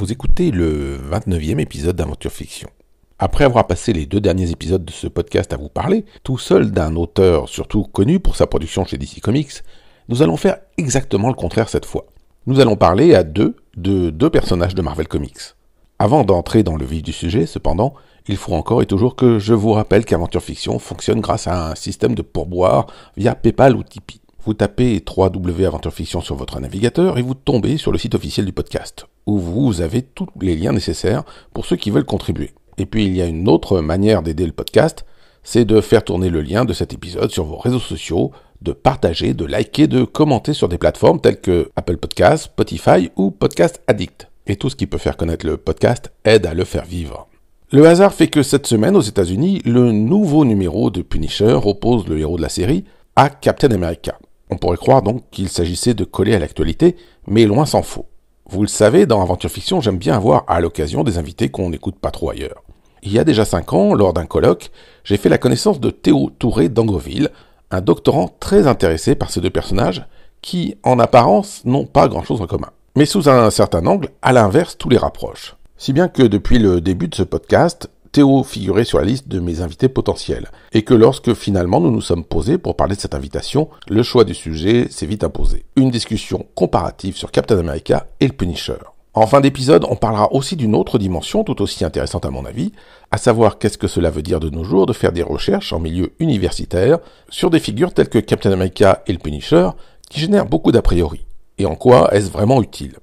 Vous écoutez le 29e épisode d'Aventure Fiction. Après avoir passé les deux derniers épisodes de ce podcast à vous parler, tout seul d'un auteur surtout connu pour sa production chez DC Comics, nous allons faire exactement le contraire cette fois. Nous allons parler à deux de deux personnages de Marvel Comics. Avant d'entrer dans le vif du sujet, cependant, il faut encore et toujours que je vous rappelle qu'Aventure Fiction fonctionne grâce à un système de pourboire via PayPal ou Tipeee. Vous tapez 3W Aventure Fiction sur votre navigateur et vous tombez sur le site officiel du podcast vous avez tous les liens nécessaires pour ceux qui veulent contribuer. Et puis il y a une autre manière d'aider le podcast, c'est de faire tourner le lien de cet épisode sur vos réseaux sociaux, de partager, de liker, de commenter sur des plateformes telles que Apple Podcasts, Spotify ou Podcast Addict. Et tout ce qui peut faire connaître le podcast aide à le faire vivre. Le hasard fait que cette semaine aux États-Unis, le nouveau numéro de Punisher oppose le héros de la série à Captain America. On pourrait croire donc qu'il s'agissait de coller à l'actualité, mais loin s'en faut. Vous le savez, dans Aventure Fiction, j'aime bien avoir à l'occasion des invités qu'on n'écoute pas trop ailleurs. Il y a déjà cinq ans, lors d'un colloque, j'ai fait la connaissance de Théo Touré d'Angoville, un doctorant très intéressé par ces deux personnages, qui, en apparence, n'ont pas grand-chose en commun. Mais sous un certain angle, à l'inverse, tous les rapprochent. Si bien que depuis le début de ce podcast, Théo figurait sur la liste de mes invités potentiels, et que lorsque finalement nous nous sommes posés pour parler de cette invitation, le choix du sujet s'est vite imposé. Une discussion comparative sur Captain America et le Punisher. En fin d'épisode, on parlera aussi d'une autre dimension tout aussi intéressante à mon avis, à savoir qu'est-ce que cela veut dire de nos jours de faire des recherches en milieu universitaire sur des figures telles que Captain America et le Punisher, qui génèrent beaucoup d'a priori. Et en quoi est-ce vraiment utile?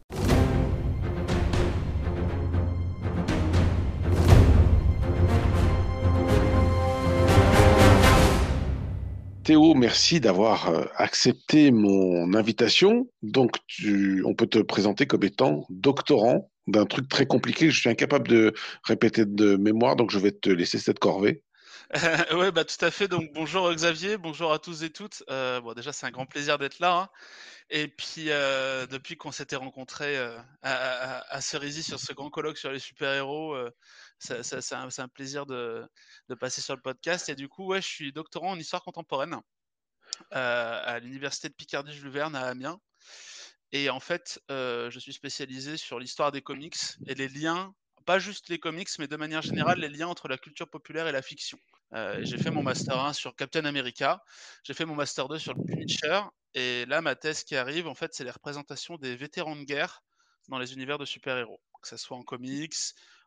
Théo, merci d'avoir euh, accepté mon invitation. Donc, on peut te présenter comme étant doctorant d'un truc très compliqué. Je suis incapable de répéter de mémoire, donc je vais te laisser cette corvée. oui, bah, tout à fait. Donc, bonjour Xavier, bonjour à tous et toutes. Euh, bon, déjà, c'est un grand plaisir d'être là. Hein. Et puis, euh, depuis qu'on s'était rencontrés à, Cerisy sur ce grand colloque sur les super-héros, c'est un, plaisir de, passer sur le podcast. Et du coup, ouais, je suis doctorant en histoire contemporaine euh, à l'université de Picardie-Jules Verne à Amiens. Et en fait, euh, je suis spécialisé sur l'histoire des comics et les liens, pas juste les comics, mais de manière générale, les liens entre la culture populaire et la fiction. Euh, j'ai fait mon master 1 sur Captain America, j'ai fait mon master 2 sur le Punisher, et là, ma thèse qui arrive, en fait, c'est les représentations des vétérans de guerre dans les univers de super-héros, que ce soit en comics,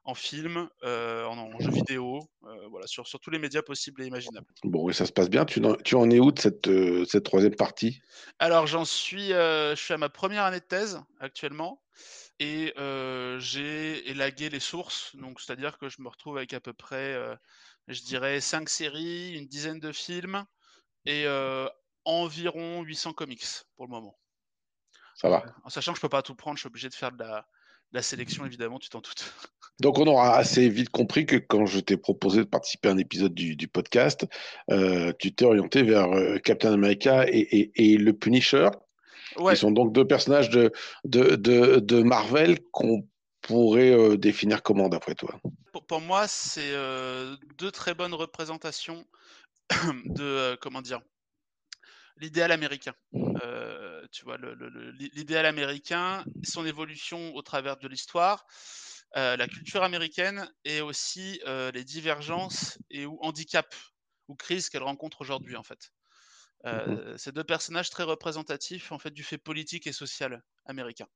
en film, euh, en, jeu vidéo, euh, voilà, sur, sur, tous les médias possibles et imaginables. Bon, et ça se passe bien. Tu, en, tu en es où de cette, euh, cette troisième partie? Alors, j'en suis, je suis à ma première année de thèse actuellement. Et j'ai élagué les sources, donc c'est-à-dire que je me retrouve avec à peu près, je dirais, cinq séries, une dizaine de films et environ 800 comics pour le moment. Ça va. En sachant que je peux pas tout prendre, je suis obligé de faire de la, la sélection, évidemment, tu t'en doutes. Donc, on aura assez vite compris que quand je t'ai proposé de participer à un épisode du, podcast, euh, tu t'es orienté vers euh, Captain America et, le Punisher, qui sont donc deux personnages de, de, Marvel qu'on pourrait euh, définir comment, d'après toi pour, moi, c'est deux très bonnes représentations de, comment dire, l'idéal américain. Tu vois, l'idéal américain, son évolution au travers de l'histoire, euh, la culture américaine et aussi euh, les divergences et ou handicaps ou crises qu'elle rencontre aujourd'hui en fait. Mmh ces deux personnages très représentatifs en fait du fait politique et social américain.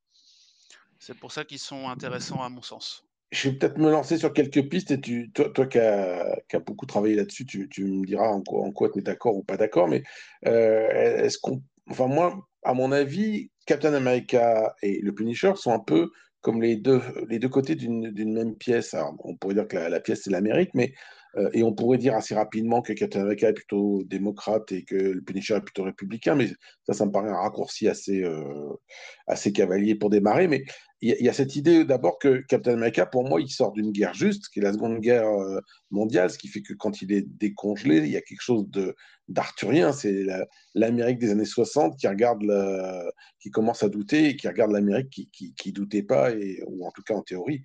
C'est pour ça qu'ils sont intéressants à mon sens je vais peut-être me lancer sur quelques pistes et tu, toi, toi qui as beaucoup travaillé là-dessus, tu, tu, me diras en quoi, en quoi tu es d'accord ou pas d'accord. Mais euh, est-ce qu'on. Enfin, moi, à mon avis, Captain America et le Punisher sont un peu comme les deux, les deux côtés d'une même pièce. Alors, on pourrait dire que la, la pièce, c'est l'Amérique, mais et on pourrait dire assez rapidement que Captain America est plutôt démocrate et que le Punisher est plutôt républicain, mais ça, ça me paraît un raccourci assez, euh, assez cavalier pour démarrer. Mais il y, a cette idée d'abord que Captain America, pour moi, il sort d'une guerre juste, qui est la Seconde Guerre euh, mondiale, ce qui fait que quand il est décongelé, il y a quelque chose d'arthurien. C'est l'Amérique des années 60 qui regarde, qui commence à douter et qui regarde l'Amérique qui, qui, doutait pas, et, ou en tout cas en théorie,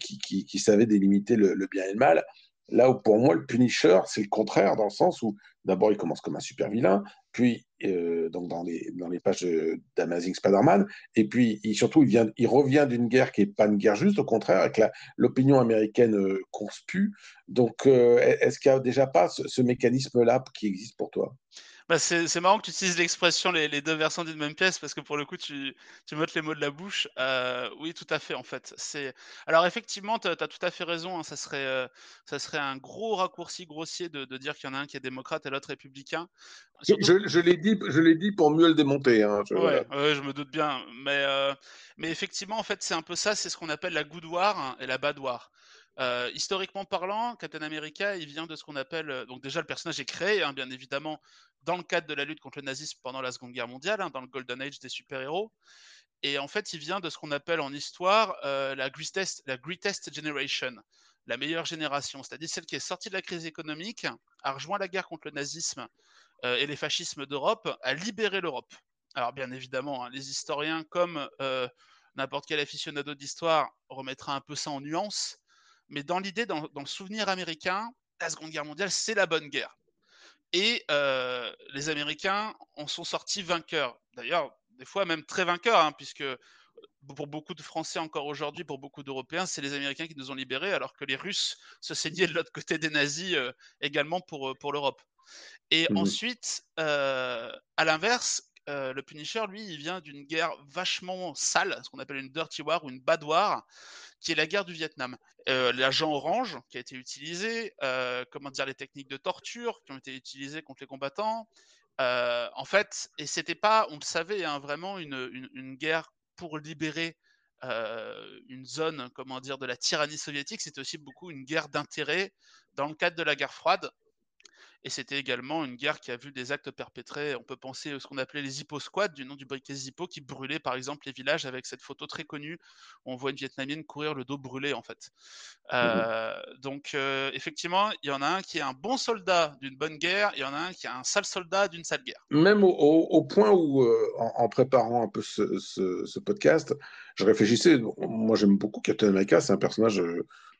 qui, qui, savait délimiter le bien et le mal. Là où pour moi, le Punisher, c'est le contraire, dans le sens où d'abord il commence comme un super vilain, puis euh, donc dans les, dans les pages d'Amazing Spider-Man, et puis surtout il, vient, il revient d'une guerre qui n'est pas une guerre juste, au contraire, avec l'opinion américaine euh. Donc euh, est-ce qu'il n'y a déjà pas ce mécanisme-là qui existe pour toi? Bah, c'est marrant que tu utilises l'expression les, deux versants d'une même pièce parce que pour le coup, tu, tu m'ôtes les mots de la bouche. Euh, oui, tout à fait, en fait. C'est Alors, effectivement, tu as, tout à fait raison. Hein, ça, serait, euh, ça serait un gros raccourci grossier de, de dire qu'il y en a un qui est démocrate et l'autre républicain. Je, je l'ai dit, dit pour mieux le démonter. Hein, je... Ouais, je me doute bien. Mais, euh, mais effectivement, en fait, c'est un peu ça. C'est ce qu'on appelle la good war et la bad war. Historiquement parlant, Captain America, il vient de ce qu'on appelle. Donc, déjà, le personnage est créé, hein, bien évidemment, dans le cadre de la lutte contre le nazisme pendant la Seconde Guerre mondiale, hein, dans le Golden Age des super-héros. Et en fait, il vient de ce qu'on appelle en histoire la, greatest, la greatest generation, la meilleure génération, c'est-à-dire celle qui est sortie de la crise économique, a rejoint la guerre contre le nazisme et les fascismes d'Europe, a libéré l'Europe. Alors, bien évidemment, hein, les historiens, comme n'importe quel aficionado d'histoire, remettra un peu ça en nuance mais dans l'idée, dans, le souvenir américain, la Seconde Guerre mondiale, c'est la bonne guerre. Et euh, les Américains en sont sortis vainqueurs. D'ailleurs, des fois même très vainqueurs, hein, puisque euh, pour beaucoup de Français encore aujourd'hui, pour beaucoup d'Européens, c'est les Américains qui nous ont libérés, alors que les Russes se saignaient de l'autre côté des nazis euh, également pour, pour l'Europe. Et mmh ensuite, à l'inverse, le Punisher, lui, il vient d'une guerre vachement sale, ce qu'on appelle une dirty war ou une bad war, qui est la guerre du Vietnam. Euh, L'agent orange qui a été utilisé, euh, comment dire, les techniques de torture qui ont été utilisées contre les combattants. Euh, en fait, et c'était pas, on le savait, hein, vraiment une, une, guerre pour libérer euh, une zone, comment dire, de la tyrannie soviétique. C'était aussi beaucoup une guerre d'intérêt dans le cadre de la guerre froide. Et c'était également une guerre qui a vu des actes perpétrés. On peut penser à ce qu'on appelait les Hippo Squad, du nom du briquet Zippo, qui brûlait par exemple les villages avec cette photo très connue où on voit une Vietnamienne courir le dos brûlé en fait. Mmh euh, donc euh, effectivement, il y en a un qui est un bon soldat d'une bonne guerre, il y en a un qui est un sale soldat d'une sale guerre. Même au, point où, euh, en, préparant un peu ce, podcast, je réfléchissais. Moi, j'aime beaucoup Captain America. C'est un personnage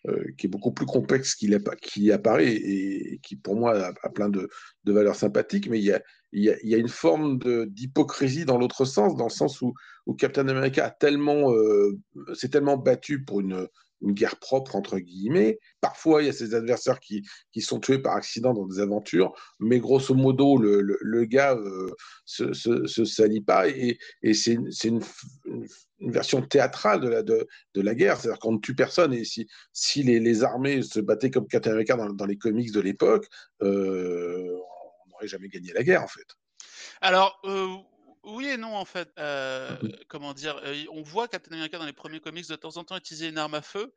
euh, qui est beaucoup plus complexe qu'il qui apparaît et, qui, pour moi, a, plein de, valeurs sympathiques, mais il y a, une forme d'hypocrisie dans l'autre sens, dans le sens où, Captain America euh, s'est tellement battu pour une, une guerre propre, entre guillemets. Parfois, il y a ses adversaires qui, qui sont tués par accident dans des aventures, mais grosso modo, le, le, gars euh, se, se, salit pas et, et c'est une, une, version théâtrale de la, de, de la guerre, c'est-à-dire qu'on ne tue personne et si, si les, armées se battaient comme Captain dans, dans les comics de l'époque, euh, on n'aurait jamais gagné la guerre en fait. Alors, euh, oui et non, en fait. Euh, mmh comment dire euh, On voit Captain America dans les premiers comics de temps en temps utiliser une arme à feu.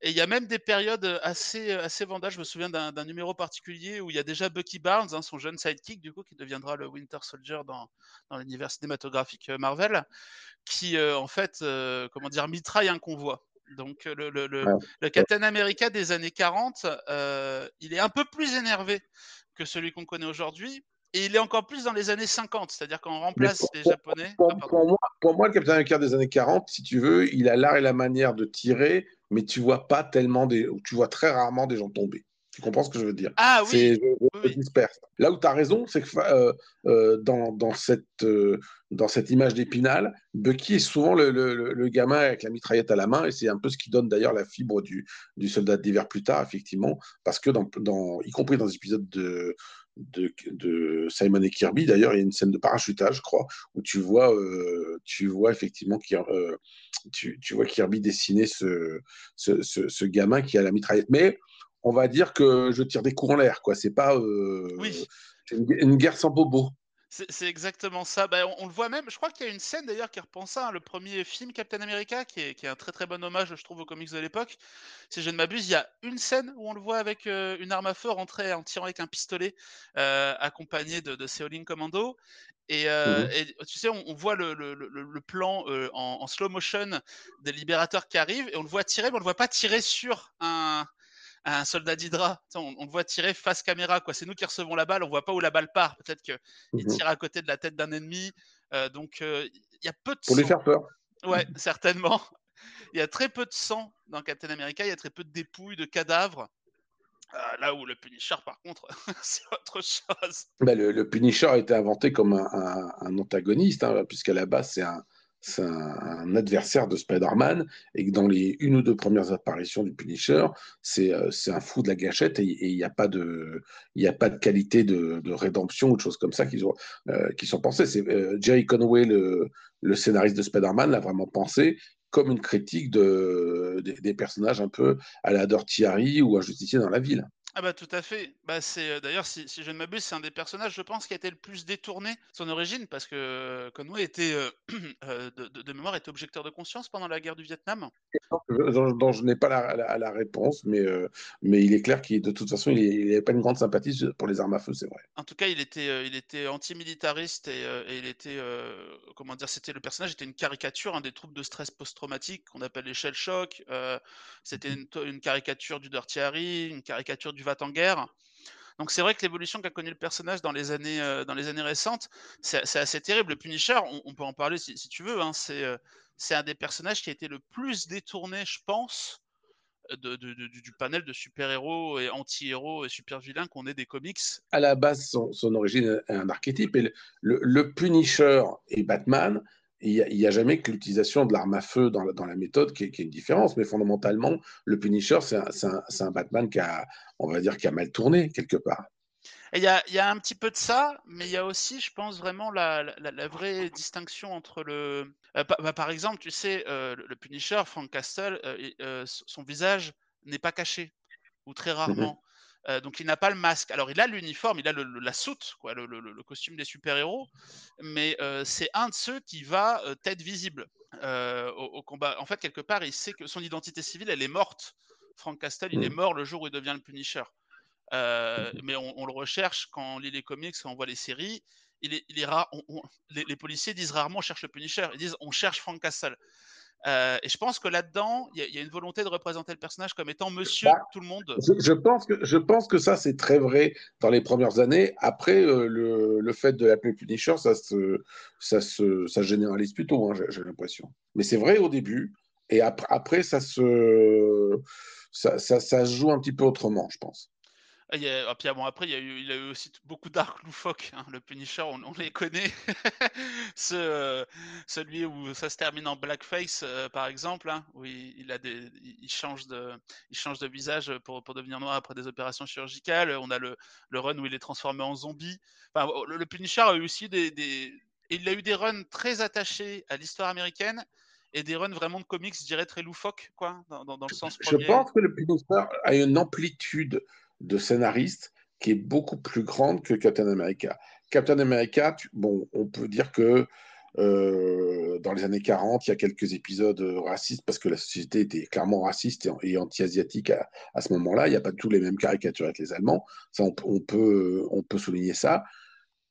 Et il y a même des périodes assez, assez vendages. Je me souviens d'un numéro particulier où il y a déjà Bucky Barnes, hein, son jeune sidekick, du coup, qui deviendra le Winter Soldier dans, dans l'univers cinématographique euh, Marvel, qui, en fait, comment dire, mitraille un convoi. Donc, le, le, le, le Captain America des années 40, il est un peu plus énervé que celui qu'on connaît aujourd'hui, et il est encore plus dans les années 50, c'est-à-dire qu'on remplace les Japonais. Pour, ah, moi, pour, moi, le Capitaine America des années 40, si tu veux, il a l'art et la manière de tirer, mais tu vois pas tellement des, tu vois très rarement des gens tomber. Tu comprends ce que je veux dire? Ah oui. Là où tu as raison, c'est que euh, euh, dans, dans, cette, euh, dans cette image d'Épinal, Bucky est souvent le, le, le, gamin avec la mitraillette à la main, et c'est un peu ce qui donne d'ailleurs la fibre du, du soldat d'hiver plus tard, effectivement, parce que, dans, dans, y compris dans les épisodes de, de, Simon et Kirby. D'ailleurs, il y a une scène de parachutage, je crois, où tu vois, euh, tu vois effectivement euh, tu, vois Kirby dessiner ce, ce, gamin qui a la mitraillette. Mais on va dire que je tire des coups en l'air, quoi. C'est pas euh, une, guerre sans bobo. C'est exactement ça. Bah, on, le voit même. Je crois qu'il y a une scène d'ailleurs qui repense à hein, le premier film Captain America, qui est, un très très bon hommage, je trouve, aux comics de l'époque. Si je ne m'abuse, il y a une scène où on le voit avec euh, une arme à feu rentrer en tirant avec un pistolet, euh, accompagné de, de Commando. Euh, mmh et, tu sais, on, voit le, plan en, slow motion des libérateurs qui arrivent et on le voit tirer, mais on le voit pas tirer sur un, un soldat d'Hydra. On, le voit tirer face caméra. quoi. C'est nous qui recevons la balle, on voit pas où la balle part. Peut-être qu'il mmh tire à côté de la tête d'un ennemi. Euh, donc euh, il y a peu de Pour lui faire peur. Ouais, certainement. Il y a très peu de sang dans Captain America, il y a très peu de dépouilles, de cadavres. Ah, là où le Punisher, par contre, c'est autre chose. Bah, le, le Punisher a été inventé comme un, un- un antagoniste, hein, puisqu'à la base, c'est un, c'est un, adversaire de Spider-Man, et que dans les une ou deux premières apparitions du Punisher, c'est euh, un fou de la gâchette, et il n'y a pas de, qualité de, de rédemption ou de choses comme ça ont, euh, qui sont pensées. Euh, Jerry Conway, le, scénariste de Spider-Man, l'a vraiment pensé comme une critique de, des, personnages un peu à la Dirty ou un justicier dans la ville. Ah bah tout à fait. Bah c'est euh, d'ailleurs si, si je ne m'abuse, c'est un des personnages, je pense, qui a été le plus détourné de son origine parce que euh, Conway était euh, euh, de, de- de mémoire était objecteur de conscience pendant la guerre du Vietnam. dont, dont je n'ai pas la, la- la réponse, mais, mais il est clair qu'il de toute façon, il n'avait pas une grande sympathie pour les armes à feu, c'est vrai. En tout cas, il était il était antimilitariste et, et il était comment dire, c'était le personnage était une caricature hein, des troubles de stress post-traumatique qu'on appelle les shell shock. c'était une, une caricature du Dirty Harry, une caricature du en guerre. Donc c'est vrai que l'évolution qu'a connue le personnage dans les années, euh, dans les années récentes, c'est assez terrible. Le Punisher, on, peut en parler si, tu veux, hein, c'est euh, c'est un des personnages qui a été le plus détourné, je pense, du du panel de super-héros et anti-héros et super-vilains qu'on est des comics. À la base, son, origine est un archétype, et le- le Punisher et Batman, il n'y a, jamais que l'utilisation de l'arme à feu dans la, dans la méthode qui est, qui est une différence, mais fondamentalement, le Punisher, c'est un, Batman qui a, on va dire, qui a mal tourné quelque part. Il y a, il y a un petit peu de ça, mais il y a aussi, je pense, vraiment la, la, la vraie distinction entre le. euh, pa- bah, par exemple, tu sais, euh, le, le Punisher, Frank Castle, euh, son visage n'est pas caché, ou très rarement. Euh, donc il n'a pas le masque. Alors il a l'uniforme, il a le, le- la soute, quoi, le, costume des super-héros, mais euh, c'est un de ceux qui va euh, tête visible au, au combat. En fait, quelque part, il sait que son identité civile, elle est morte. Frank Castle, il est Mm. mort le jour où il devient le Punisher. Euh, mais on, on le recherche quand on lit les comics, quand on voit les séries. Il est, il est rare, on- on- les, les policiers disent rarement on cherche le Punisher, ils disent on cherche Frank Castle. Euh, et je pense que là-dedans, il y, a- il y a une volonté de représenter le personnage comme étant monsieur Bah, tout le monde. Je, je pense que, je pense que ça, c'est très vrai dans les premières années. Après, euh, le, le fait de l'appeler Punisher, ça se, ça se, ça se généralise plutôt, hein, j'ai l'impression. Mais c'est vrai au début, et après, après ça, se, ça, ça, ça se joue un petit peu autrement, je pense. Ah, il y a- ah, puis, ah, bon, après, il y a eu, il a eu aussi beaucoup d'arcs loufoques. hein. Le Punisher, on, on les connaît. Ce, euh, celui où ça se termine en blackface, euh, par exemple, hein, où il, il a des, il il change de, il change de visage pour, pour devenir noir après des opérations chirurgicales. On a le, le run où il est transformé en zombie. Enfin, oh, le, le Punisher a eu aussi des, il a eu des runs très attachés à l'histoire américaine et des runs vraiment de comics, je dirais, très loufoques, quoi, dans, dans, dans le sens Je premier. pense que le Punisher a une amplitude de scénariste qui est beaucoup plus grande que Captain America. Captain America, bon, on peut dire que euh, dans les années 40, il y a quelques épisodes racistes parce que la société était clairement raciste et, anti-asiatique à, ce moment-là. Il n'y a pas tous les mêmes caricatures avec les Allemands. Ça, on peut souligner ça.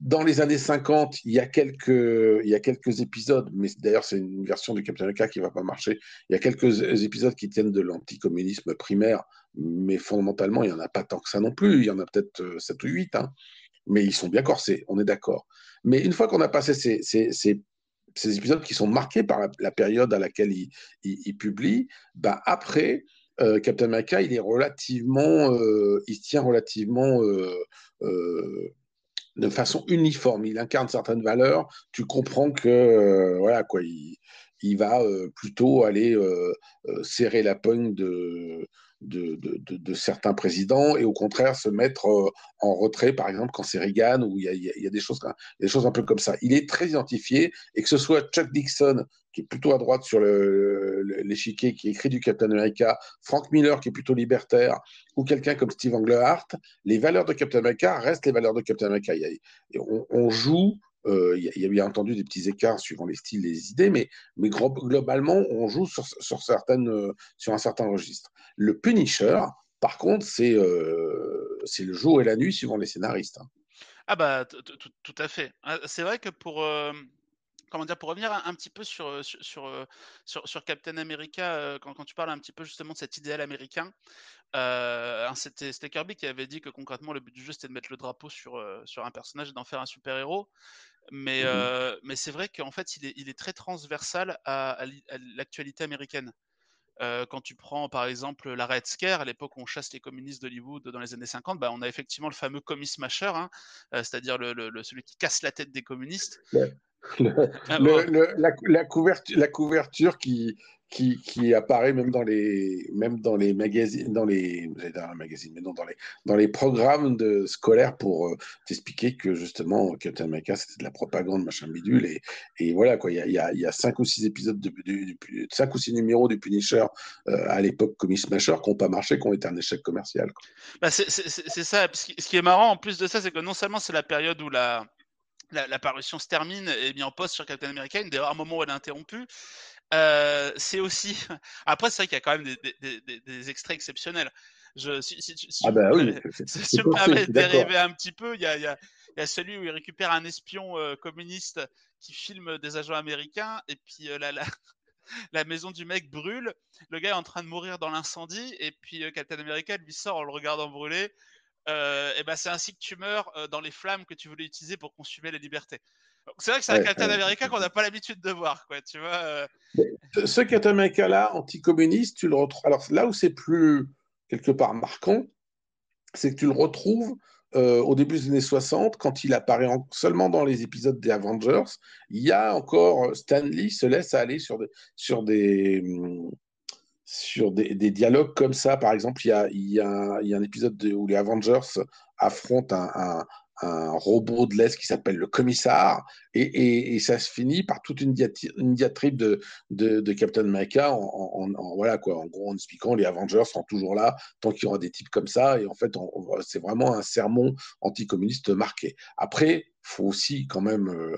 Dans les années 50, il y a quelques, épisodes, mais d'ailleurs c'est une version du Captain America qui va pas marcher. Il y a quelques épisodes qui tiennent de l'anticommunisme primaire, mais fondamentalement, il n'y en a pas tant que ça non plus. Il y en a peut-être euh, 7 ou 8, hein. mais ils sont bien corsés, on est d'accord. Mais une fois qu'on a passé ces, épisodes qui sont marqués par la, période à laquelle il, publie, bah après, euh, Captain America, il est relativement, euh, il tient relativement euh, euh, de façon uniforme. Il incarne certaines valeurs. Tu comprends que euh, voilà quoi, il, va euh, plutôt aller euh, serrer la pogne de de, certains présidents et au contraire se mettre euh, en retrait, par exemple, quand c'est Reagan, où il y a, des, choses, des choses un peu comme ça. Il est très identifié et que ce soit Chuck Dixon, qui est plutôt à droite sur l'échiquier, qui écrit du Captain America, Frank Miller, qui est plutôt libertaire, ou quelqu'un comme Steve Englehart, les valeurs de Captain America restent les valeurs de Captain America. A, on, on, joue, euh, y a bien entendu des petits écarts suivant les styles, les idées, mais, mais globalement, on joue sur, sur, certaines, euh, sur un certain registre. Le Punisher, par contre, c'est euh, le jour et la nuit suivant les scénaristes. Hein. Ah bah tout à fait. C'est vrai que pour euh, comment dire pour revenir un, petit peu sur sur, sur sur, Captain America euh, quand, tu parles un petit peu justement de cet idéal américain, euh, c'était Kirby qui avait dit que concrètement le but du jeu c'était de mettre le drapeau sur euh, sur un personnage et d'en faire un super héros. Mais, mm -hmm. mais c'est vrai qu'en fait il est, il est très transversal à, à l'actualité américaine. quand tu prends par exemple la Red Scare, à l'époque où on chasse les communistes d'Hollywood dans les années 50, bah, on a effectivement le fameux commis smasher, hein, c'est-à-dire le, celui qui casse la tête des communistes. Ah, la, couverture, la couverture qui, qui, apparaît même dans les, même dans les magazines, dans les, dans magazine, mais non, dans les, dans les programmes de, scolaires pour euh, t'expliquer que justement Captain America c'était de la propagande, machin bidule, et, et voilà quoi. Il y a, y, y a, cinq ou six épisodes, de, cinq ou six numéros du Punisher euh, à l'époque comme Smasher qui n'ont pas marché, qui ont été un échec commercial. Bah c'est ça. Ce qui est marrant en plus de ça, c'est que non seulement c'est la période où la la, parution se termine et mis en poste sur Captain America, une des rares moments où elle est interrompue. Euh, c'est aussi. Après, c'est vrai qu'il y a quand même des, extraits exceptionnels. Je, si, si, si, ah bah oui, si me permets de dériver un petit peu, il y a, y, a, y a, celui où il récupère un espion euh, communiste qui filme des agents américains et puis euh, la, la, la, maison du mec brûle. Le gars est en train de mourir dans l'incendie et puis Captain America lui sort en le regardant brûler et ben c'est ainsi que tu meurs dans les flammes que tu voulais utiliser pour consumer les libertés. C'est vrai que c'est un Captain America qu'on n'a pas l'habitude de voir, quoi, tu vois. Euh. Ce Captain America là, anticommuniste, tu le retrouves. Alors là où c'est plus quelque part marquant, c'est que tu le retrouves au début des années 60, quand il apparaît seulement dans les épisodes des Avengers, il y a encore Stanley se laisse aller sur des, sur des, hum, sur des, dialogues comme ça. Par exemple, il y a, y a, un épisode où les Avengers affrontent un, robot de l'Est qui s'appelle le commissaire, et, ça se finit par toute une, diatribe de, de, Captain America en, voilà quoi, en gros en expliquant les Avengers sont toujours là tant qu'il y aura des types comme ça, et en fait c'est vraiment un sermon anticommuniste marqué. Après, faut aussi quand même euh,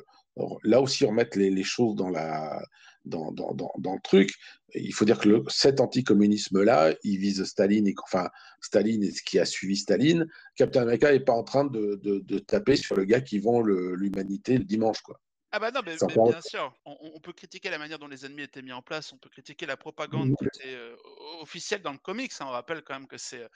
là aussi remettre les, choses dans la dans, dans, dans, le truc. Il faut dire que le, cet anticommunisme-là, il vise Staline, et, enfin Staline et ce qui a suivi Staline. Captain America n'est pas en train de, de, de, taper sur le gars qui vend l'humanité le, dimanche. Quoi. Ah bah non, mais, bien sûr, on, peut critiquer la manière dont les ennemis étaient mis en place, on peut critiquer la propagande qui était euh, officielle dans le comics. Hein. On rappelle quand même que c'est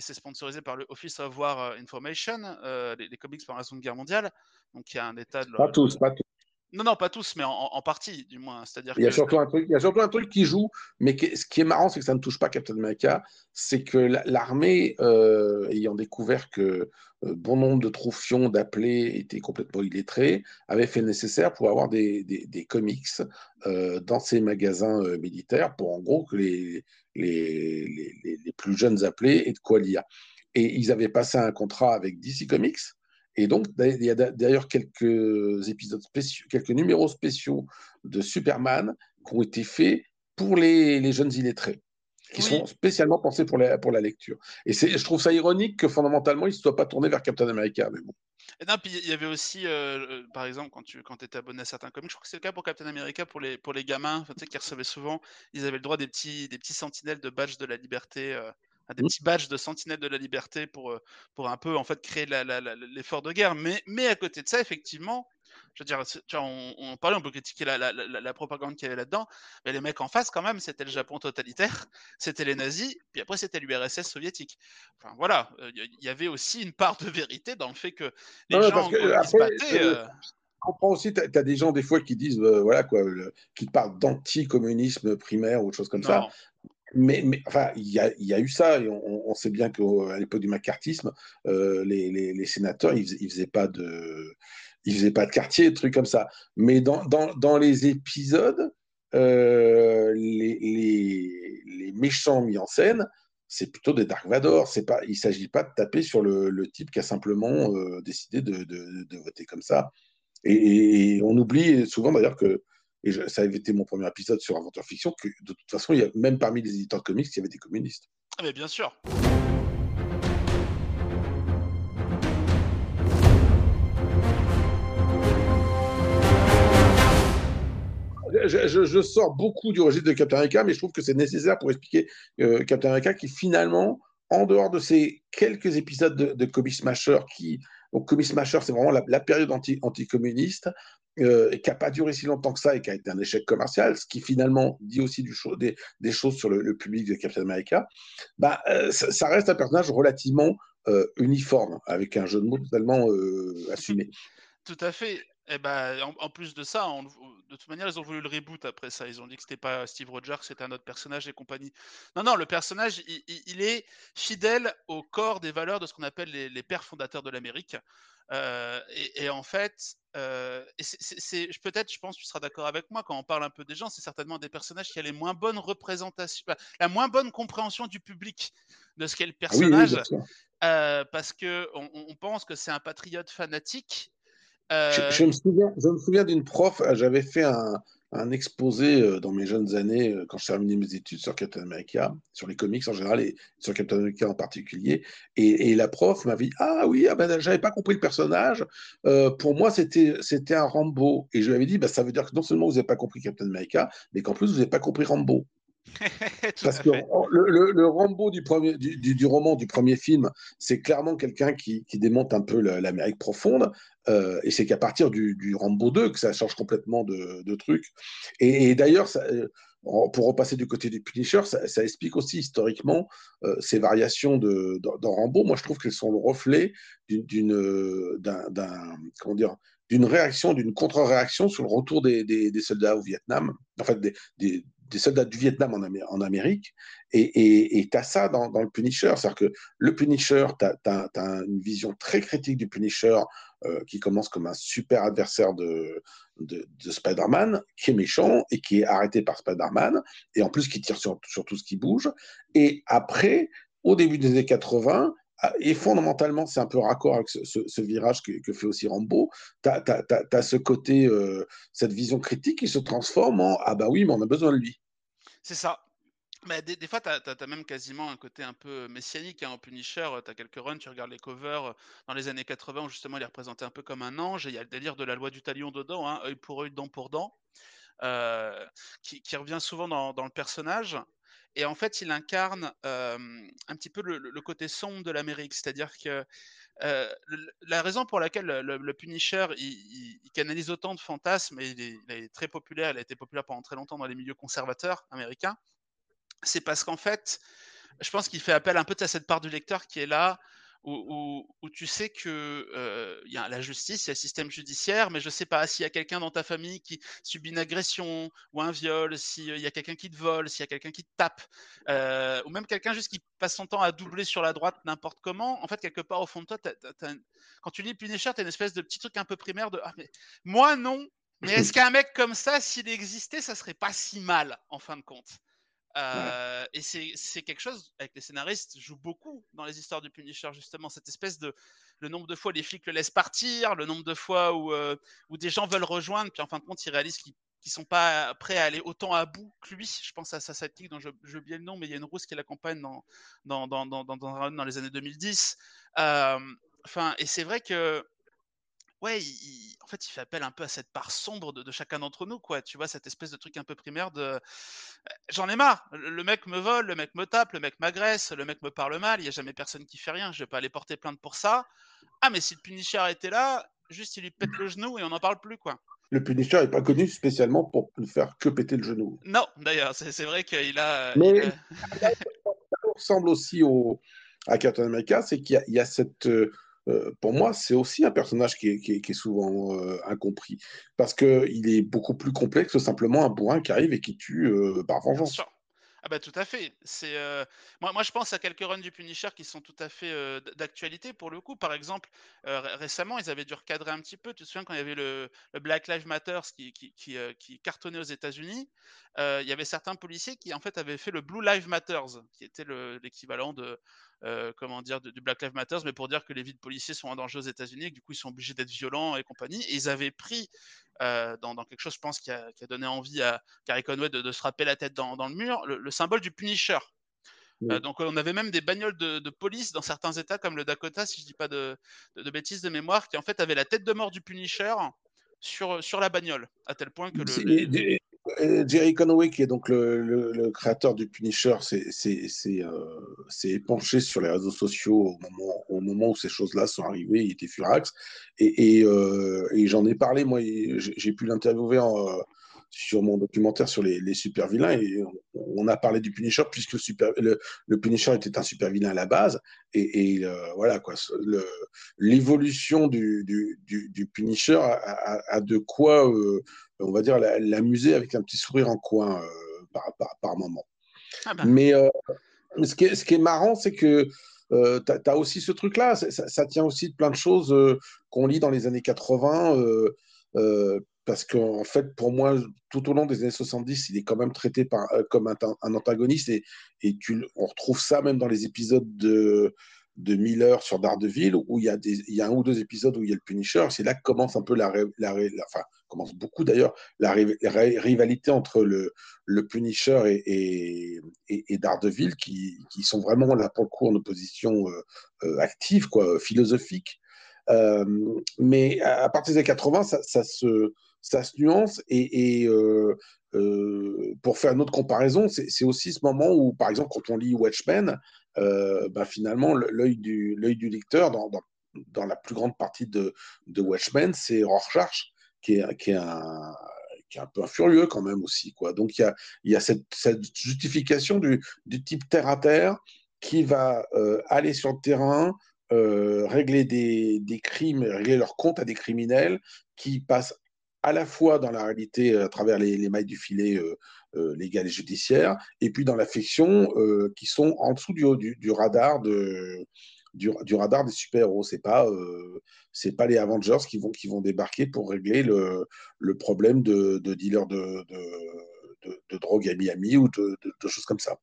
sponsorisé par le Office of War Information, euh, les, comics pendant la Seconde Guerre mondiale. Donc il y a un état de... Pas tous, pas tous. Non, non, pas tous, mais en, partie, du moins. C'est-à-dire il y a surtout un truc, il y a surtout un truc qui joue, mais ce qui est marrant, c'est que ça ne touche pas Captain America. C'est que l'armée, euh, ayant découvert que euh, bon nombre de troufions d'appelés étaient complètement illettrés, avait fait le nécessaire pour avoir des, des, comics euh, dans ses magasins militaires, pour en gros que les, les, les, les plus jeunes appelés aient de quoi lire. Et ils avaient passé un contrat avec DC Comics et donc, il y a d'ailleurs quelques épisodes spéciaux, quelques numéros spéciaux de Superman qui ont été faits pour les, jeunes illettrés, qui sont spécialement pensés pour la, pour la lecture. Et je trouve ça ironique que fondamentalement, ils ne se soient pas tournés vers Captain America. Mais bon. Et non, puis il y avait aussi, euh, euh, par exemple, quand tu quand étais abonné à certains comics, je crois que c'est le cas pour Captain America, pour les, pour les gamins, tu sais, qui recevaient souvent, ils avaient le droit des petits, des petits sentinelles de badge de la liberté. Euh, des petits badges de sentinelle de la liberté pour, euh, pour un peu en fait créer l'effort de guerre. Mais, mais à côté de ça, effectivement, je veux dire, on, on, parlait, on peut critiquer la, propagande qu'il y avait là-dedans, mais les mecs en face, quand même, c'était le Japon totalitaire, c'était les nazis, puis après, c'était l'URSS soviétique. Enfin, voilà, euh, il y avait aussi une part de vérité dans le fait que les gens qui se battaient. Euh, je comprends aussi, tu as, des gens des fois qui disent, voilà quoi, qui parlent d'anticommunisme primaire ou autre chose comme ça mais, enfin, il y a, eu ça, on, sait bien qu'à l'époque du macartisme, euh, les, sénateurs, ils, ils faisaient pas de, ils quartier, des trucs comme ça. Mais dans, les épisodes, euh, les, méchants mis en scène, c'est plutôt des Dark Vador. C'est pas, il s'agit pas de taper sur le, type qui a simplement euh, décidé de, voter comme ça. Et, et on oublie souvent d'ailleurs que et ça avait été mon premier épisode sur Aventure Fiction, que de toute façon, il y a, même parmi les éditeurs de comics, il y avait des communistes. Ah mais bien sûr je, sors beaucoup du registre de Captain America, mais je trouve que c'est nécessaire pour expliquer euh, Captain America qui finalement, en dehors de ces quelques épisodes de, de Comic Smasher qui donc, Comic Smasher, c'est vraiment la, période anti, anticommuniste, euh, qui n'a pas duré si longtemps que ça et qui a été un échec commercial, ce qui finalement dit aussi du des, choses sur le, public de Captain America. Bah, euh, ça, reste un personnage relativement euh, uniforme, avec un jeu de mots totalement assumé. Tout à fait. Et ben, en, plus de ça, de toute manière, ils ont voulu le reboot après ça. Ils ont dit que c'était pas Steve Rogers, c'était un autre personnage et compagnie. Non, non, le personnage, il, est fidèle au corps des valeurs de ce qu'on appelle les, pères fondateurs de l'Amérique. Euh, et, en fait, euh, c'est peut-être, je pense, tu seras d'accord avec moi quand on parle un peu des gens, c'est certainement des personnages qui ont les moins bonnes représentations, la moins bonne compréhension du public de ce qu'est le ah personnage, euh, parce que on pense que c'est un patriote fanatique je, me souviens, je me souviens d'une prof, euh, j'avais fait un, un, exposé euh, dans mes jeunes années, euh, quand je terminais mes études sur Captain America, sur les comics en général et sur Captain America en particulier. Et, et la prof m'avait dit Ah oui, ah ben, j'avais pas compris le personnage. Euh, pour moi, c'était un Rambo. Et je lui avais dit bah, Ça veut dire que non seulement vous n'avez pas compris Captain America, mais qu'en plus, vous n'avez pas compris Rambo. Parce que le, le, Rambo du, premier, du, du, roman du premier film, c'est clairement quelqu'un qui, qui, démonte un peu l'Amérique profonde. Euh, et c'est qu'à partir du, du, Rambo 2 que ça change complètement de, de truc. Et, d'ailleurs, euh, pour repasser du côté du Punisher, ça, ça explique aussi historiquement euh, ces variations de, dans, Rambo. Moi, je trouve qu'elles sont le reflet d'une d'un comment dire d'une réaction, d'une contre-réaction sur le retour des, des, des, soldats au Vietnam, en fait des, des, soldats du Vietnam en, Amérique, et tu as ça dans, le Punisher. C'est-à-dire que le Punisher, tu as, une vision très critique du Punisher euh, qui commence comme un super adversaire de, de, de Spider-Man, qui est méchant et qui est arrêté par Spider-Man, et en plus qui tire sur, tout ce qui bouge. Et après, au début des années 80, ah, et fondamentalement, c'est un peu raccord avec ce, virage que, fait aussi Rambo. Tu as, ce côté, euh, cette vision critique qui se transforme en Ah bah oui, mais on a besoin de lui. C'est ça. Mais des, fois, tu as, même quasiment un côté un peu messianique hein, en Punisher. Tu as quelques runs, tu regardes les covers euh, dans les années 80 où justement il est représenté un peu comme un ange. Et il y a le délire de la loi du talion dedans, hein, œil pour œil, dent pour dent, euh, qui, revient souvent dans le personnage. Et en fait, il incarne un petit peu le, côté sombre de l'Amérique. C'est-à-dire que la raison pour laquelle le, Punisher il, canalise autant de fantasmes, et il est, très populaire, il a été populaire pendant très longtemps dans les milieux conservateurs américains, c'est parce qu'en fait, je pense qu'il fait appel un peu à cette part du lecteur qui est là, où, tu sais que euh, y a la justice, il y a le système judiciaire, mais je sais pas s'il y a quelqu'un dans ta famille qui subit une agression ou un viol, s'il y a quelqu'un qui te vole, s'il y a quelqu'un qui te tape, euh, ou même quelqu'un juste qui passe son temps à doubler sur la droite n'importe comment. En fait, quelque part au fond de toi, quand tu lis Punisher, tu as une espèce de petit truc un peu primaire de ah, mais moi non, mais est-ce qu'un mec comme ça, s'il existait, ça serait pas si mal en fin de compte? Euh, et c'est quelque chose avec les scénaristes joue beaucoup dans les histoires du Punisher justement cette espèce de le nombre de fois les flics le laissent partir, le nombre de fois où euh, où des gens veulent rejoindre puis en fin de compte ils réalisent qu'ils qui sont pas prêts à aller autant à bout que lui. Je pense à sa sidekick dont je oublié le nom mais il y a une rousse qui l'accompagne dans dans dans dans dans, dans, les années 2010. Euh, enfin et c'est vrai que ouais, en fait, il fait appel un peu à cette part sombre de, chacun d'entre nous, quoi. Tu vois, cette espèce de truc un peu primaire de «Eh, j'en ai marre. Le, mec me vole, le mec me tape, le mec m'agresse, le mec me parle mal. Il y a jamais personne qui fait rien. Je vais pas aller porter plainte pour ça. Ah, mais si le Punisher était là, juste il lui pète le genou et on n'en parle plus, quoi. Le Punisher n'est pas connu spécialement pour ne faire que péter le genou. Non, d'ailleurs, c'est vrai qu'il a. Mais ça ressemble aussi au, à Captain America, c'est qu'il y, a cette euh, pour moi, c'est aussi un personnage qui est, souvent euh, incompris. Parce qu'il est beaucoup plus complexe que simplement un bourrin qui arrive et qui tue euh, par vengeance. Ah bah tout à fait. C'est moi, moi je pense à quelques runs du Punisher qui sont tout à fait d'actualité pour le coup. Par exemple, récemment ils avaient dû recadrer un petit peu. Tu te souviens quand il y avait le, Black Lives Matter qui, qui, qui, cartonnait aux États-Unis, il y avait certains policiers qui en fait avaient fait le Blue Lives Matters, qui était l'équivalent de euh, comment dire, du Black Lives Matter, mais pour dire que les vies de policiers sont en danger aux États-Unis et que du coup ils sont obligés d'être violents et compagnie. Et ils avaient pris euh, dans, quelque chose, je pense, qui a, donné envie à Carrie Conway de, se frapper la tête dans, le mur, le, symbole du Punisher. Euh, donc on avait même des bagnoles de, police dans certains États comme le Dakota, si je dis pas de, bêtises de mémoire, qui en fait avaient la tête de mort du Punisher sur, sur la bagnole, à tel point que le, Jerry Conway, qui est donc le, créateur du Punisher, s'est euh, penché sur les réseaux sociaux au moment, où ces choses-là sont arrivées. Il était furax. Et, euh, et, j'en ai parlé, moi, j'ai pu l'interviewer sur mon documentaire sur les, les super vilains et on, a parlé du Punisher puisque le, super, le, le, Punisher était un super vilain à la base et, et euh, voilà quoi l'évolution du, du, du, du, Punisher a, a, de quoi euh, on va dire l'amuser avec un petit sourire en coin euh, par, par, par, moment. Ah ben. Mais ce qui, est, ce qui est marrant c'est que euh, tu as, aussi ce truc-là. Ça, ça, tient aussi de plein de choses euh, qu'on lit dans les années 80. Euh, euh, parce qu'en en fait, pour moi, tout au long des années 70, il est quand même traité par, comme un, antagoniste. Et, on retrouve ça même dans les épisodes de, de Miller sur Daredevil, où il y, a y a un ou deux épisodes où il y a le Punisher. C'est là que commence un peu la, la, enfin, commence beaucoup d'ailleurs, la, rivalité entre le, le Punisher et, et, Daredevil, qui, qui, sont vraiment là pour le coup en opposition euh, euh active, quoi, philosophique. Euh, mais à partir des années 80, ça, ça, se, ça se nuance et, euh, euh, pour faire une autre comparaison, c'est aussi ce moment où, par exemple, quand on lit Watchmen, euh, bah, finalement, l'œil du, lecteur dans, la plus grande partie de, Watchmen, c'est Rorschach, qui est, qui est un est un peu furieux quand même aussi. Donc il y a, cette, justification du, type terre à terre qui va aller sur le terrain, régler des, des, crimes, régler leur compte à des criminels qui passent à la fois dans la réalité à travers les, les mailles du filet euh, euh, légal et judiciaire, et puis dans la fiction euh, qui sont en dessous du, radar du, radar des super-héros. C'est pas euh, pas les Avengers qui vont qui vont débarquer pour régler le, problème de, de dealers de, de, drogue à Miami ou de choses comme ça.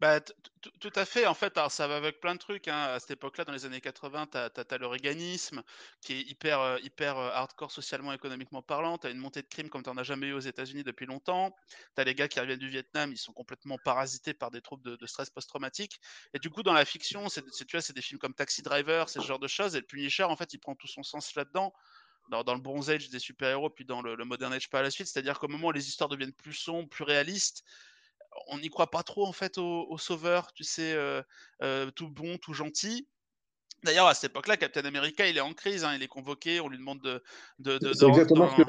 Bah, tout à fait. En fait, ça va avec plein de trucs. Hein. À cette époque-là, dans les années 80, tu as, le réganisme qui est hyper, euh, hyper euh, hardcore socialement, économiquement parlant. Tu as une montée de crime comme tu n'en as jamais eu aux États-Unis depuis longtemps. Tu as les gars qui reviennent du Vietnam, ils sont complètement parasités par des troubles de, stress post-traumatique. Et du coup, dans la fiction, c'est, des films comme Taxi Driver, ce genre de choses. Et le Punisher, en fait, il prend tout son sens là-dedans. Dans, dans, le Bronze Age des super-héros, puis dans le, le Modern Age par la suite. C'est-à-dire qu'au moment où les histoires deviennent plus sombres, plus réalistes, on n'y croit pas trop en fait au, sauveur, tu sais, euh, euh, tout bon, tout gentil. D'ailleurs, à cette époque-là, Captain America, il est en crise, hein, il est convoqué, on lui demande de. de, de, exactement ce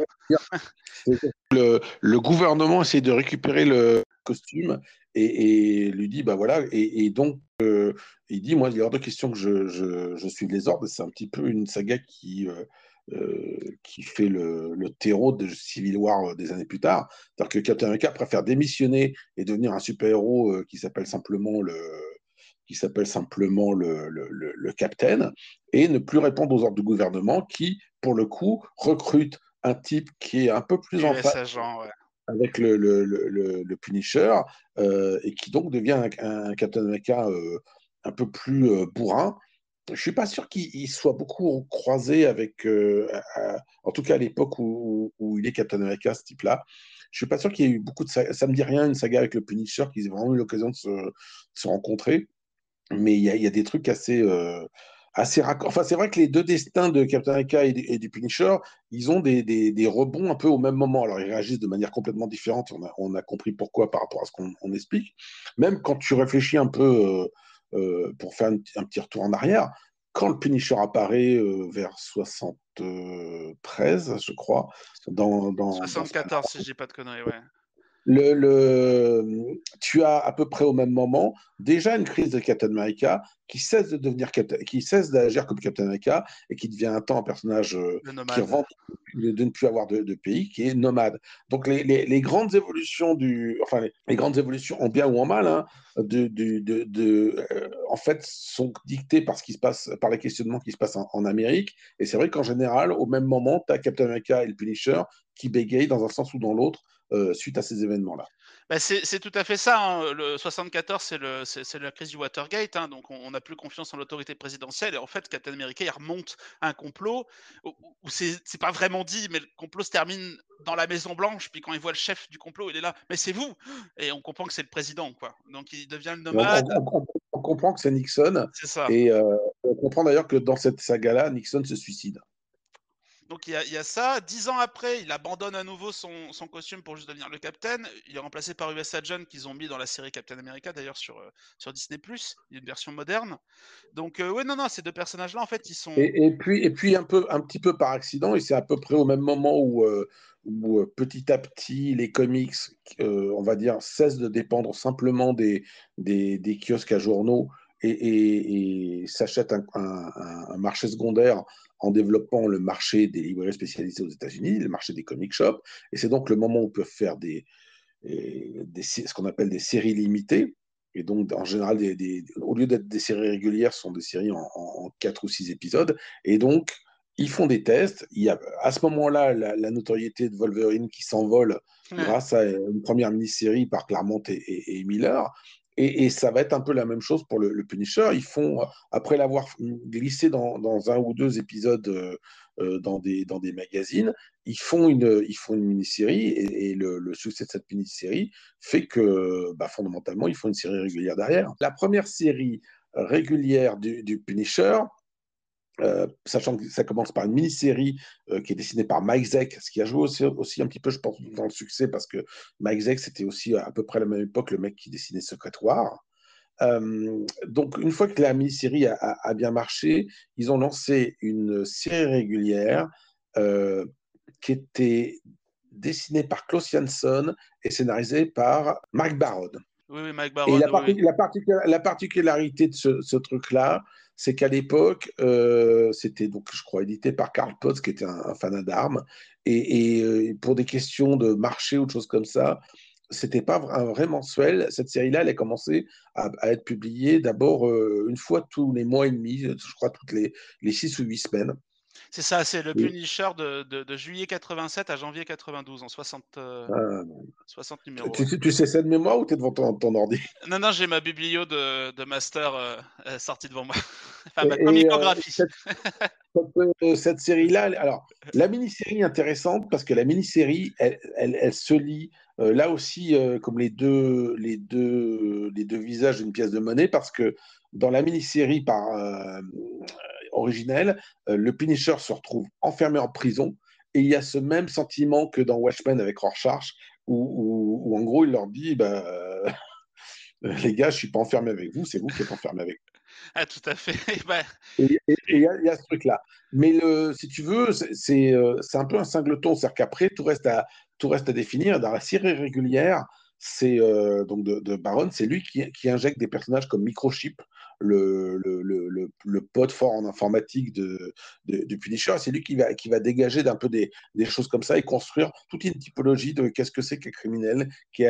que le, le, gouvernement essaie de récupérer le costume et, et lui dit bah voilà, et, et donc euh, il dit moi, il y a hors de question que je, je, je suis les ordres. C'est un petit peu une saga qui. Euh, qui fait le, le, terreau de Civil War euh, des années plus tard. C'est-à-dire que Captain America préfère démissionner et devenir un super-héros euh, qui s'appelle simplement le qui s'appelle simplement le, le, et ne plus répondre aux ordres du gouvernement qui, pour le coup, recrute un type qui est un peu plus en phase ouais. avec le, le, Punisher euh, et qui donc devient un, un Captain America euh, un peu plus euh, bourrin je suis pas sûr qu'il soit beaucoup croisé avec, euh, en tout cas à l'époque où, il est Captain America, ce type-là. Je suis pas sûr qu'il y ait eu beaucoup de ça me dit rien une saga avec le Punisher qu'ils aient vraiment eu l'occasion de se, rencontrer. Mais il y a, des trucs assez euh, assez. Enfin, c'est vrai que les deux destins de Captain America et, du Punisher, ils ont des, des, rebonds un peu au même moment. Alors, ils réagissent de manière complètement différente. On a, compris pourquoi par rapport à ce qu'on explique. Même quand tu réfléchis un peu. Euh, pour faire un, petit retour en arrière, quand le Punisher apparaît euh, vers 73, je crois, dans, dans 74, dans... si je dis pas de conneries, ouais le, le, tu as à peu près au même moment déjà une crise de Captain America qui cesse de devenir qui cesse d'agir comme Captain America et qui devient un temps un personnage euh, qui rentre de, ne plus avoir de, de, pays, qui est nomade. Donc les, les, les grandes évolutions du, enfin les, les, grandes évolutions en bien ou en mal, hein, de, de, de, de euh, en fait sont dictées par ce qui se passe, par les questionnements qui se passent en, en Amérique. Et c'est vrai qu'en général, au même moment, tu as Captain America et le Punisher qui bégayent dans un sens ou dans l'autre euh, suite à ces événements-là. Bah c'est tout à fait ça. Hein. Le 74, c'est la crise du Watergate, hein. donc on n'a plus confiance en l'autorité présidentielle. Et en fait, Captain America, il remonte un complot où, où c'est pas vraiment dit, mais le complot se termine dans la Maison Blanche. Puis quand il voit le chef du complot, il est là, mais c'est vous Et on comprend que c'est le président, quoi. Donc il devient le nomade. On, on, on comprend que c'est Nixon. C'est ça. Et euh, on comprend d'ailleurs que dans cette saga-là, Nixon se suicide. Donc il y, a, ça. Dix ans après, il abandonne à nouveau son, costume pour juste devenir le Captain. Il est remplacé par US Agent qu'ils ont mis dans la série Captain America d'ailleurs sur, euh, sur Disney+. Il y a une version moderne. Donc euh, ouais non non ces deux personnages là en fait ils sont. Et, puis et puis un peu un petit peu par accident et c'est à peu près au même moment où, euh, où petit à petit les comics on va dire cessent de dépendre simplement des, des, kiosques à journaux et, s'achètent un, marché secondaire en développant le marché des librairies spécialisées aux États-Unis, le marché des comic shops. Et c'est donc le moment où on peut faire des, des ce qu'on appelle des séries limitées. Et donc, en général, des, au lieu d'être des séries régulières, ce sont des séries en, en, 4 ou 6 épisodes. Et donc, ils font des tests. Il y a à ce moment-là la, notoriété de Wolverine qui s'envole grâce à une première mini-série par Claremont et, et Miller. Et, ça va être un peu la même chose pour le, Punisher. Ils font, après l'avoir glissé dans, un ou deux épisodes euh, euh, dans, des, magazines, ils font une, mini-série et, le, succès de cette mini-série fait que bah, fondamentalement, ils font une série régulière derrière. La première série régulière du Punisher, euh, sachant que ça commence par une mini-série euh, qui est dessinée par Mike Zeck, ce qui a joué aussi, un petit peu, je pense, dans le succès, parce que Mike Zeck, c'était aussi à peu près à la même époque le mec qui dessinait Secret War. Euh, donc, une fois que la mini-série a, bien marché, ils ont lancé une série régulière qui était dessinée par Klaus Jansson et scénarisée par Mark Baron. Oui, oui, Mike Baron. Et la, particularité de ce truc-là, c'est qu'à l'époque, euh, c'était donc, je crois, édité par Karl Potts, qui était un, fan d'armes, et, euh, pour des questions de marché ou de choses comme ça, c'était pas un vrai mensuel. Cette série-là, elle a commencé à, être publiée d'abord euh, une fois tous les mois et demi, je crois toutes les six ou huit semaines. C'est ça, c'est le Punisher de, de, juillet 87 à janvier 92 en 60, 60 euh, ah, numéros. Tu, tu, sais ça de mémoire ou tu es devant ton, ton, ordi? Non, non, j'ai ma biblio de, de master euh, euh, sortie devant moi. enfin, ma comicographie. cette, cette, série-là, alors, la mini-série est intéressante parce que la mini-série, elle, elle, elle, se lit là aussi comme les deux, les, deux, les deux visages d'une pièce de monnaie parce que dans la mini-série par originelle, euh, le Punisher se retrouve enfermé en prison. Et il y a ce même sentiment que dans Watchmen avec Rorschach, où, où, en gros il leur dit bah, Les gars, je suis pas enfermé avec vous, c'est vous qui êtes enfermé avec moi. Ah, tout à fait. Bah. et il y, a ce truc-là. Mais le, si tu veux, c'est euh, un peu un singleton. C'est-à-dire qu'après, tout, reste à, tout reste à définir. Dans la série régulière, c'est euh, donc de, de Baron, c'est lui qui, qui, injecte des personnages comme Microchip, le, le, pote fort en informatique de Punisher. C'est lui qui va, dégager d'un peu des, choses comme ça et construire toute une typologie de qu'est-ce que c'est qu'un criminel qui,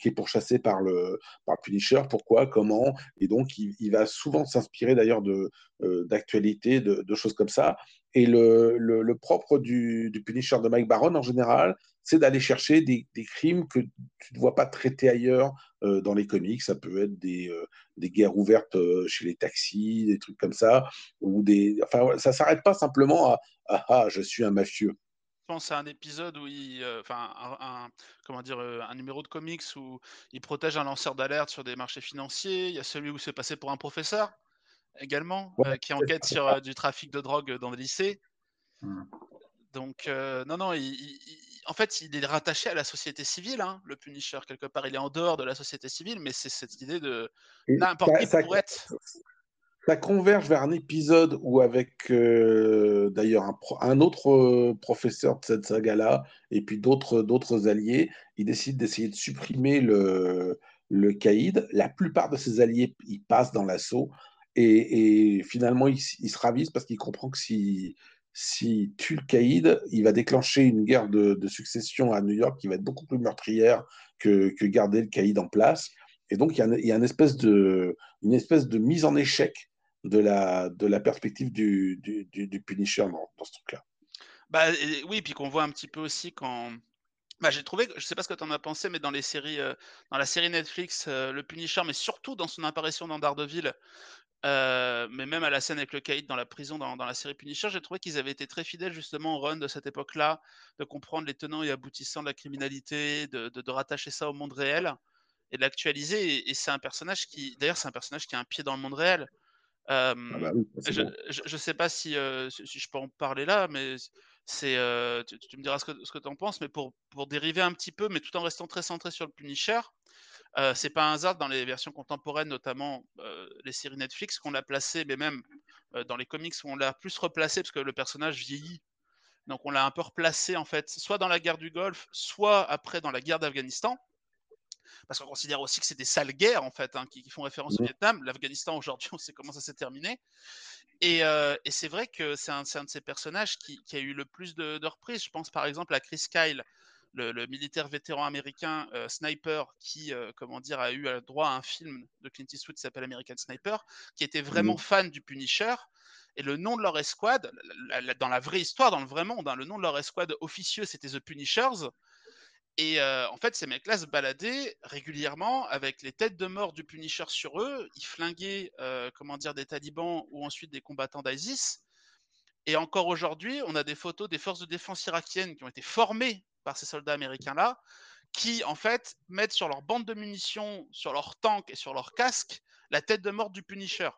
qui est pourchassé par le, par Punisher, pourquoi, comment. Et donc, il, il va souvent s'inspirer d'ailleurs de, euh, d'actualité, de, de, choses comme ça. Et le, propre du, du, Punisher de Mike Baron, en général, c'est d'aller chercher des, crimes que tu ne vois pas traités ailleurs euh, dans les comics. Ça peut être des, euh, guerres ouvertes euh, chez les taxis, des trucs comme ça. Ou des... Enfin, ça ne s'arrête pas simplement à ah, je suis un mafieux. Je pense à un épisode où il, enfin, comment dire, un numéro de comics où il protège un lanceur d'alerte sur des marchés financiers. Il y a celui où c'est passé pour un professeur également, euh, qui enquête sur euh, du trafic de drogue dans des lycées. Mmh. Donc, euh, non, non, en fait, il est rattaché à la société civile, hein, le Punisher, quelque part. Il est en dehors de la société civile, mais c'est cette idée de n'importe qui pourrait être. Ça converge vers un épisode où, avec d'ailleurs un, un, autre professeur de cette saga-là, et puis d'autres alliés, il décide d'essayer de supprimer le, le caïd. La plupart de ses alliés, ils passent dans l'assaut. Et, finalement, il, se ravise parce qu'il comprend que si, si tue le caïd, il va déclencher une guerre de, succession à New York qui va être beaucoup plus meurtrière que, garder le caïd en place. Et donc, il y a, une, espèce de, une espèce de mise en échec de la, de la perspective du, du, du, Punisher dans, ce truc-là. Bah, oui, puis qu'on voit un petit peu aussi quand. Bah, j'ai trouvé, je sais pas ce que tu en as pensé, mais dans les séries, euh, dans la série Netflix, euh, le Punisher, mais surtout dans son apparition dans Daredevil, euh, mais même à la scène avec le Caïd dans la prison, dans, la série Punisher, j'ai trouvé qu'ils avaient été très fidèles justement au run de cette époque-là, de comprendre les tenants et aboutissants de la criminalité, de, rattacher ça au monde réel et de l'actualiser. Et, c'est un personnage qui, d'ailleurs, c'est un personnage qui a un pied dans le monde réel. Euh, ah bah je ne sais pas si, euh, si, je peux en parler là, mais C'est, tu, me diras ce que, ce que tu en penses, mais pour, pour dériver un petit peu, mais tout en restant très centré sur le Punisher, c'est pas un hasard dans les versions contemporaines, notamment les séries Netflix, qu'on l'a placé, mais même dans les comics où on l'a plus replacé parce que le personnage vieillit. Donc on l'a un peu replacé en fait, soit dans la guerre du Golfe, soit après dans la guerre d'Afghanistan. Parce qu'on considère aussi que c'est des sales guerres en fait, hein, qui, font référence au Vietnam. L'Afghanistan aujourd'hui, on sait comment ça s'est terminé. Et, c'est vrai que c'est un, un, de ces personnages qui, a eu le plus de, de reprises. Je pense par exemple à Chris Kyle, le, militaire vétéran américain euh, sniper qui, euh, comment dire, a eu droit à un film de Clint Eastwood qui s'appelle American Sniper, qui était vraiment mmh. fan du Punisher. Et le nom de leur escouade, dans la vraie histoire, dans le vrai monde, hein, le nom de leur escouade officieux, c'était The Punishers. Et euh, en fait, ces mecs-là se baladaient régulièrement avec les têtes de mort du Punisher sur eux. Ils flinguaient, comment dire, des talibans ou ensuite des combattants d'ISIS. Et encore aujourd'hui, on a des photos des forces de défense irakiennes qui ont été formées par ces soldats américains-là, qui en fait mettent sur leur bande de munitions, sur leur tank et sur leur casque la tête de mort du Punisher.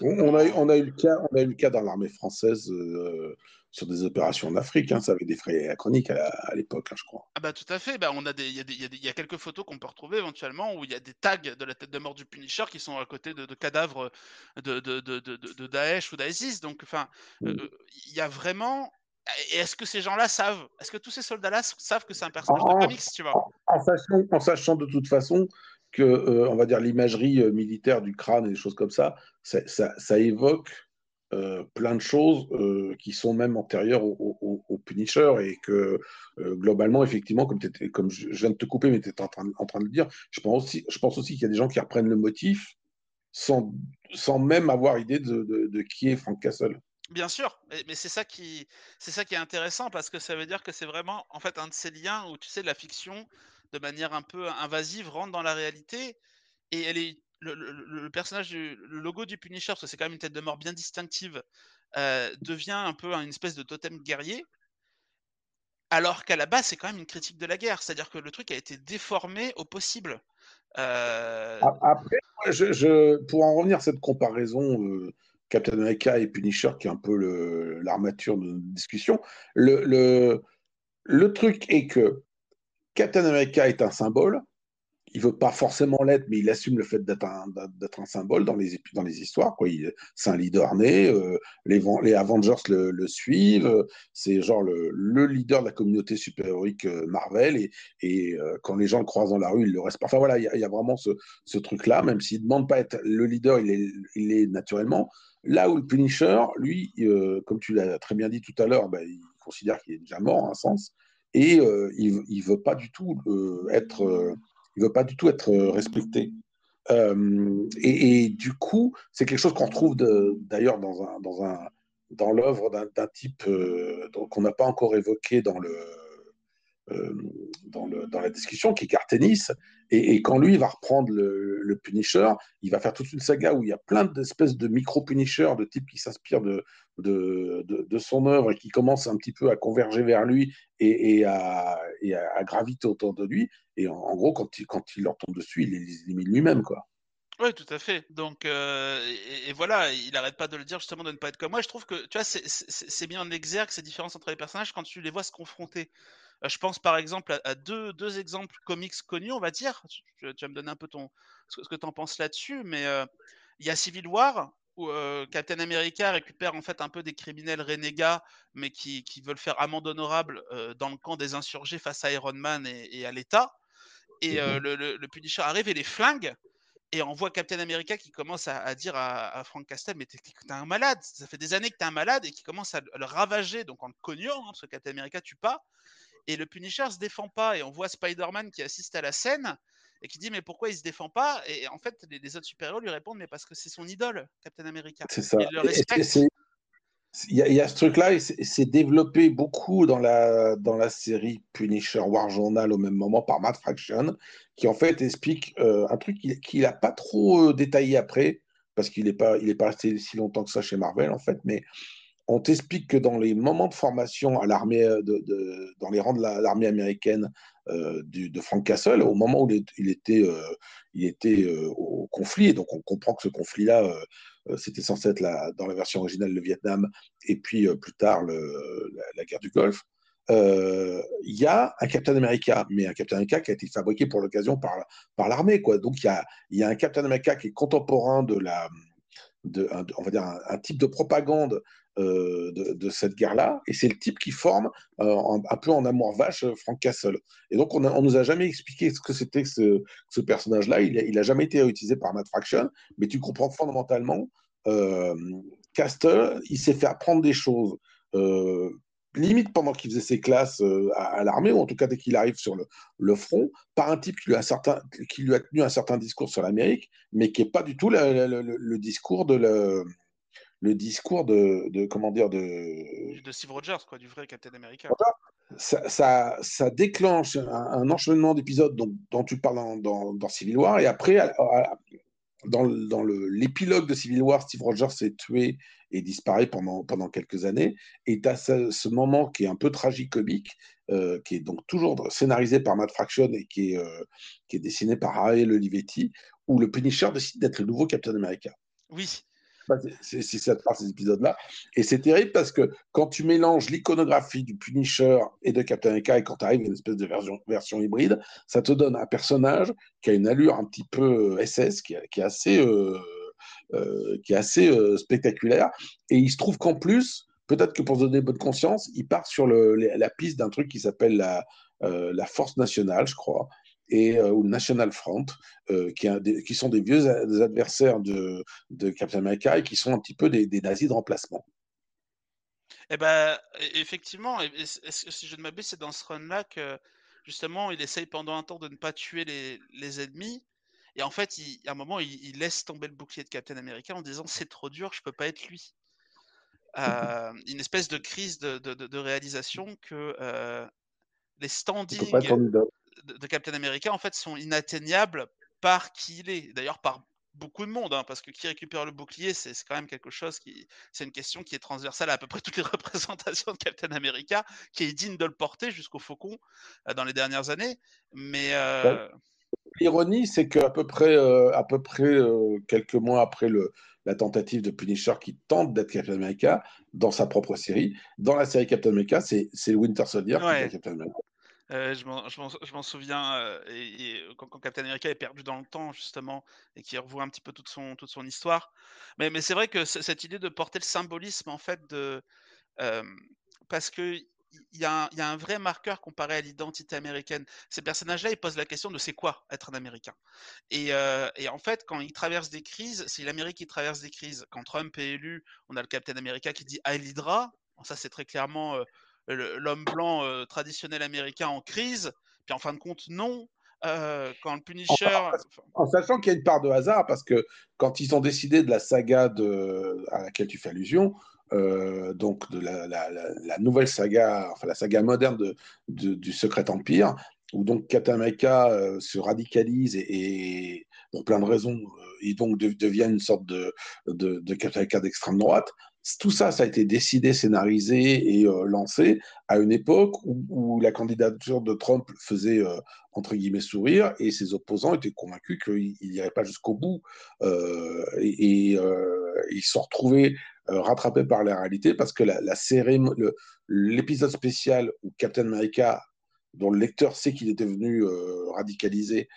On a, on a, eu, le cas, on a eu le cas dans l'armée française euh, sur des opérations en Afrique, hein, ça avait des frais chroniques à, l'époque, hein, je crois. Ah bah tout à fait, bah, on a des, il y, y, a quelques photos qu'on peut retrouver éventuellement où il y a des tags de la tête de mort du Punisher qui sont à côté de, cadavres de, de, de, Daesh ou d'ISIS. Donc enfin, mm. euh, il y a vraiment est-ce que ces gens-là savent Est-ce que tous ces soldats-là savent que c'est un personnage de comics, tu vois? en sachant, de toute façon que, euh, on va dire, l'imagerie euh, militaire du crâne et des choses comme ça, ça, évoque euh, plein de choses qui sont même antérieures au, Punisher et que globalement, effectivement, comme, comme je, viens de te couper, mais tu étais en train, en train de le dire, je pense aussi, je pense aussi qu'il y a des gens qui reprennent le motif sans, sans même avoir idée de, de qui est Frank Castle. Bien sûr, mais, c'est ça qui c'est ça qui est intéressant parce que ça veut dire que c'est vraiment en fait un de ces liens où tu sais la fiction de manière un peu invasive rentre dans la réalité et elle est le, personnage le logo du Punisher parce que c'est quand même une tête de mort bien distinctive euh, devient un peu une espèce de totem guerrier alors qu'à la base c'est quand même une critique de la guerre c'est-à-dire que le truc a été déformé au possible. Euh après, pour en revenir à cette comparaison euh, Captain America et Punisher, qui est un peu l'armature de notre discussion. Le, le, le, truc est que Captain America est un symbole. Il veut pas forcément l'être, mais il assume le fait d'être un, un, symbole dans les, dans les histoires. C'est un leader né. Euh, les, les, Avengers le, suivent. C'est genre le, le, leader de la communauté super-héroïque euh, Marvel. Et, et euh, quand les gens le croisent dans la rue, il le respectent. Enfin voilà, il y, a vraiment ce, ce truc-là. Même s'il ne demande pas être le leader, il est, il est naturellement. Là où le Punisher, lui, euh, comme tu l'as très bien dit tout à l'heure, bah, il considère qu'il est déjà mort, en un sens, et euh, il ne veut pas du tout euh, être, il veut pas du tout être respecté. Et, du coup, c'est quelque chose qu'on retrouve d'ailleurs dans dans l'œuvre d'un type qu'on n'a pas encore évoqué dans le euh, dans, le, la discussion, qui est Cartenis. Et, quand lui va reprendre le, Punisher, il va faire toute une saga où il y a plein d'espèces de micro-Punisher, de types qui s'inspirent de, son œuvre et qui commencent un petit peu à converger vers lui et, à, graviter autour de lui. Et en, gros, quand il, quand il leur tombe dessus, il les élimine lui-même. quoi. Oui, tout à fait. Donc, euh, et, voilà, il n'arrête pas de le dire justement de ne pas être comme moi. Je trouve que, tu vois, c'est bien en exergue ces différences entre les personnages quand tu les vois se confronter. Je pense par exemple à, deux, deux, exemples comics connus, on va dire. Tu, vas me donner un peu ton, ce, que tu en penses là-dessus, mais il y a Civil War où euh, Captain America récupère en fait un peu des criminels renégats, mais qui, qui veulent faire amende honorable dans le camp des insurgés face à Iron Man et, à l'État. Et mmh le, le, Punisher arrive et les flingue. Et on voit Captain America qui commence à, dire à, Frank Castle Mais t'es un malade, ça fait des années que t'es un malade, et qui commence à le ravager, donc en le cognant, hein, parce que Captain America tue pas. Et le Punisher se défend pas. Et on voit Spider-Man qui assiste à la scène et qui dit Mais pourquoi il se défend pas? Et en fait, les, autres super-héros lui répondent Mais parce que c'est son idole, Captain America. C'est ça. Il y, a ce truc-là, et c'est développé beaucoup dans la, dans la série Punisher War Journal au même moment par Matt Fraction, qui en fait explique euh, un truc qu'il n'a pas trop euh, détaillé après, parce qu'il n'est pas, il est pas resté si longtemps que ça chez Marvel en fait, mais on t'explique que dans les moments de formation à l'armée, de, dans les rangs de l'armée américaine de Frank Castle, au moment où il, était, il était au conflit, et donc on comprend que ce conflit-là, c'était censé être dans la version originale le Vietnam, et puis plus tard la, guerre du Golfe. Il y a un Captain America, mais un Captain America qui a été fabriqué pour l'occasion par, par l'armée. Donc il y a, un Captain America qui est contemporain de la, on va dire un, type de propagande euh, de, cette guerre-là, et c'est le type qui forme euh, un peu en amour vache euh, Frank Castle. Et donc on, a, on nous a jamais expliqué ce que c'était ce, ce personnage-là. Il, il a jamais été utilisé par Matt Fraction, mais tu comprends fondamentalement Castle, il sait faire prendre des choses limite pendant qu'il faisait ses classes à, l'armée, ou en tout cas dès qu'il arrive sur le, front, par un type qui lui, a certain, qui lui a tenu un certain discours sur l'Amérique, mais qui n'est pas du tout le, discours de le, discours de, comment dire de de Steve Rogers quoi du vrai Captain America ça, ça, déclenche un, enchaînement d'épisodes dont, dont, tu parles dans, dans, Civil War et après dans, dans l'épilogue de Civil War, Steve Rogers s'est tué et disparaît pendant, pendant quelques années. Et tu as ce, moment qui est un peu tragique-comique, euh, qui est donc toujours scénarisé par Matt Fraction et qui est, euh, qui est dessiné par Ariel Olivetti, où le Punisher décide d'être le nouveau Captain America. Oui, c'est cette part ces épisodes-là. Et c'est terrible parce que quand tu mélanges l'iconographie du Punisher et de Captain America et quand tu arrives à une espèce de version, hybride, ça te donne un personnage qui a une allure un petit peu SS, qui, qui est assez, euh, euh, qui est assez euh, spectaculaire. Et il se trouve qu'en plus, peut-être que pour se donner bonne conscience, il part sur la piste d'un truc qui s'appelle la Force nationale, je crois et euh, ou National Front, euh, qui, qui, sont des vieux adversaires de, de, Captain America et qui sont un petit peu des, nazis de remplacement. Eh ben, e, effectivement, si je ne m'abuse, c'est dans ce run-là que justement, il essaye pendant un temps de ne pas tuer les, les ennemis. Et en fait, il, à un moment, il, laisse tomber le bouclier de Captain America en disant c'est trop dur, je peux pas être lui. Euh, une espèce de crise de, de, de réalisation que les standings de, Captain America en fait sont inatteignables par qui il est. D'ailleurs par beaucoup de monde, hein, parce que qui récupère le bouclier, c'est quand même quelque chose qui, c'est une question qui est transversale à à peu près toutes les représentations de Captain America, qui est digne de le porter jusqu'au Faucon euh, dans les dernières années. Mais euh... l'ironie, c'est qu'à peu près, euh, à peu près euh, quelques mois après le, la tentative de Punisher qui tente d'être Captain America dans sa propre série, dans la série Captain America, c'est Winter Soldier qui est Captain America. Euh, je m'en souviens, euh, quand, Captain America est perdu dans le temps, justement, et qui revoit un petit peu toute son, histoire. Mais, c'est vrai que cette idée de porter le symbolisme, en fait, de. parce que. Il y, a un, vrai marqueur comparé à l'identité américaine. Ces personnages-là, ils posent la question de c'est quoi être un Américain? Et, euh, en fait, quand ils traversent des crises, c'est l'Amérique qui traverse des crises. Quand Trump est élu, on a le Captain America qui dit à l'Hydra. Ça, c'est très clairement l'homme blanc euh, traditionnel américain en crise. Puis en fin de compte, non. Euh, quand le Punisher. En, sachant qu'il y a une part de hasard, parce que quand ils ont décidé de la saga de, à laquelle tu fais allusion, euh, donc de la, la, nouvelle saga, enfin la saga moderne de, du Secret Empire, où donc Captain America se radicalise et, et, pour plein de raisons, il donc devient une sorte de, de, de Captain America d'extrême droite. Tout ça, ça a été décidé, scénarisé et euh, lancé à une époque où, la candidature de Trump faisait, euh, entre guillemets, sourire et ses opposants étaient convaincus qu'il n'irait pas jusqu'au bout. Euh, et, ils se sont rattrapés par la réalité parce que la, la l'épisode spécial où Captain America, dont le lecteur sait qu'il est devenu radicalisé,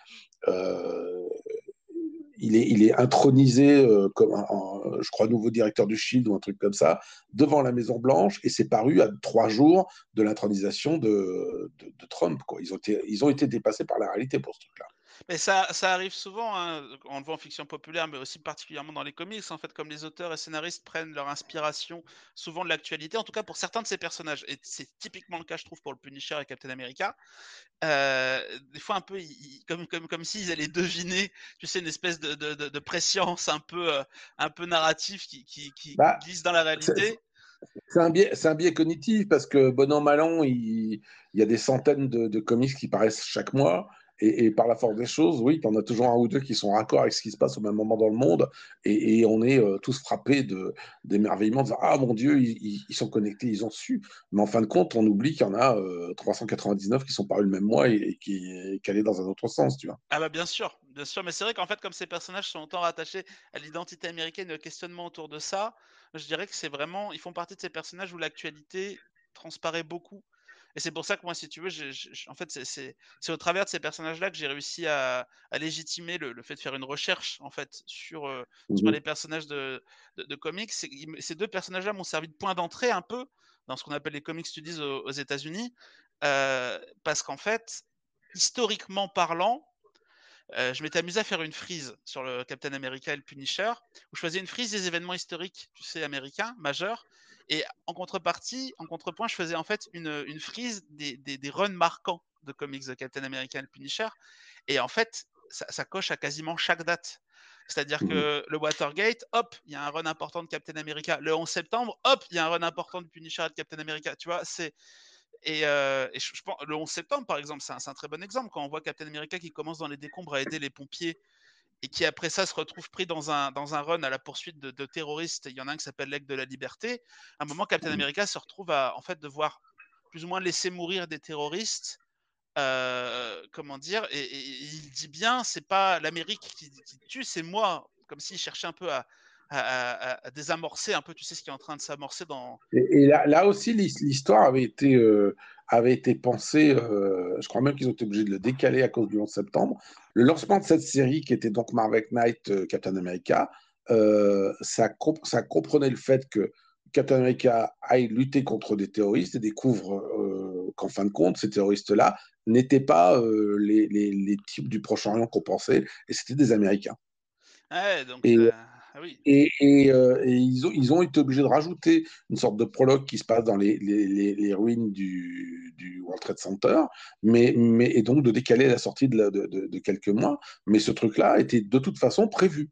il est, intronisé euh, comme, je crois, nouveau directeur du Shield ou un truc comme ça, devant la Maison Blanche, et c'est paru à trois jours de l'intronisation de, de, Trump. Quoi. Ils, ont été, ils ont été dépassés par la réalité pour ce truc-là. Mais ça, ça arrive souvent, hein, on le voit en fiction populaire, mais aussi particulièrement dans les comics, en fait, comme les auteurs et scénaristes prennent leur inspiration souvent de l'actualité, en tout cas pour certains de ces personnages. Et c'est typiquement le cas, je trouve, pour le Punisher et Captain America. Euh, des fois, un peu, comme, comme, comme s'ils allaient deviner, tu sais, une espèce de, de, de, préscience un peu, euh, un peu narratif qui, qui, qui bah, glisse dans la réalité. C'est un, biais, un biais cognitif parce que, bon an, mal an, il, il y a des centaines de, de comics qui paraissent chaque mois Et, par la force des choses, oui, tu en as toujours un ou deux qui sont raccord avec ce qui se passe au même moment dans le monde. Et, on est euh, tous frappés d'émerveillement, de, dire Ah mon Dieu, ils, sont connectés, ils ont su. Mais en fin de compte, on oublie qu'il y en a 399 qui sont parus le même mois et, qui, qui allaient dans un autre sens, tu vois. Ah bah bien sûr, bien sûr. Mais c'est vrai qu'en fait, comme ces personnages sont longtemps rattachés à l'identité américaine et au questionnement autour de ça, je dirais que c'est vraiment, ils font partie de ces personnages où l'actualité transparaît beaucoup. Et c'est pour ça que moi, si tu veux, en fait, c'est au travers de ces personnages-là que j'ai réussi à, légitimer le, fait de faire une recherche, en fait, sur, euh, mmh les personnages de, de, comics. Ces deux personnages-là m'ont servi de point d'entrée un peu dans ce qu'on appelle les comics studies aux, aux États-Unis, euh, parce qu'en fait, historiquement parlant, euh, je m'étais amusé à faire une frise sur le Captain America et le Punisher, où je faisais une frise des événements historiques, tu sais, américains, majeurs. Et en contrepartie, en contrepoint, je faisais en fait une, une frise des, des, des, runs marquants de comics de Captain America et le Punisher. Et en fait, ça, ça coche à quasiment chaque date. C'est-à-dire mmh que le Watergate, hop, il y a un run important de Captain America. Le 11 septembre, hop, il y a un run important de Punisher et de Captain America. Tu vois, c'est et, je, pense, le 11 septembre, par exemple, c'est un, très bon exemple. Quand on voit Captain America qui commence dans les décombres à aider les pompiers et qui, après ça, se retrouve pris dans un, dans un run à la poursuite de, terroristes, il y en a un qui s'appelle l'aigle de la liberté. À un moment, Captain. America se retrouve à en fait, devoir plus ou moins laisser mourir des terroristes. comment dire et, il dit bien, c'est pas l'Amérique qui, qui tue, c'est moi. Comme s'il cherchait un peu à, à, désamorcer un peu, tu sais, ce qui est en train de s'amorcer dans. Et, là, aussi, l'histoire avait été, euh, avait été pensée, euh, je crois même qu'ils ont été obligés de le décaler à cause du 11 septembre. Le lancement de cette série, qui était donc Marvel Knight, euh, Captain America, ça, ça comprenait le fait que Captain America aille lutter contre des terroristes et découvre qu'en fin de compte, ces terroristes-là n'étaient pas les, les, les, types du Proche-Orient qu'on pensait, et c'était des Américains. Ouais, donc, ah et, euh, et, ils, ont, ils ont été obligés de rajouter une sorte de prologue qui se passe dans les, les, les, ruines du, du, World Trade Center, mais, mais, et donc de décaler la sortie de, de, de, quelques mois. Mais ce truc-là était de toute façon prévu.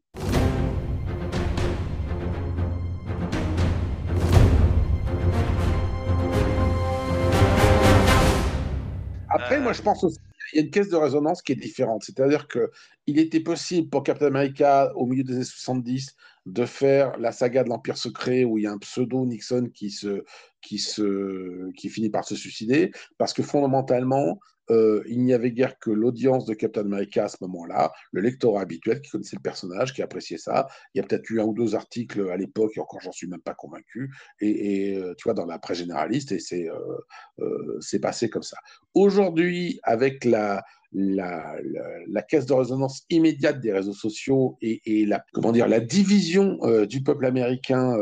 Après, moi, je pense aussi y a une caisse de résonance qui est différente. C'est-à-dire qu'il était possible pour Captain America, au milieu des années 70, de faire la saga de l'Empire secret où il y a un pseudo Nixon qui, se, qui, se, qui finit par se suicider, parce que fondamentalement, euh, il n'y avait guère que l'audience de Captain America à ce moment-là, le lectorat habituel qui connaissait le personnage, qui appréciait ça. Il y a peut-être eu un ou deux articles à l'époque, et encore j'en suis même pas convaincu, et, euh, tu vois, dans la presse généraliste, et c'est euh, passé comme ça. Aujourd'hui, avec la, la, la, caisse de résonance immédiate des réseaux sociaux et, et la, comment dire, la division du peuple américain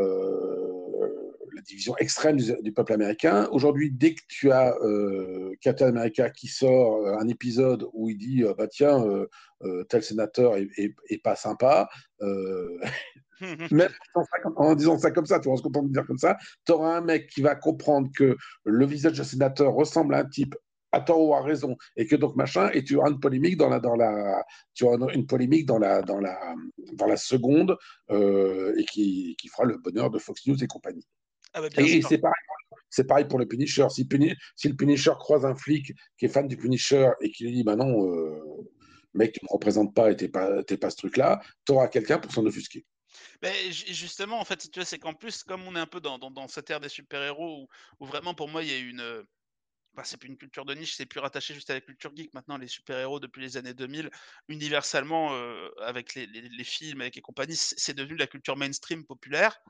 division extrême du, peuple américain. Aujourd'hui, dès que tu as euh, Captain America qui sort euh, un épisode où il dit euh, bah tiens euh, tel sénateur est, pas sympa, même en disant ça comme ça, tu vas se de dire comme ça, tu auras un mec qui va comprendre que le visage du sénateur ressemble à un type à tort ou à raison, et que donc machin, et tu auras une polémique dans la, dans la, tu auras une polémique dans la, dans la, dans la seconde, et qui, qui fera le bonheur de Fox News et compagnie. Ah bah, et c'est pareil, c'est pareil pour le Punisher. Si, si, le Punisher croise un flic qui est fan du Punisher et qui lui dit Bah non, euh, mec, tu ne me représentes pas et tu n'es pas, pas ce truc-là, tu auras quelqu'un pour s'en offusquer. Mais justement, en fait, tu vois, c'est qu'en plus, comme on est un peu dans, dans, cette ère des super-héros où, vraiment pour moi il y a une. Bah, c'est plus une culture de niche, c'est plus rattaché juste à la culture geek. Maintenant, les super-héros depuis les années 2000, universellement, euh, avec les, les, les, films, avec les compagnies, c'est devenu la culture mainstream populaire.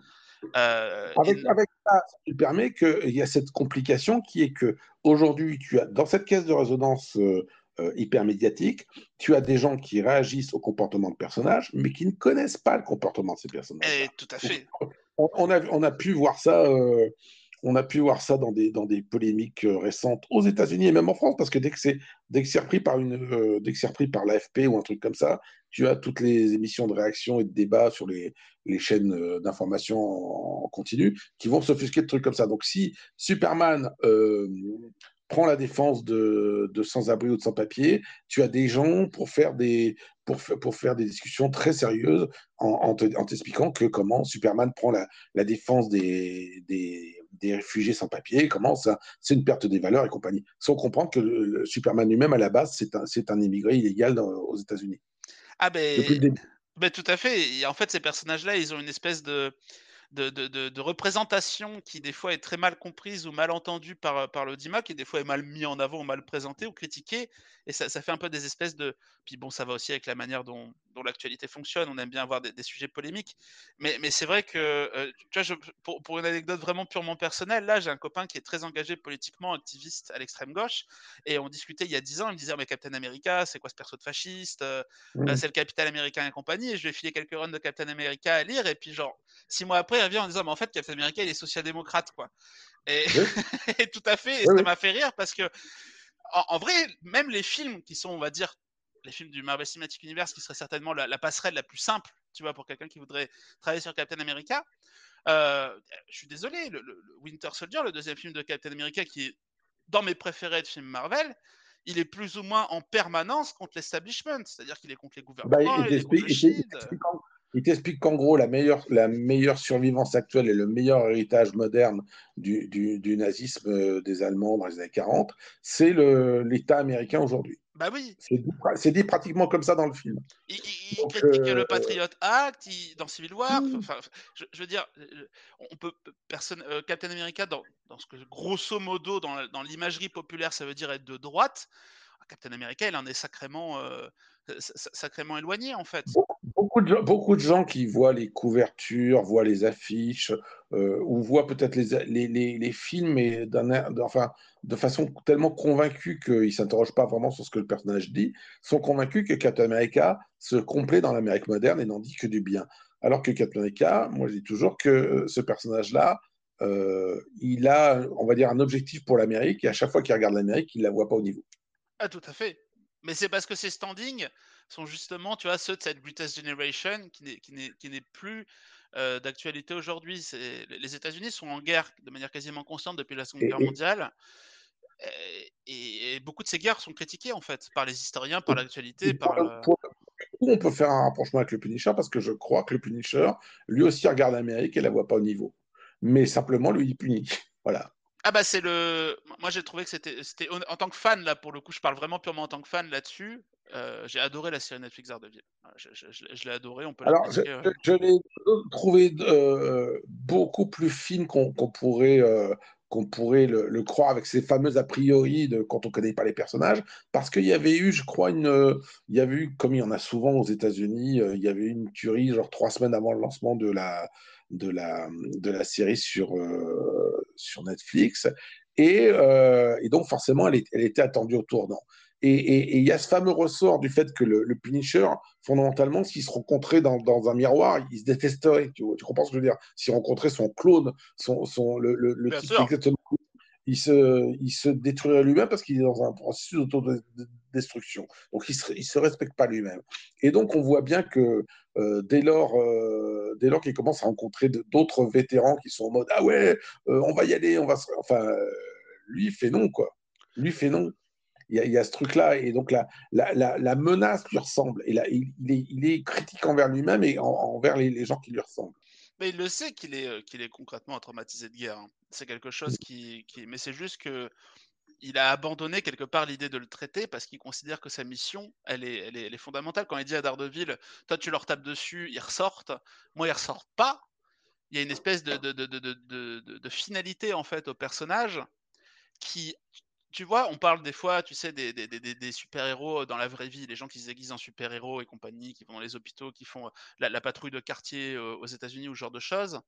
Euh, avec, ça, ça permet qu'il y a cette complication qui est que aujourd'hui, tu as dans cette caisse de résonance euh, euh, hyper médiatique, tu as des gens qui réagissent au comportement de personnages, mais qui ne connaissent pas le comportement de ces personnages. Et tout à fait. On, a, on a pu voir ça. On a pu voir ça dans des, polémiques récentes aux États-Unis et même en France, parce que dès que c'est repris par par l'AFP ou un truc comme ça, tu as toutes les émissions de réaction et de débat sur les, chaînes euh, d'information en, continu qui vont s'offusquer de trucs comme ça. Donc si Superman euh, prend la défense de, sans-abri ou de sans-papier, tu as des gens pour faire des, discussions très sérieuses en, t'expliquant que comment Superman prend la, défense des, des réfugiés sans papier, comment ça, c'est une perte des valeurs et compagnie. Sans comprendre que le, Superman lui-même, à la base, c'est un, c'est un immigré illégal aux États-Unis. Ah ben, ben, tout à fait. Et en fait, ces personnages-là, ils ont une espèce de de, de, représentation qui des fois est très mal comprise ou mal entendue par, par l'audimat, qui des fois est mal mis en avant ou mal présenté ou critiqué. Et ça, ça, fait un peu des espèces de... Puis bon, ça va aussi avec la manière dont, dont l'actualité fonctionne. On aime bien avoir des, sujets polémiques. Mais, mais c'est vrai que, euh, tu vois, je, pour, pour, une anecdote vraiment purement personnelle, là, j'ai un copain qui est très engagé politiquement, activiste à l'extrême gauche. Et on discutait il y a 10 ans, il me disait, mais Captain America, c'est quoi ce perso de fasciste? Euh, mmh. C'est le capital américain et compagnie. Et je lui ai filé quelques runs de Captain America à lire. Et puis, genre, six mois après, il revient en disant, mais en fait, Captain America, il est social-démocrate, quoi. Et, tout à fait, et ça m'a fait rire parce que, en, vrai, même les films qui sont, on va dire, les films du Marvel Cinematic Universe, qui serait certainement la, passerelle la plus simple, tu vois, pour quelqu'un qui voudrait travailler sur Captain America. Euh, je suis désolé, le, Winter Soldier, le deuxième film de Captain America, qui est dans mes préférés de films Marvel, il est plus ou moins en permanence contre l'establishment, c'est-à-dire qu'il est contre les gouvernements, bah, il, est contre le il t'explique qu'en gros, la meilleure, la meilleure survivance actuelle et le meilleur héritage moderne du, du, nazisme euh, des Allemands dans les années 40, c'est l'État américain aujourd'hui. Bah oui. C'est dit, pratiquement comme ça dans le film. Il, critique le euh, Patriot Act dans Civil War. Hmm. Enfin, je, veux dire, on peut personne, euh, Captain America dans, dans, ce que grosso modo dans l'imagerie populaire ça veut dire être de droite. Captain America, il en est sacrément, euh, sacrément éloigné en fait. Beaucoup de, beaucoup de, gens qui voient les couvertures, voient les affiches, euh, ou voient peut-être les, les, les, films, et enfin, de façon tellement convaincue qu'ils ne s'interrogent pas vraiment sur ce que le personnage dit, sont convaincus que Captain America se complaît dans l'Amérique moderne et n'en dit que du bien. Alors que Captain America, moi je dis toujours que euh, ce personnage-là, il a, on va dire, un objectif pour l'Amérique, et à chaque fois qu'il regarde l'Amérique, il ne la voit pas au niveau. Ah, tout à fait. Mais c'est parce que ces standings sont justement, tu vois, ceux de cette Greatest Generation qui n'est, plus euh, d'actualité aujourd'hui. les États-Unis sont en guerre de manière quasiment constante depuis la Seconde Guerre mondiale. Et, beaucoup de ces guerres sont critiquées en fait par les historiens, par l'actualité. Par, on peut faire un rapprochement avec le Punisher parce que je crois que le Punisher, lui aussi, regarde l'Amérique et la voit pas au niveau. Mais simplement, lui, il punit. Voilà. Ah bah c'est le. Moi j'ai trouvé que c'était, c'était en tant que fan là pour le coup, je parle vraiment purement en tant que fan là-dessus. Euh, j'ai adoré la série Netflix Daredevil. Je, je, je, l'ai adoré. On peut. Alors je, je, l'ai trouvé euh, beaucoup plus fine qu'on, qu'on pourrait euh, qu'on pourrait le, le, croire avec ces fameux a priori de quand on connaît pas les personnages, parce qu'il y avait eu, je crois, une, il y avait eu, comme il y en a souvent aux États-Unis, il y avait eu une tuerie genre trois semaines avant le lancement de la de la de la série sur sur Netflix. Et, euh, et donc, forcément, elle, elle, était attendue au tournant. Et il y a ce fameux ressort du fait que le, le Punisher, fondamentalement, s'ils se rencontraient dans, dans, un miroir, ils se détesteraient. Tu, tu, comprends ce que je veux dire? S'ils rencontraient son clone, son, son, le, le, le type exactement il se, il se détruirait lui-même parce qu'il est dans un processus d'autodestruction. Donc il ne se, se, respecte pas lui-même. Et donc on voit bien que euh, dès lors, euh, dès lors qu'il commence à rencontrer d'autres vétérans qui sont en mode ah ouais, euh, on va y aller, on va se... enfin lui il fait non quoi. Lui fait non. Il y a, il y a ce truc-là et donc la, la, la, la, menace lui ressemble. Et là, il, il, est, il est critique envers lui-même et en, envers les, les gens qui lui ressemblent. Mais il le sait qu'il est, qu'il est concrètement traumatisé de guerre. Hein. C'est quelque chose qui, qui... Mais c'est juste que il a abandonné quelque part l'idée de le traiter parce qu'il considère que sa mission, elle est, elle est, fondamentale. Quand il dit à Daredevil, toi tu leur tapes dessus, ils ressortent. Moi, ils ressortent pas. Il y a une espèce de, de, de, de finalité en fait au personnage qui tu vois, on parle des fois, tu sais, des, des, des, super-héros dans la vraie vie, les gens qui se déguisent en super-héros et compagnie, qui vont dans les hôpitaux, qui font la, la patrouille de quartier aux États-Unis ou ce genre de choses.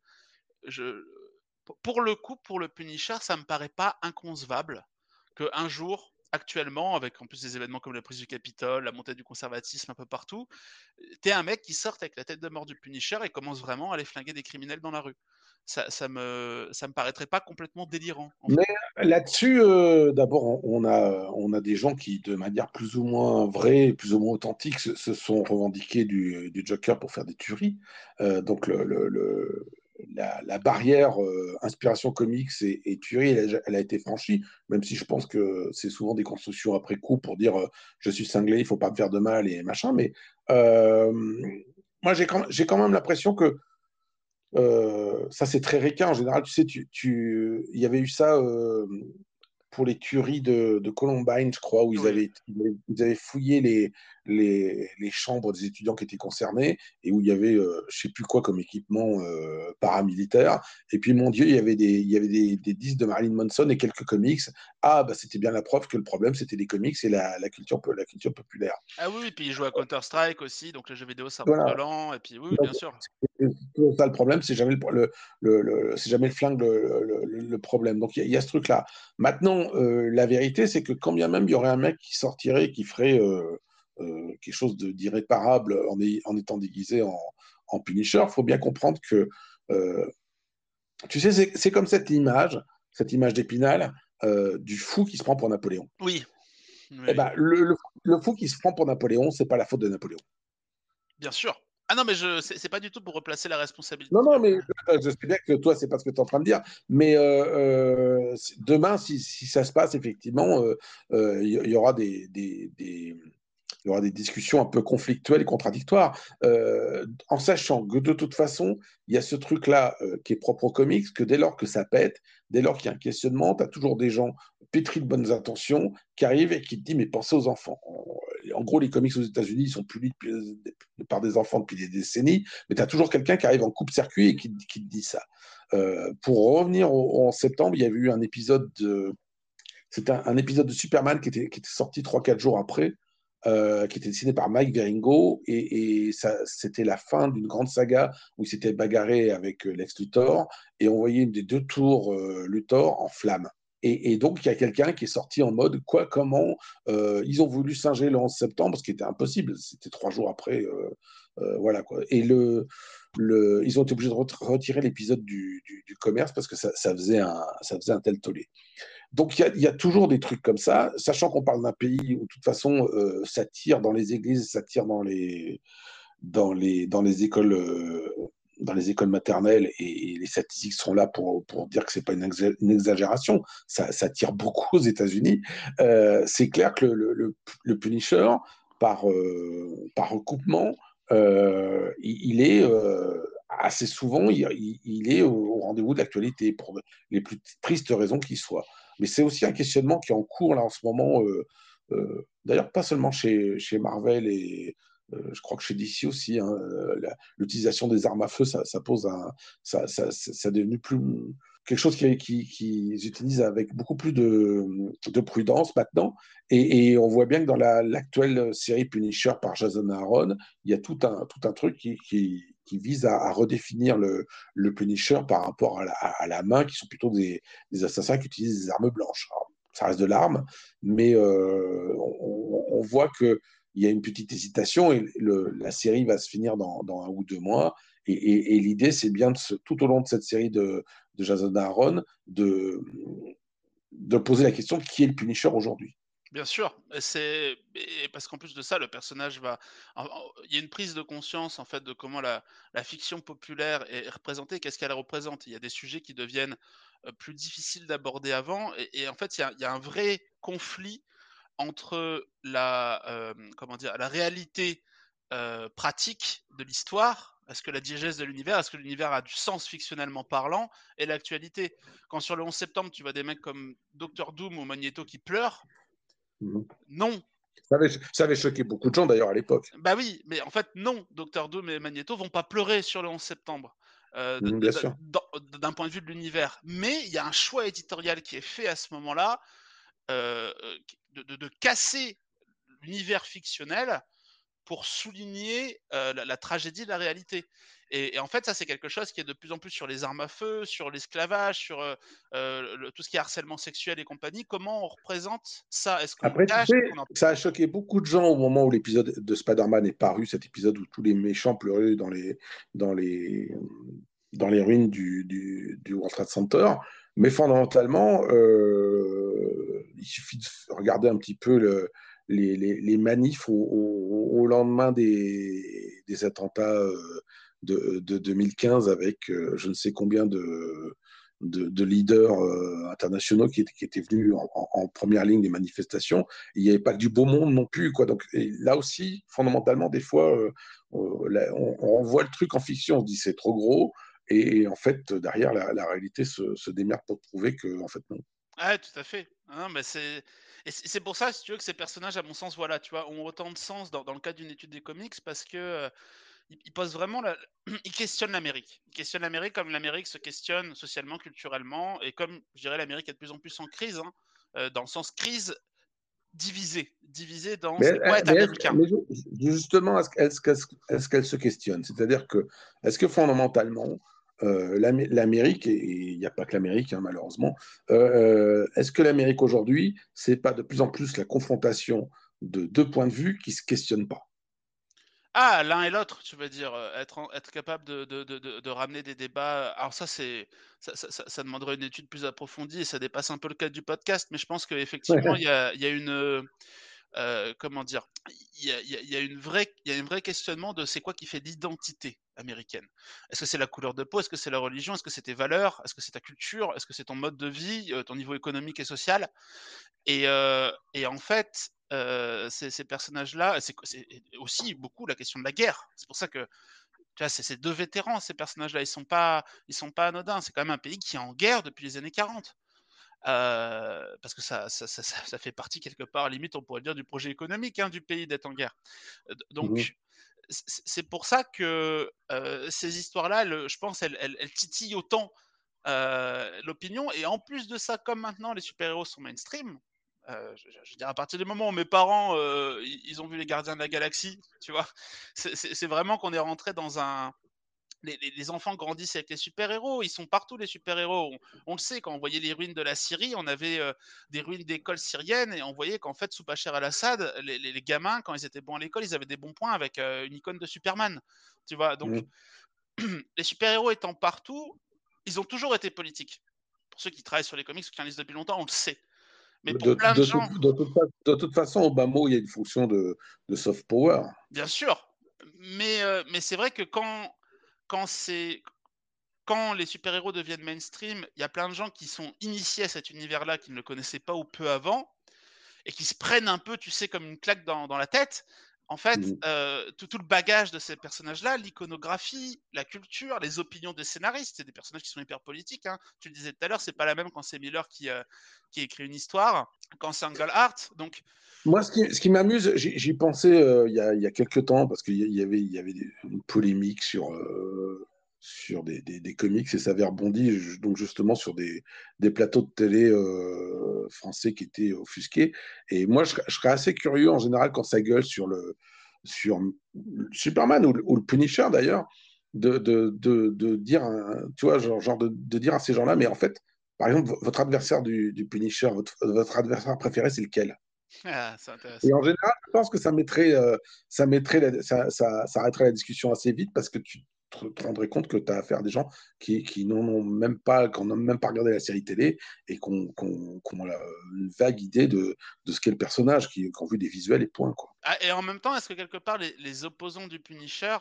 Je, pour le coup, pour le Punisher, ça me paraît pas inconcevable qu'un jour, actuellement, avec en plus des événements comme la prise du Capitole, la montée du conservatisme un peu partout, t'es un mec qui sort avec la tête de mort du Punisher et commence vraiment à aller flinguer des criminels dans la rue ça, ça, me, ça me paraîtrait pas complètement délirant. Mais là-dessus, euh, d'abord, on a, on a des gens qui, de manière plus ou moins vraie, plus ou moins authentique, se, sont revendiqués du, Joker pour faire des tueries. Euh, donc, le, la, la, barrière euh, inspiration comics et, et tuerie, elle, elle, a été franchie, même si je pense que c'est souvent des constructions après coup pour dire euh, je suis cinglé, il faut pas me faire de mal et machin. Mais euh, moi, j'ai quand, quand, même l'impression que ça c'est très réquin en général. Tu sais, tu, tu, il y avait eu ça pour les tueries de, Columbine, je crois, où ils, avaient, ils avaient fouillé les, les, les, chambres des étudiants qui étaient concernés et où il y avait, euh, je sais plus quoi comme équipement euh, paramilitaire. Et puis, mon Dieu, il y avait des, il y avait des, des disques de Marilyn Manson et quelques comics. Ah, bah, c'était bien la preuve que le problème, c'était les comics et la, la, culture, la culture populaire. Ah oui, et puis ils jouaient à Counter-Strike aussi, donc le jeu vidéo, ça voilà. lent. Et puis, oui, bien sûr. Ça, le problème, c'est jamais le, le, le c'est jamais le flingue le, le problème. Donc, il y, y, a ce truc-là. Maintenant, euh, la vérité, c'est que quand bien même il y aurait un mec qui sortirait, qui ferait euh, quelque chose d'irréparable en, en, étant déguisé en, en Punisher, il faut bien comprendre que, tu sais, c'est comme cette image, cette image d'Épinal du fou qui se prend pour Napoléon. Oui. Eh ben, le, le, fou qui se prend pour Napoléon, c'est pas la faute de Napoléon. Bien sûr. Ah non, mais je c'est pas du tout pour replacer la responsabilité. Non, non, mais je sais bien que toi, c'est pas ce que tu es en train de dire. Mais euh, euh, demain, si, si, ça se passe, effectivement, il euh, y, aura des, des, des, il y aura des discussions un peu conflictuelles et contradictoires, euh, en sachant que de toute façon, il y a ce truc-là euh, qui est propre aux comics, que dès lors que ça pète, dès lors qu'il y a un questionnement, tu as toujours des gens pétris de bonnes intentions qui arrivent et qui te disent mais pensez aux enfants. En gros, les comics aux États-Unis, ils sont plus lus par des enfants depuis des décennies, mais tu as toujours quelqu'un qui arrive en coupe-circuit et qui, te dit ça. Euh, pour revenir en septembre, il y avait eu un épisode de. C'était un, épisode de Superman qui était sorti 3-4 jours après, euh, qui était dessiné par Mike Veringo, et, ça, c'était la fin d'une grande saga où il s'était bagarré avec euh, Lex Luthor, et on voyait une des deux tours euh, Luthor en flammes. Et, donc, il y a quelqu'un qui est sorti en mode quoi, comment Ils ont voulu singer le 11 septembre, ce qui était impossible. C'était trois jours après. Voilà quoi. Et le, ils ont été obligés de retirer l'épisode du, commerce parce que ça, faisait un, tel tollé. Donc, il y a, toujours des trucs comme ça, sachant qu'on parle d'un pays où, de toute façon, euh, ça tire dans les églises, ça tire dans les. Euh, écoles maternelles et, les statistiques sont là pour, dire que c'est pas une, exagération, ça, tire beaucoup aux États-Unis. Euh, c'est clair que le, le, Punisher, par recoupement, euh, il, est euh, assez souvent, il, est au, rendez-vous de l'actualité pour les plus tristes raisons qui soient. Mais c'est aussi un questionnement qui est en cours là en ce moment. Euh, D'ailleurs, pas seulement chez, Marvel et je crois que chez DC aussi, hein, l'utilisation des armes à feu, ça, pose un, ça, ça, ça, devenu plus quelque chose qu'ils qui, qui utilisent avec beaucoup plus de, de prudence maintenant. Et, on voit bien que dans l'actuelle la, série Punisher par Jason Aaron, il y a tout un, tout un truc qui, vise à, redéfinir le, le Punisher par rapport à la, main, qui sont plutôt des, assassins qui utilisent des armes blanches. Ça reste de l'arme, mais euh, on, voit que il y a une petite hésitation et la série va se finir dans, un ou deux mois. Et, l'idée, c'est bien tout au long de cette série de, Jason Aaron de, poser la question qui est le Punisher aujourd'hui? Bien sûr, c'est parce qu'en plus de ça, le personnage va. Il y a une prise de conscience en fait de comment la, fiction populaire est représentée, qu'est-ce qu'elle représente. Il y a des sujets qui deviennent euh, plus difficiles d'aborder avant, et, en fait, il y, a, il y, a, un vrai conflit entre la euh, comment dire la réalité euh, pratique de l'histoire est-ce que la diégèse de l'univers, est-ce que l'univers a du sens fictionnellement parlant et l'actualité? Quand sur le 11 septembre, tu vois des mecs comme Docteur Doom ou Magneto qui pleurent, mmh. non. Ça avait, ça avait, choqué beaucoup de gens d'ailleurs à l'époque. Bah oui, mais en fait, non, Docteur Doom et Magneto vont pas pleurer sur le 11 septembre. Euh, mmh, d'un point de vue de l'univers. Mais il y a un choix éditorial qui est fait à ce moment-là euh, de, de, de, casser l'univers fictionnel pour souligner euh, la, la, tragédie de la réalité. Et, et en fait, ça, c'est quelque chose qui est de plus en plus sur les armes à feu, sur l'esclavage, sur euh, euh le, tout ce qui est harcèlement sexuel et compagnie. Comment on représente ça? Est-ce qu'on Après, cache, sais, en... ça a choqué beaucoup de gens au moment où l'épisode de Spider-Man est paru, cet épisode où tous les méchants pleuraient dans les, dans les, dans les ruines du, du, du World Trade Center. Mais fondamentalement, euh, il suffit de regarder un petit peu le, les, les, manifs au, lendemain des, des attentats euh, de, de, 2015 avec euh, je ne sais combien de, de, de leaders euh, internationaux qui qui étaient venus en, première ligne des manifestations. Il n'y avait pas que du beau monde non plus. Quoi. Donc, là aussi, fondamentalement, des fois, on, on, voit le truc en fiction, on se dit c'est trop gros. Et, en fait, derrière, la, réalité se, se, démerde pour prouver que, en fait, non. Ouais, tout à fait. Non, mais c'est et c'est pour ça, si tu veux, que ces personnages, à mon sens, voilà, tu vois, ont autant de sens dans, dans le cadre d'une étude des comics parce que ils, posent vraiment, la... ils questionnent l'Amérique. Ils questionnent l'Amérique comme l'Amérique se questionne socialement, culturellement, et comme je dirais, l'Amérique est de plus en plus en crise, hein, dans le sens crise divisée, divisée dans mais, quoi être américain. justement, est-ce qu'elle se questionne? C'est-à-dire que, est-ce que fondamentalement, euh, l'Amérique, et il n'y a pas que l'Amérique hein, malheureusement, euh, euh, est-ce que l'Amérique aujourd'hui, c'est pas de plus en plus la confrontation de deux points de vue qui se questionnent pas? Ah, l'un et l'autre, tu veux dire, être, être capable de, de, de, de, ramener des débats. Alors ça, c'est ça, ça, ça, demanderait une étude plus approfondie et ça dépasse un peu le cadre du podcast, mais je pense qu'effectivement, il y a, y a une, euh, comment dire, il y a, une vraie, un vrai questionnement de c'est quoi qui fait l'identité américaine. Est-ce que c'est la couleur de peau? Est-ce que c'est la religion? Est-ce que c'est tes valeurs? Est-ce que c'est ta culture? Est-ce que c'est ton mode de vie, euh, ton niveau économique et social? Et, euh, en fait, ces, personnages-là, c'est aussi beaucoup la question de la guerre. C'est pour ça que ces deux vétérans, ces personnages-là, ils sont sont pas anodins. C'est quand même un pays qui est en guerre depuis les années 40. Euh, parce que ça ça, ça, ça, fait partie quelque part, limite on pourrait dire, du projet économique hein, du pays d'être en guerre. Euh, donc mmh c'est pour ça que euh, ces histoires-là, je pense, elles, elles, elles titillent autant l'opinion. Et en plus de ça, comme maintenant les super-héros sont mainstream, euh, je, je, veux dire, à partir du moment où mes parents, euh, ils ont vu les Gardiens de la Galaxie, tu vois, c'est vraiment qu'on est rentré dans un, les, enfants grandissent avec les super-héros, ils sont partout les super-héros. On, le sait, quand on voyait les ruines de la Syrie, on avait euh, des ruines d'écoles syriennes et on voyait qu'en fait, sous Bachar al-Assad, les, les, gamins, quand ils étaient bons à l'école, ils avaient des bons points avec euh, une icône de Superman. Tu vois, donc les super-héros étant partout, ils ont toujours été politiques. Pour ceux qui travaillent sur les comics ou qui en lisent depuis longtemps, on le sait. Mais pour de, plein de, gens... de, toute, toute, façon, au bas mot, il y a une fonction de, soft power. Bien sûr. Mais, euh, mais c'est vrai que quand quand les super-héros deviennent mainstream, il y a plein de gens qui sont initiés à cet univers-là, qui ne le connaissaient pas ou peu avant, et qui se prennent un peu, tu sais, comme une claque dans la tête. En fait, mmh. euh, tout, tout, le bagage de ces personnages-là, l'iconographie, la culture, les opinions des scénaristes, c'est des personnages qui sont hyper politiques. Hein. Tu le disais tout à l'heure, c'est pas la même quand c'est Miller qui, euh, qui écrit une histoire, quand c'est Engelhardt. Donc, moi, ce qui, ce qui m'amuse, j'y pensais euh, il, y a, il y a quelques temps, parce qu'il y avait, il y avait une polémique sur, sur des, des, des, comics et ça avait rebondi donc justement sur des, des plateaux de télé euh, français qui étaient offusqués. Et moi, je, je, serais assez curieux en général quand ça gueule sur le sur Superman ou, ou le Punisher d'ailleurs, de, de, de, de, dire, tu vois, genre, genre de, de dire à ces gens-là, mais en fait, par exemple, votre adversaire du, du Punisher, votre, votre adversaire préféré, c'est lequel? Ah, et en général, je pense que ça mettrait, euh, ça, mettrait ça, ça, ça, arrêterait la discussion assez vite parce que tu te, rendrais compte que tu as affaire à des gens qui, qui n'ont même pas, qui n'ont même pas regardé la série télé et qui ont, une vague idée de, de ce qu'est le personnage, qui, ont vu des visuels et point. Quoi. Ah, et en même temps, est-ce que quelque part, les, les opposants du Punisher,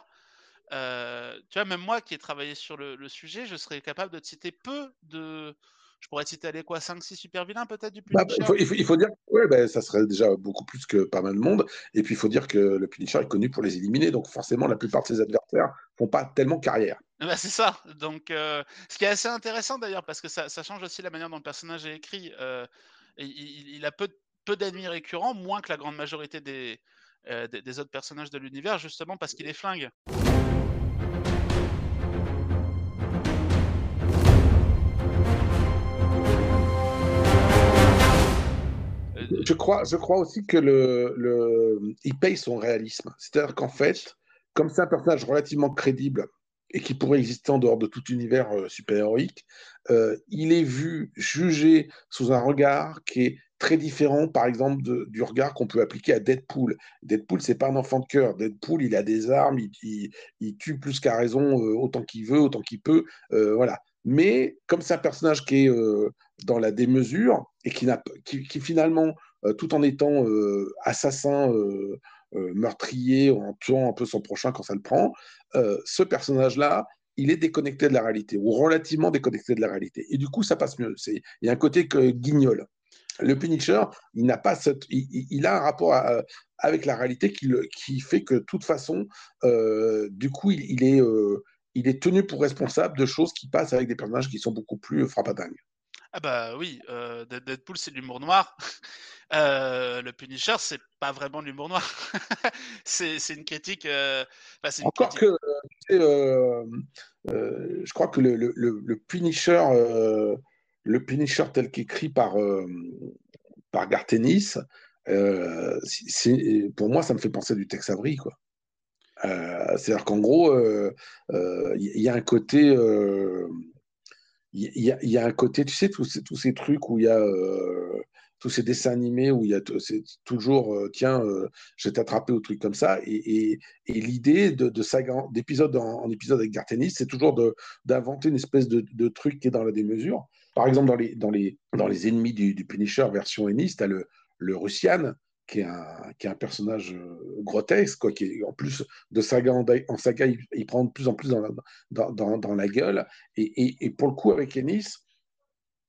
euh, tu vois, même moi qui ai travaillé sur le, le, sujet, je serais capable de citer peu de je pourrais citer les quoi 5-6 super vilains peut-être du bah, Punisher? il, faut, il, faut, dire ouais, bah, ça serait déjà beaucoup plus que pas mal de monde. Et puis il faut dire que le Punisher est connu pour les éliminer. Donc forcément, la plupart de ses adversaires font pas tellement carrière. Bah, c'est ça. Donc, euh, ce qui est assez intéressant d'ailleurs, parce que ça, ça, change aussi la manière dont le personnage est écrit. Euh, il, il, a peu, peu d'ennemis récurrents, moins que la grande majorité des, euh, des, des autres personnages de l'univers, justement parce qu'il est flingue. Je crois, je crois aussi que le, il paye son réalisme. C'est-à-dire qu'en fait, comme c'est un personnage relativement crédible et qui pourrait exister en dehors de tout univers euh, super-héroïque, euh, il est vu, jugé sous un regard qui est très différent, par exemple, du regard qu'on peut appliquer à Deadpool. Deadpool, c'est pas un enfant de cœur. Deadpool, il a des armes, il, tue plus qu'à raison, euh, autant qu'il veut, autant qu'il peut. Euh, voilà. Mais comme c'est un personnage qui est dans la démesure et qui, finalement, euh, tout en étant euh, assassin, euh, euh, meurtrier, en tuant un peu son prochain quand ça le prend, ce personnage-là, il est déconnecté de la réalité, ou relativement déconnecté de la réalité. Et du coup, ça passe mieux. Il y a un côté que guignol. Le Punisher, il n'a pas il, a un rapport avec la réalité qui, fait que de toute façon, du coup, il, il est il est tenu pour responsable de choses qui passent avec des personnages qui sont beaucoup plus frappadingues. Ah bah oui, euh, Deadpool c'est de l'humour noir. Euh, le Punisher c'est pas vraiment de l'humour noir. c'est une critique. Euh, une Encore que, je crois que le, le, le Punisher, le Punisher tel qu'écrit par par Gartenis, pour moi ça me fait penser du Tex Avery quoi. C'est-à-dire qu'en gros, il y, a un côté il y, a un côté, tu sais, tous ces, tous ces trucs où il y a euh, tous ces dessins animés où il y a toujours, euh, tiens, euh, je vais t'attraper ou trucs comme ça. Et, l'idée de, de d'épisode en, épisode avec Gartenis, c'est toujours d'inventer une espèce de, de, truc qui est dans la démesure. Par exemple, dans les, dans les, dans les ennemis du, du Punisher version Ennis, tu as le, le Russian, qui est un, qui est un personnage euh, grotesque, quoi, qui est, en plus de saga en, saga, il, prend de plus en plus dans la, dans, dans, la gueule. Et, et, pour le coup, avec Ennis,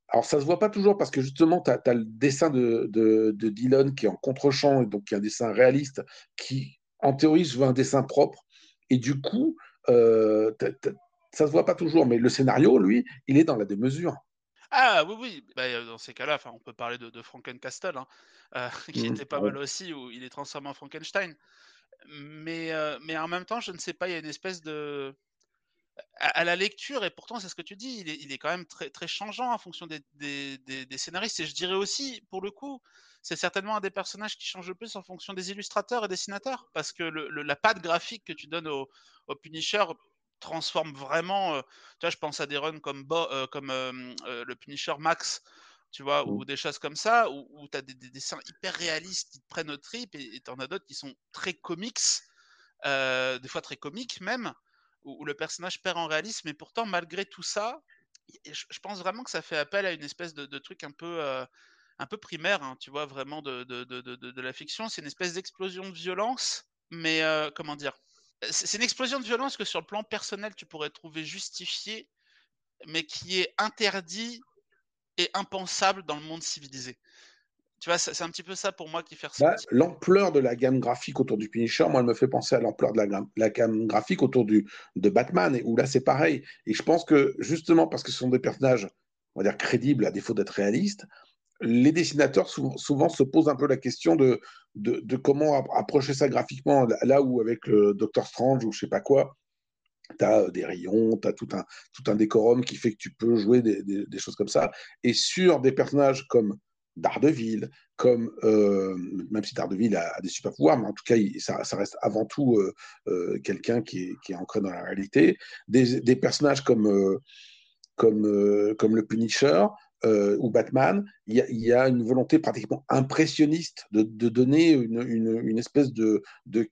alors ça se voit pas toujours parce que justement, tu as, le dessin de, de, Dylan qui est en contre-champ, et donc qui est un dessin réaliste, qui en théorie se veut un dessin propre. Et du coup, euh, ça se voit pas toujours, mais le scénario, lui, il est dans la démesure. Ah oui, oui, bah, dans ces cas-là, on peut parler de, de Frankencastle, hein, euh, qui mmh, était pas mal aussi, où il est transformé en Frankenstein. Mais, euh, mais en même temps, je ne sais pas, il y a une espèce de... À, la lecture, et pourtant c'est ce que tu dis, il est, il est, quand même très, très changeant en fonction des, des, des, scénaristes. Et je dirais aussi, pour le coup, c'est certainement un des personnages qui change le plus en fonction des illustrateurs et dessinateurs. Parce que le, la patte graphique que tu donnes au, au Punisher transforme vraiment. tu vois, je pense à des runs comme, comme le Punisher Max, tu vois, ou mmh. des choses comme ça, où, tu as des, dessins hyper réalistes qui te prennent au trip, et tu en as d'autres qui sont très comics, des fois très comiques même, où, le personnage perd en réalisme, mais pourtant, malgré tout ça, je, pense vraiment que ça fait appel à une espèce de, truc un peu, un peu primaire, hein, tu vois, vraiment de, de, de la fiction. C'est une espèce d'explosion de violence, mais comment dire? C'est une explosion de violence que sur le plan personnel, tu pourrais trouver justifiée, mais qui est interdit et impensable dans le monde civilisé. Tu vois, c'est un petit peu ça pour moi qui fait bah, L'ampleur de la gamme graphique autour du Punisher, moi, elle me fait penser à l'ampleur de la, gamme graphique autour du, de Batman, et où là, c'est pareil. Et je pense que, justement, parce que ce sont des personnages, on va dire, crédibles, à défaut d'être réalistes, les dessinateurs souvent, se posent un peu la question de, comment approcher ça graphiquement. Là où avec le Doctor Strange ou je sais pas quoi, tu as des rayons, tu as tout un, décorum qui fait que tu peux jouer des, choses comme ça. Et sur des personnages comme Daredevil, comme euh, même si Daredevil a, a, des super pouvoirs, mais en tout cas, ça, reste avant tout euh, euh, quelqu'un qui est, ancré dans la réalité. Des, personnages comme, comme le Punisher, euh, ou Batman, il y, a une volonté pratiquement impressionniste de, donner une, espèce de,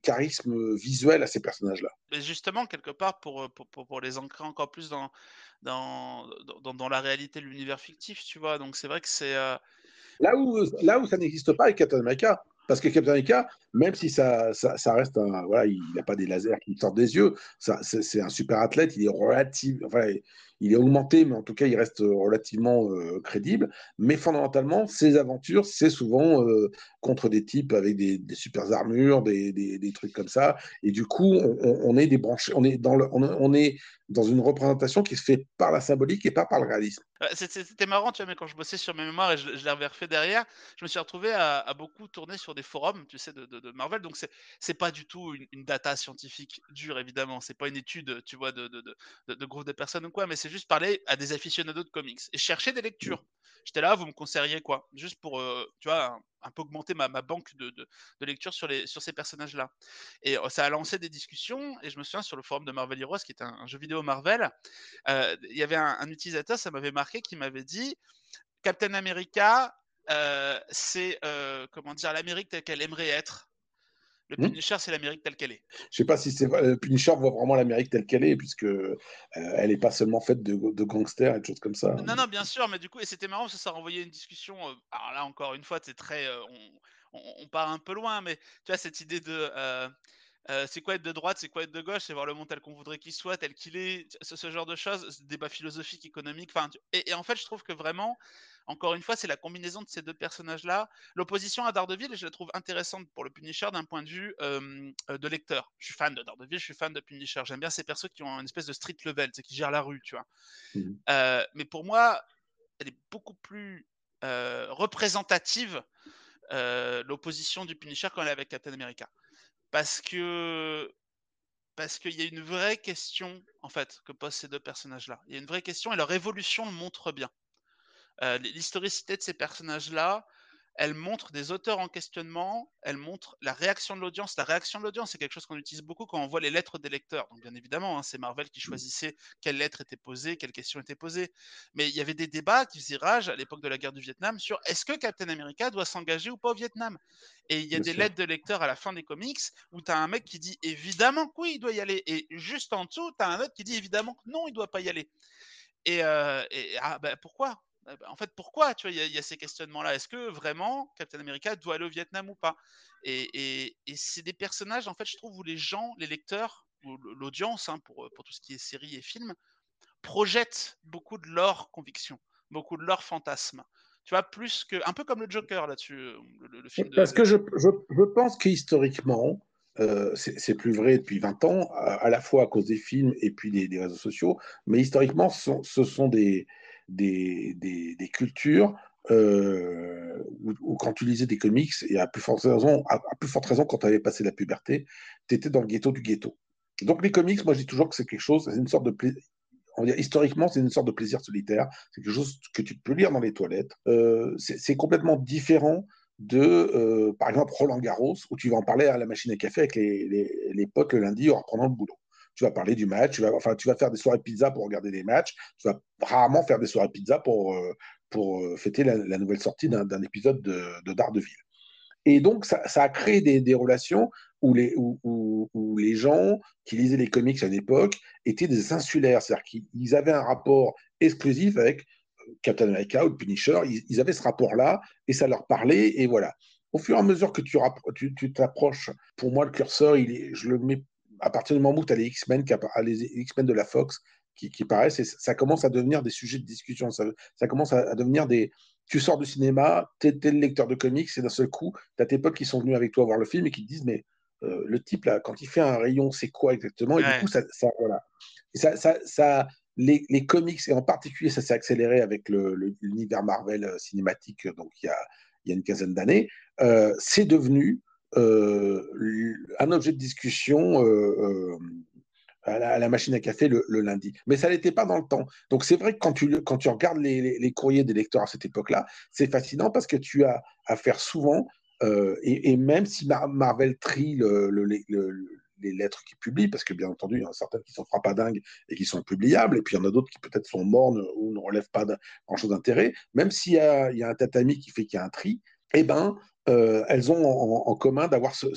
charisme visuel à ces personnages-là. Mais justement, quelque part, pour, pour, les ancrer encore plus dans, dans, dans, la réalité de l'univers fictif, tu vois. Donc c'est vrai que c'est... Euh, là, où, là où ça n'existe pas avec Captain America, parce que Captain America, même si ça, ça, reste un. Voilà, il n'a pas des lasers qui sortent des yeux, c'est un super athlète, il est relatif. Enfin, il est augmenté, mais en tout cas, il reste relativement euh, crédible. Mais fondamentalement, ses aventures, c'est souvent euh, contre des types avec des, des super armures, des, des, trucs comme ça. Et du coup, on, est débranché, on est, dans le, on, est dans une représentation qui se fait par la symbolique et pas par le réalisme. C'était marrant, tu vois, mais quand je bossais sur mes mémoires et je, l'ai refait derrière, je me suis retrouvé à, beaucoup tourner sur des forums, tu sais, de, Marvel. Donc, c'est pas du tout une, data scientifique dure, évidemment. C'est pas une étude, tu vois, de, de, groupe de personnes ou quoi, mais c'est juste parler à des aficionados de comics et chercher des lectures. J'étais là, vous me conseilleriez quoi? Juste pour, euh, tu vois, un, peu augmenter ma, ma banque de, de, de, lecture sur, les, sur ces personnages-là. Et euh, ça a lancé des discussions. Et je me souviens sur le forum de Marvel Heroes, qui est un, jeu vidéo Marvel, euh, il y avait un, un utilisateur, ça m'avait marqué, qui m'avait dit Captain America, c'est comment dire l'Amérique telle qu'elle aimerait être. Le hmm? Punisher, c'est l'Amérique telle qu'elle est. Je sais pas si c'est le Punisher voit vraiment l'Amérique telle qu'elle est, puisque euh, elle n'est pas seulement faite de, de, gangsters et de choses comme ça. Non, non, bien sûr, mais du coup, et c'était marrant parce que ça renvoyait une discussion. Euh, alors là, encore une fois, c'est très, euh, on, on, part un peu loin, mais tu vois cette idée de c'est quoi être de droite, c'est quoi être de gauche, c'est voir le monde tel qu'on voudrait qu'il soit, tel qu'il est, ce, ce, genre de choses, débat philosophique, économique. Enfin, et, et, en fait, je trouve que vraiment, encore une fois, c'est la combinaison de ces deux personnages-là. L'opposition à Daredevil, je la trouve intéressante pour le Punisher d'un point de vue euh, de lecteur. Je suis fan de Daredevil, je suis fan de Punisher. J'aime bien ces persos qui ont une espèce de street level, qui gèrent la rue, tu vois. Mmh. mais pour moi, elle est beaucoup plus représentative l'opposition du Punisher quand elle est avec Captain America. Parce que parce qu'il y a une vraie question en fait que posent ces deux personnages-là. Il y a une vraie question et leur évolution le montre bien. L'historicité de ces personnages-là, elle montre des auteurs en questionnement, elle montre la réaction de l'audience. La réaction de l'audience, c'est quelque chose qu'on utilise beaucoup quand on voit les lettres des lecteurs. Donc, bien évidemment, hein, c'est Marvel qui mmh. choisissait quelles lettres étaient posées, quelles questions étaient posées. Mais il y avait des débats qui faisaient rage à l'époque de la guerre du Vietnam sur est-ce que Captain America doit s'engager ou pas au Vietnam? Et il y a des lettres de lecteurs à la fin des comics où tu as un mec qui dit évidemment que oui, il doit y aller. Et juste en dessous, tu as un autre qui dit évidemment que non, il doit pas y aller. Et, euh, ah, pourquoi bah, bah, en fait, pourquoi tu vois, il y, a ces questionnements-là? Est-ce que vraiment Captain America doit aller au Vietnam ou pas? Et, c'est des personnages, en fait, je trouve, où les gens, les lecteurs, ou l'audience, hein, pour, pour tout ce qui est séries et films, projettent beaucoup de leurs convictions, beaucoup de leurs fantasmes. Tu vois, plus que. Un peu comme le Joker là-dessus, euh, le, film Parce que je, je, je pense qu'historiquement, euh, c'est plus vrai depuis 20 ans, à, la fois à cause des films et puis des, réseaux sociaux, mais historiquement, ce sont des, des, des, cultures euh, où, quand tu lisais des comics, et à plus forte raison, à, plus forte raison quand tu avais passé la puberté, tu étais dans le ghetto du ghetto. Donc les comics, moi je dis toujours que c'est quelque chose, c'est une sorte de plaisir. historiquement, c'est une sorte de plaisir solitaire. C'est quelque chose que tu peux lire dans les toilettes. Euh, c'est complètement différent de, euh, par exemple, Roland Garros, où tu vas en parler à la machine à café avec les, les, les potes le lundi en reprenant le boulot tu vas parler du match, tu vas, enfin, tu vas faire des soirées pizza pour regarder des matchs, tu vas rarement faire des soirées pizza pour, euh, pour euh, fêter la, nouvelle sortie d'un épisode de, de Daredevil. Et donc, ça, a créé des, relations où les, où, les gens qui lisaient les comics à une époque étaient des insulaires, c'est-à-dire qu'ils avaient un rapport exclusif avec euh, Captain America ou Punisher, ils, avaient ce rapport-là et ça leur parlait, et voilà. Au fur et à mesure que tu t'approches, pour moi, le curseur, il est, je le mets à partir du moment où tu as les X-Men, les X-Men de la Fox qui, qui paraissent, ça commence à devenir des sujets de discussion. Ça, ça commence à, devenir des. Tu sors du cinéma, tu es, le lecteur de comics, et d'un seul coup, tu as tes potes qui sont venus avec toi voir le film et qui te disent Mais euh, le type, là, quand il fait un rayon, c'est quoi exactement? Et du coup, ça, voilà. ça, ça, ça les, les, comics, et en particulier, ça s'est accéléré avec l'univers Marvel euh, cinématique, donc il y a, il y a une quinzaine d'années, euh, c'est devenu un objet de discussion euh, euh, à la, machine à café le, lundi. Mais ça n'était pas dans le temps. Donc c'est vrai que quand tu, quand tu regardes les, courriers des lecteurs à cette époque-là, c'est fascinant parce que tu as à faire souvent, et, même si Marvel trie le, les lettres qu'ils publient, parce que bien entendu, il y en a certaines qui sont frappadingues et qui sont impubliables, et puis il y en a d'autres qui peut-être sont mornes ou ne relèvent pas grand-chose d'intérêt, même s'il y y a, un tatami qui fait qu'il y a un tri, eh ben, euh, elles ont en, commun d'avoir ce,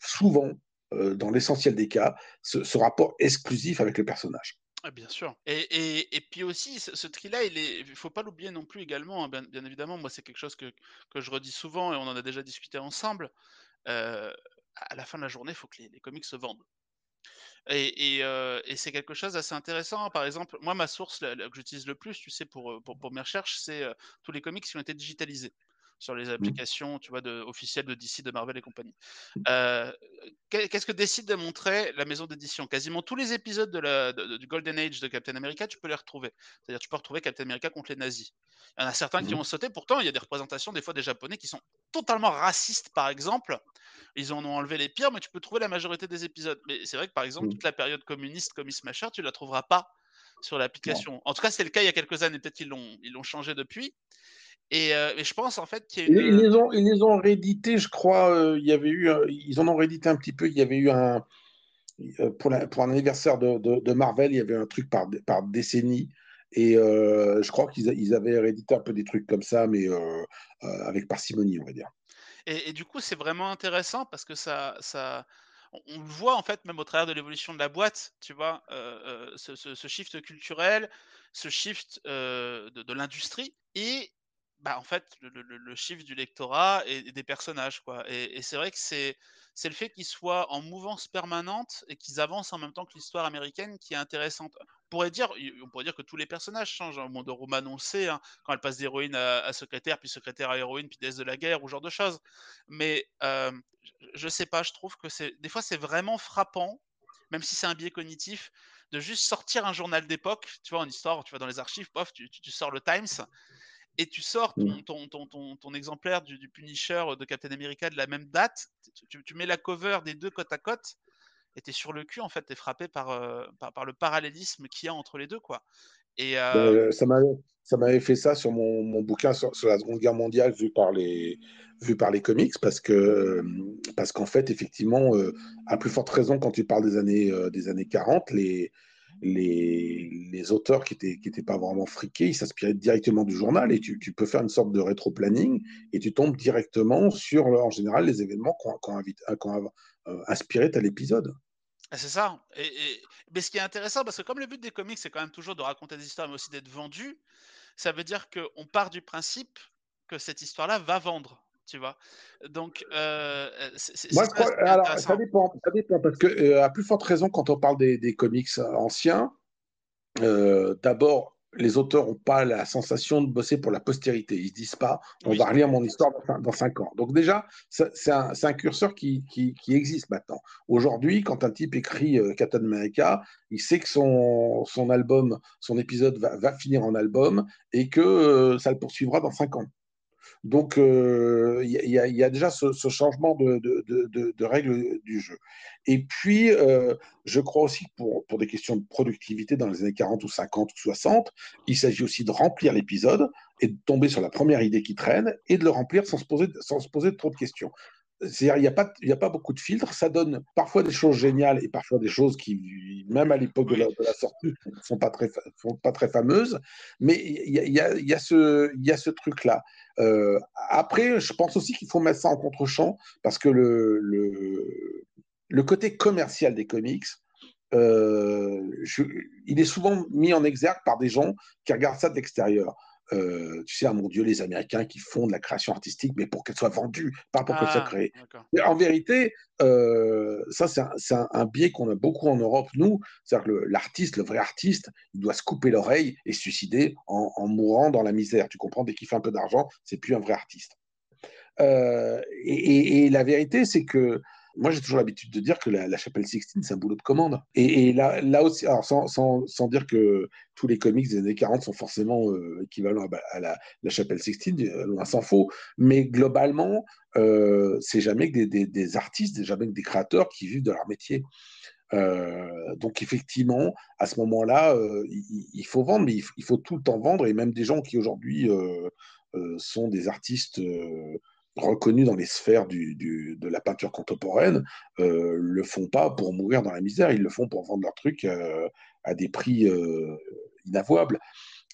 souvent, euh, dans l'essentiel des cas, ce, rapport exclusif avec le personnage. Ah, bien sûr. Et, puis aussi, ce, tri-là, il ne faut pas l'oublier non plus également, hein, bien, évidemment, moi c'est quelque chose que, je redis souvent et on en a déjà discuté ensemble. Euh, à la fin de la journée, il faut que les, comics se vendent. Et, c'est quelque chose d'assez intéressant. Par exemple, moi, ma source que j'utilise le plus, tu sais, pour mes recherches, c'est tous les comics qui ont été digitalisés sur les mmh. applications, tu vois, de, officielles de DC, de Marvel et compagnie. Mmh. Euh, qu'est-ce que décide de montrer la maison d'édition? Quasiment tous les épisodes de la, du Golden Age de Captain America, tu peux les retrouver. C'est-à-dire, tu peux retrouver Captain America contre les nazis. Il y en a certains qui mmh. ont sauté. Pourtant, il y a des représentations des fois des Japonais qui sont totalement racistes, par exemple. Ils en ont enlevé les pires, mais tu peux trouver la majorité des épisodes. Mais c'est vrai que, par exemple, toute la période communiste, comme Smasher, tu la trouveras pas sur l'application. En tout cas, c'est le cas il y a quelques années. Peut-être qu'ils l'ont, ils l'ont changé depuis. Euh, et, je pense en fait qu'il y a une... ils, les ont, ils les ont réédités, je crois. Euh, il y avait eu, ils en ont réédité un petit peu. Il y avait eu un euh, pour, la, pour un anniversaire de, de, Marvel, il y avait un truc par, par décennie. Et je crois qu'ils ils avaient réédité un peu des trucs comme ça, mais avec parcimonie, on va dire. Et, et du coup, c'est vraiment intéressant parce que ça, ça, on, le voit en fait même au travers de l'évolution de la boîte, tu vois, ce, ce, shift culturel, ce shift de, de l'industrie. Et bah, en fait, le, chiffre du lectorat et, des personnages. Quoi. Et, c'est vrai que c'est, le fait qu'ils soient en mouvance permanente et qu'ils avancent en même temps que l'histoire américaine qui est intéressante. pourrait dire, on pourrait dire que tous les personnages changent. Au monde de Roman, on hein, quand elle passe d'héroïne à, secrétaire, puis secrétaire à héroïne, puis déesse de la guerre, ou genre de choses. Mais euh, je sais pas, je trouve que des fois c'est vraiment frappant, même si c'est un biais cognitif, de juste sortir un journal d'époque. Tu vois, en histoire, tu vas dans les archives, pof, tu, sors le Times et tu sors mmh. ton, ton, ton, ton exemplaire du, Punisher de Captain America de la même date. Tu, tu mets la cover des deux côte à côte était sur le cul, en fait, t'es frappé par, par, le parallélisme qu'il y a entre les deux, quoi. Et euh... ça m'avait fait ça sur mon, mon bouquin sur, la Seconde Guerre mondiale vu par les vu par les comics parce que parce qu'en fait effectivement à plus forte raison quand tu parles des années des années 40 les les, auteurs qui n'étaient étaient pas vraiment friqués, ils s'inspiraient directement du journal et tu, peux faire une sorte de rétro-planning et tu tombes directement sur, en général, les événements qu'on qu euh, inspiré à l'épisode. Ah, c'est ça. Mais ce qui est intéressant, parce que comme le but des comics, c'est quand même toujours de raconter des histoires, mais aussi d'être vendu, ça veut dire qu'on part du principe que cette histoire-là va vendre. Tu vois Donc, euh, Moi, alors, ça dépend, ça dépend, parce que, euh, à plus forte raison, quand on parle des, des comics anciens, d'abord, les auteurs n'ont pas la sensation de bosser pour la postérité. Ils ne se disent pas, on va relire mon histoire dans, cinq ans. Donc déjà, c'est un, curseur qui, existe maintenant. Aujourd'hui, quand un type écrit euh, Captain America, il sait que son, album, son épisode va, finir en album et que euh, ça le poursuivra dans cinq ans. Donc, il euh, y, a déjà ce, changement de, règles du jeu. Et puis, euh, je crois aussi que pour, pour, des questions de productivité dans les années 40 ou 50 ou 60, il s'agit aussi de remplir l'épisode et de tomber sur la première idée qui traîne et de le remplir sans se poser, sans se poser trop de questions. C'est-à-dire, il n'y a, pas, a pas beaucoup de filtres. Ça donne parfois des choses géniales et parfois des choses qui, même à l'époque de, la, sortie, ne sont pas très, sont pas très fameuses. Mais il y a, y a, ce, y a ce truc-là. Euh, après, je pense aussi qu'il faut mettre ça en contre-champ parce que le, le, le, côté commercial des comics, euh, il est souvent mis en exergue par des gens qui regardent ça de l'extérieur. Euh, tu sais, ah mon Dieu, les Américains qui font de la création artistique, mais pour qu'elle soit vendue, pas pour qu'elle soit ah, créée. en vérité, euh, ça, c'est un, biais qu'on a beaucoup en Europe, nous. C'est-à-dire que l'artiste, le, vrai artiste, il doit se couper l'oreille et se suicider en, mourant dans la misère. Tu comprends, dès qu'il fait un peu d'argent, c'est plus un vrai artiste. Euh, et, la vérité, c'est que moi, j'ai toujours l'habitude de dire que la, chapelle Sixtine, c'est un boulot de commande. Et, là, aussi, sans, dire que tous les comics des années 40 sont forcément euh, équivalents à, la, la, chapelle Sixtine, euh, loin s'en faut. Mais globalement, euh, c'est jamais que des, des, des, artistes, jamais que des créateurs qui vivent de leur métier. Euh, donc effectivement, à ce moment-là, il, faut vendre, mais il, faut tout le temps vendre. Et même des gens qui aujourd'hui sont des artistes reconnus dans les sphères de la peinture contemporaine euh, le font pas pour mourir dans la misère, ils le font pour vendre leurs trucs euh, à des prix euh, inavouables.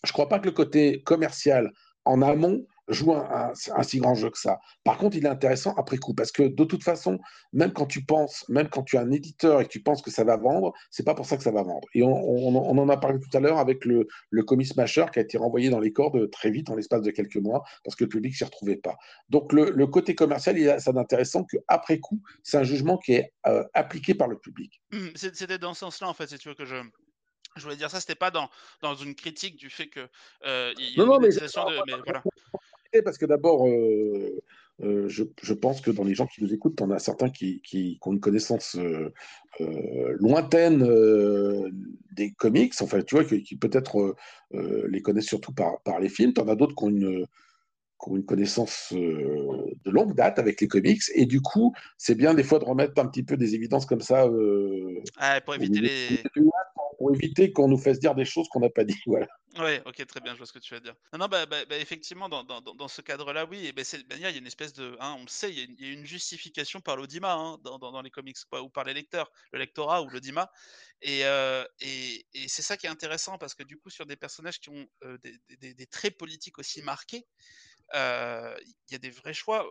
Je crois pas que le côté commercial en amont joue un, si grand jeu que ça. Par contre, il est intéressant après coup parce que de toute façon, même quand tu penses, même quand tu es un éditeur et que tu penses que ça va vendre, c'est pas pour ça que ça va vendre. Et on, en a parlé tout à l'heure avec le, le comics Smasher qui a été renvoyé dans les cordes très vite, en l'espace de quelques mois, parce que le public s'y retrouvait pas. Donc le, côté commercial, il a ça d'intéressant qu'après coup, c'est un jugement qui est euh, appliqué par le public. Mmh, c'était dans ce sens-là, en fait, si tu veux que je je voulais dire ça, c'était pas dans, dans une critique du fait que euh, il y a une de. Mais voilà. Parce que d'abord, euh, euh, je, pense que dans les gens qui nous écoutent, on a certains qui, ont une connaissance euh, lointaine des comics, enfin, tu vois, qui, peut-être les connaissent surtout par, par les films. Tu en as d'autres qui ont une qui ont une connaissance euh, de longue date avec les comics. Et du coup, c'est bien des fois de remettre un petit peu des évidences comme ça. Euh, ah, pour éviter les. Pour éviter qu'on nous fasse dire des choses qu'on n'a pas dit. Voilà. Oui, ok, très bien, je vois ce que tu veux dire. Non, non, bah, bah, bah effectivement, dans, dans, dans ce cadre-là, oui, et bah, il y a une espèce de. Hein, on le sait, il y, a une justification par l'audimat hein, dans, dans, les comics, quoi, ou par les lecteurs, le lectorat ou l'audimat. Et, euh, et, et c'est ça qui est intéressant, parce que du coup, sur des personnages qui ont des, des, des, traits politiques aussi marqués, il y a des vrais choix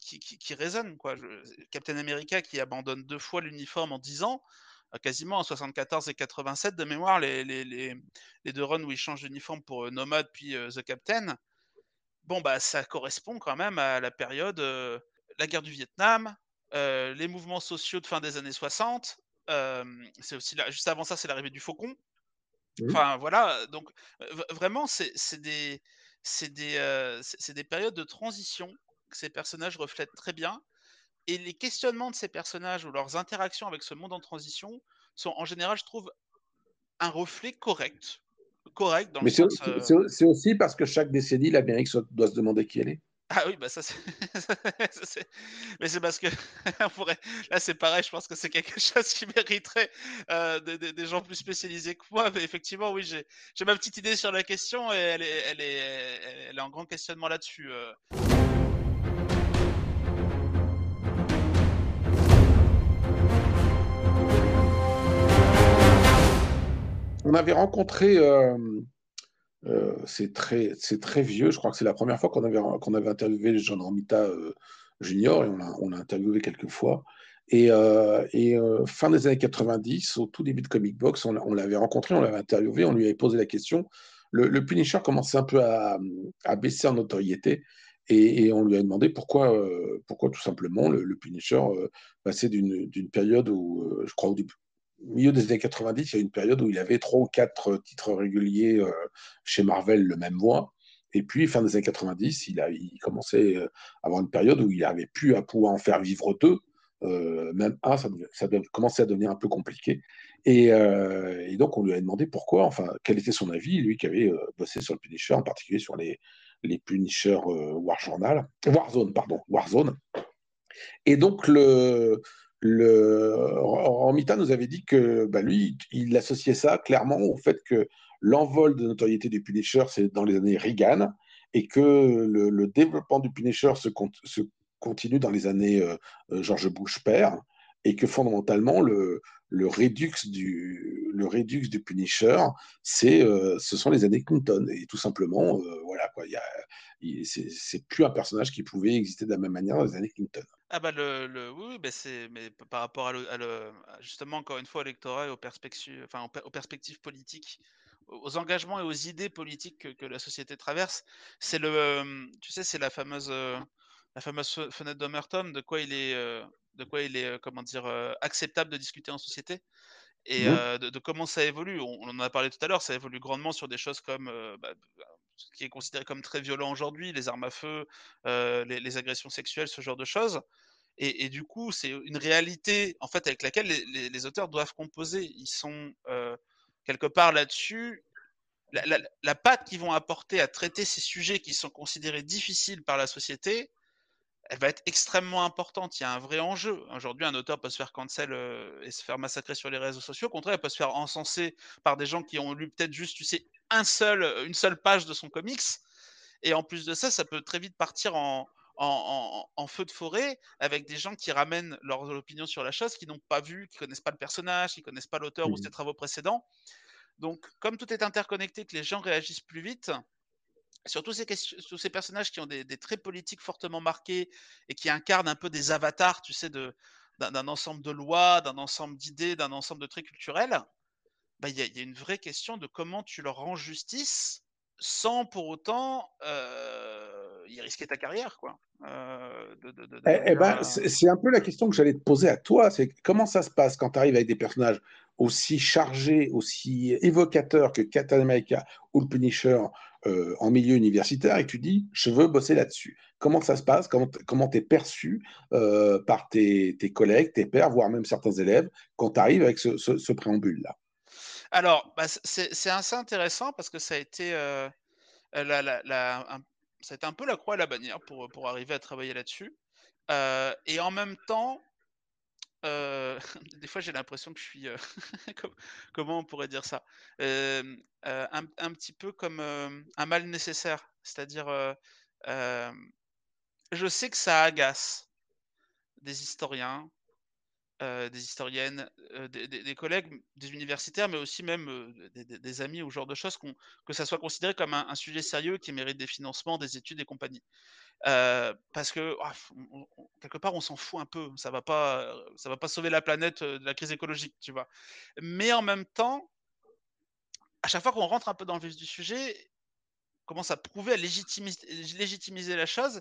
qui, qui, qui, résonnent. Quoi. Captain America qui abandonne deux fois l'uniforme en 10 ans, quasiment en 74 et 87 de mémoire, les, les, les, les deux runs où il change d'uniforme pour Nomad puis The Captain. Bon, bah, ça correspond quand même à la période, la guerre du Vietnam, les mouvements sociaux de fin des années 60. c'est aussi là, juste avant ça, c'est l'arrivée du Faucon. Mmh. Enfin voilà, donc vraiment c'est des c'est des, c'est des périodes de transition que ces personnages reflètent très bien et les questionnements de ces personnages ou leurs interactions avec ce monde en transition sont en général, je trouve, un reflet correct. Correct dans Mais c'est aussi parce que chaque décennie, l'Amérique doit se demander qui elle est. Ah oui, bah ça c'est. Mais c'est parce que là c'est pareil, je pense que c'est quelque chose qui mériterait euh, des, gens plus spécialisés que moi. Mais effectivement, oui, j'ai ma petite idée sur la question et elle est, elle est, elle est en grand questionnement là-dessus. Euh. On avait rencontré euh, c'est très, très vieux. Je crois que c'est la première fois qu'on avait, qu'on avait interviewé John Romita euh, Junior et on l'a, on interviewé quelques fois. Et, euh, et fin des années 90, au tout début de Comic Box, on, l'avait rencontré, on l'avait interviewé, on lui avait posé la question. Le, Punisher commençait un peu à, baisser en notoriété et, on lui a demandé pourquoi, pourquoi tout simplement le, le Punisher passait d'une période où, je crois, au début, milieu des années 90, il y a une période où il avait trois ou quatre titres réguliers euh, chez Marvel le même mois. Et puis, fin des années 90, il, a, il commençait euh, à avoir une période où il n'avait plus à pouvoir en faire vivre deux. Euh, même un, ça, ça commençait à devenir un peu compliqué. Et, et, donc, on lui a demandé pourquoi, enfin, quel était son avis, lui qui avait bossé sur le Punisher, en particulier sur les, les Punisher War Journal, Warzone, pardon, Warzone. Et donc, le, le, Romita nous avait dit que bah, lui, il associait ça clairement au fait que l'envol de notoriété du Punisher, c'est dans les années Reagan, et que le, développement du Punisher se, se, continue dans les années euh, euh, George Bush père, et que fondamentalement, le, le Redux du, le Punisher, euh, ce sont les années Clinton. Et tout simplement, voilà, quoi, c'est plus un personnage qui pouvait exister de la même manière dans les années Clinton. Ah bah le, oui, bah c'est mais par rapport à, justement encore une fois au lectorat et aux perspectives, enfin aux, perspectives politiques, aux engagements et aux idées politiques que, la société traverse, c'est le, tu sais, c'est la fameuse la fameuse fenêtre d'Omerton, de quoi il est, de quoi il est, comment dire, acceptable de discuter en société et mmh. de, comment ça évolue. On, en a parlé tout à l'heure, ça évolue grandement sur des choses comme bah, ce qui est considéré comme très violent aujourd'hui, les armes à feu, les, agressions sexuelles, ce genre de choses. Et, du coup, c'est une réalité en fait avec laquelle les, auteurs doivent composer. Ils sont quelque part là-dessus. La, la, patte qu'ils vont apporter à traiter ces sujets qui sont considérés difficiles par la société, elle va être extrêmement importante. Il y a un vrai enjeu. Aujourd'hui, un auteur peut se faire cancel et se faire massacrer sur les réseaux sociaux. Au contraire, il peut se faire encenser par des gens qui ont lu peut-être juste, tu sais, un seul, une seule page de son comics. Et en plus de ça, ça peut très vite partir en, en, feu de forêt avec des gens qui ramènent leur opinion sur la chose, qui n'ont pas vu, qui connaissent pas le personnage, qui connaissent pas l'auteur ou ses mmh. travaux précédents. Donc, comme tout est interconnecté, que les gens réagissent plus vite, ces, tous ces personnages qui ont des, traits politiques fortement marqués et qui incarnent un peu des avatars, tu sais, d'un ensemble de lois, d'un ensemble d'idées, d'un ensemble de traits culturels, bah, il y, a une vraie question de comment tu leur rends justice sans pour autant euh, y risquer ta carrière, quoi. Euh, eh, eh ben, c'est un peu la question que j'allais te poser à toi. C'est comment ça se passe quand tu arrives avec des personnages aussi chargés, aussi évocateurs que Captain America ou le Punisher euh, en milieu universitaire et tu dis je veux bosser là-dessus. Comment ça se passe? Comment tu es perçu par tes, collègues, tes pairs, voire même certains élèves quand tu arrives avec ce préambule-là? Alors, bah, c'est assez intéressant parce que ça a été, euh, un, ça a été un peu la croix à la bannière pour, pour arriver à travailler là-dessus. Euh, et en même temps, des fois j'ai l'impression que je suis, comment on pourrait dire ça, un, un, petit peu comme un mal nécessaire. C'est-à-dire, je sais que ça agace des historiens, des historiennes, des, collègues, des universitaires, mais aussi même des, amis ou ce genre de choses, que ça soit considéré comme un, sujet sérieux qui mérite des financements, des études et compagnie. Parce que ah, quelque part on s'en fout un peu, ça va pas, ça va pas sauver la planète de la crise écologique, tu vois? Mais en même temps, à chaque fois qu'on rentre un peu dans le vif du sujet, commence à prouver, à légitimiser, légitimiser la chose.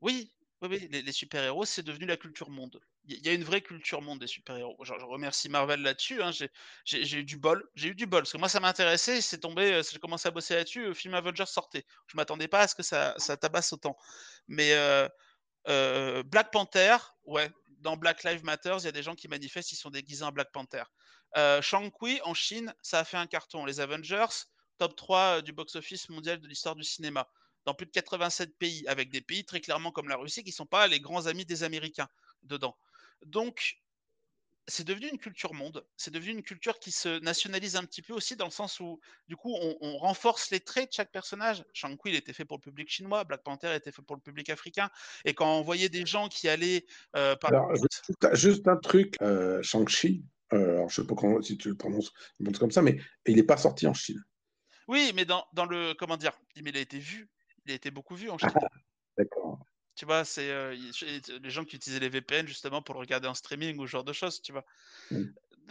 Oui, Oui, les, super-héros, c'est devenu la culture monde. Il y a une vraie culture monde des super-héros. Je, remercie Marvel là-dessus. Hein. J'ai eu du bol. J'ai eu du bol. Parce que moi, ça m'intéressait. C'est tombé. Euh, j'ai commencé à bosser là-dessus. Le film Avengers sortait. Je m'attendais pas à ce que ça, tabasse autant. Mais euh, euh, Black Panther, ouais. Dans Black Lives Matter, il y a des gens qui manifestent. Ils sont déguisés en Black Panther. Shang-Chi, en Chine, ça a fait un carton. Les Avengers, top 3 du box-office mondial de l'histoire du cinéma dans plus de 87 pays, avec des pays très clairement comme la Russie qui ne sont pas les grands amis des Américains dedans. Donc, c'est devenu une culture monde, c'est devenu une culture qui se nationalise un petit peu aussi dans le sens où, du coup, on, renforce les traits de chaque personnage. Shang-Chi, il était fait pour le public chinois, Black Panther était fait pour le public africain. Et quand on voyait des gens qui allaient... Euh, par... juste, un truc, euh, Shang-Chi, euh, je ne sais pas si tu le prononces comme ça, mais il n'est pas sorti en Chine. Oui, mais dans, dans, le... Comment dire Il a été vu il a été beaucoup vu en Chine. D'accord. Tu vois, c'est euh, les gens qui utilisaient les VPN justement pour le regarder en streaming ou ce genre de choses, tu vois. Mmh.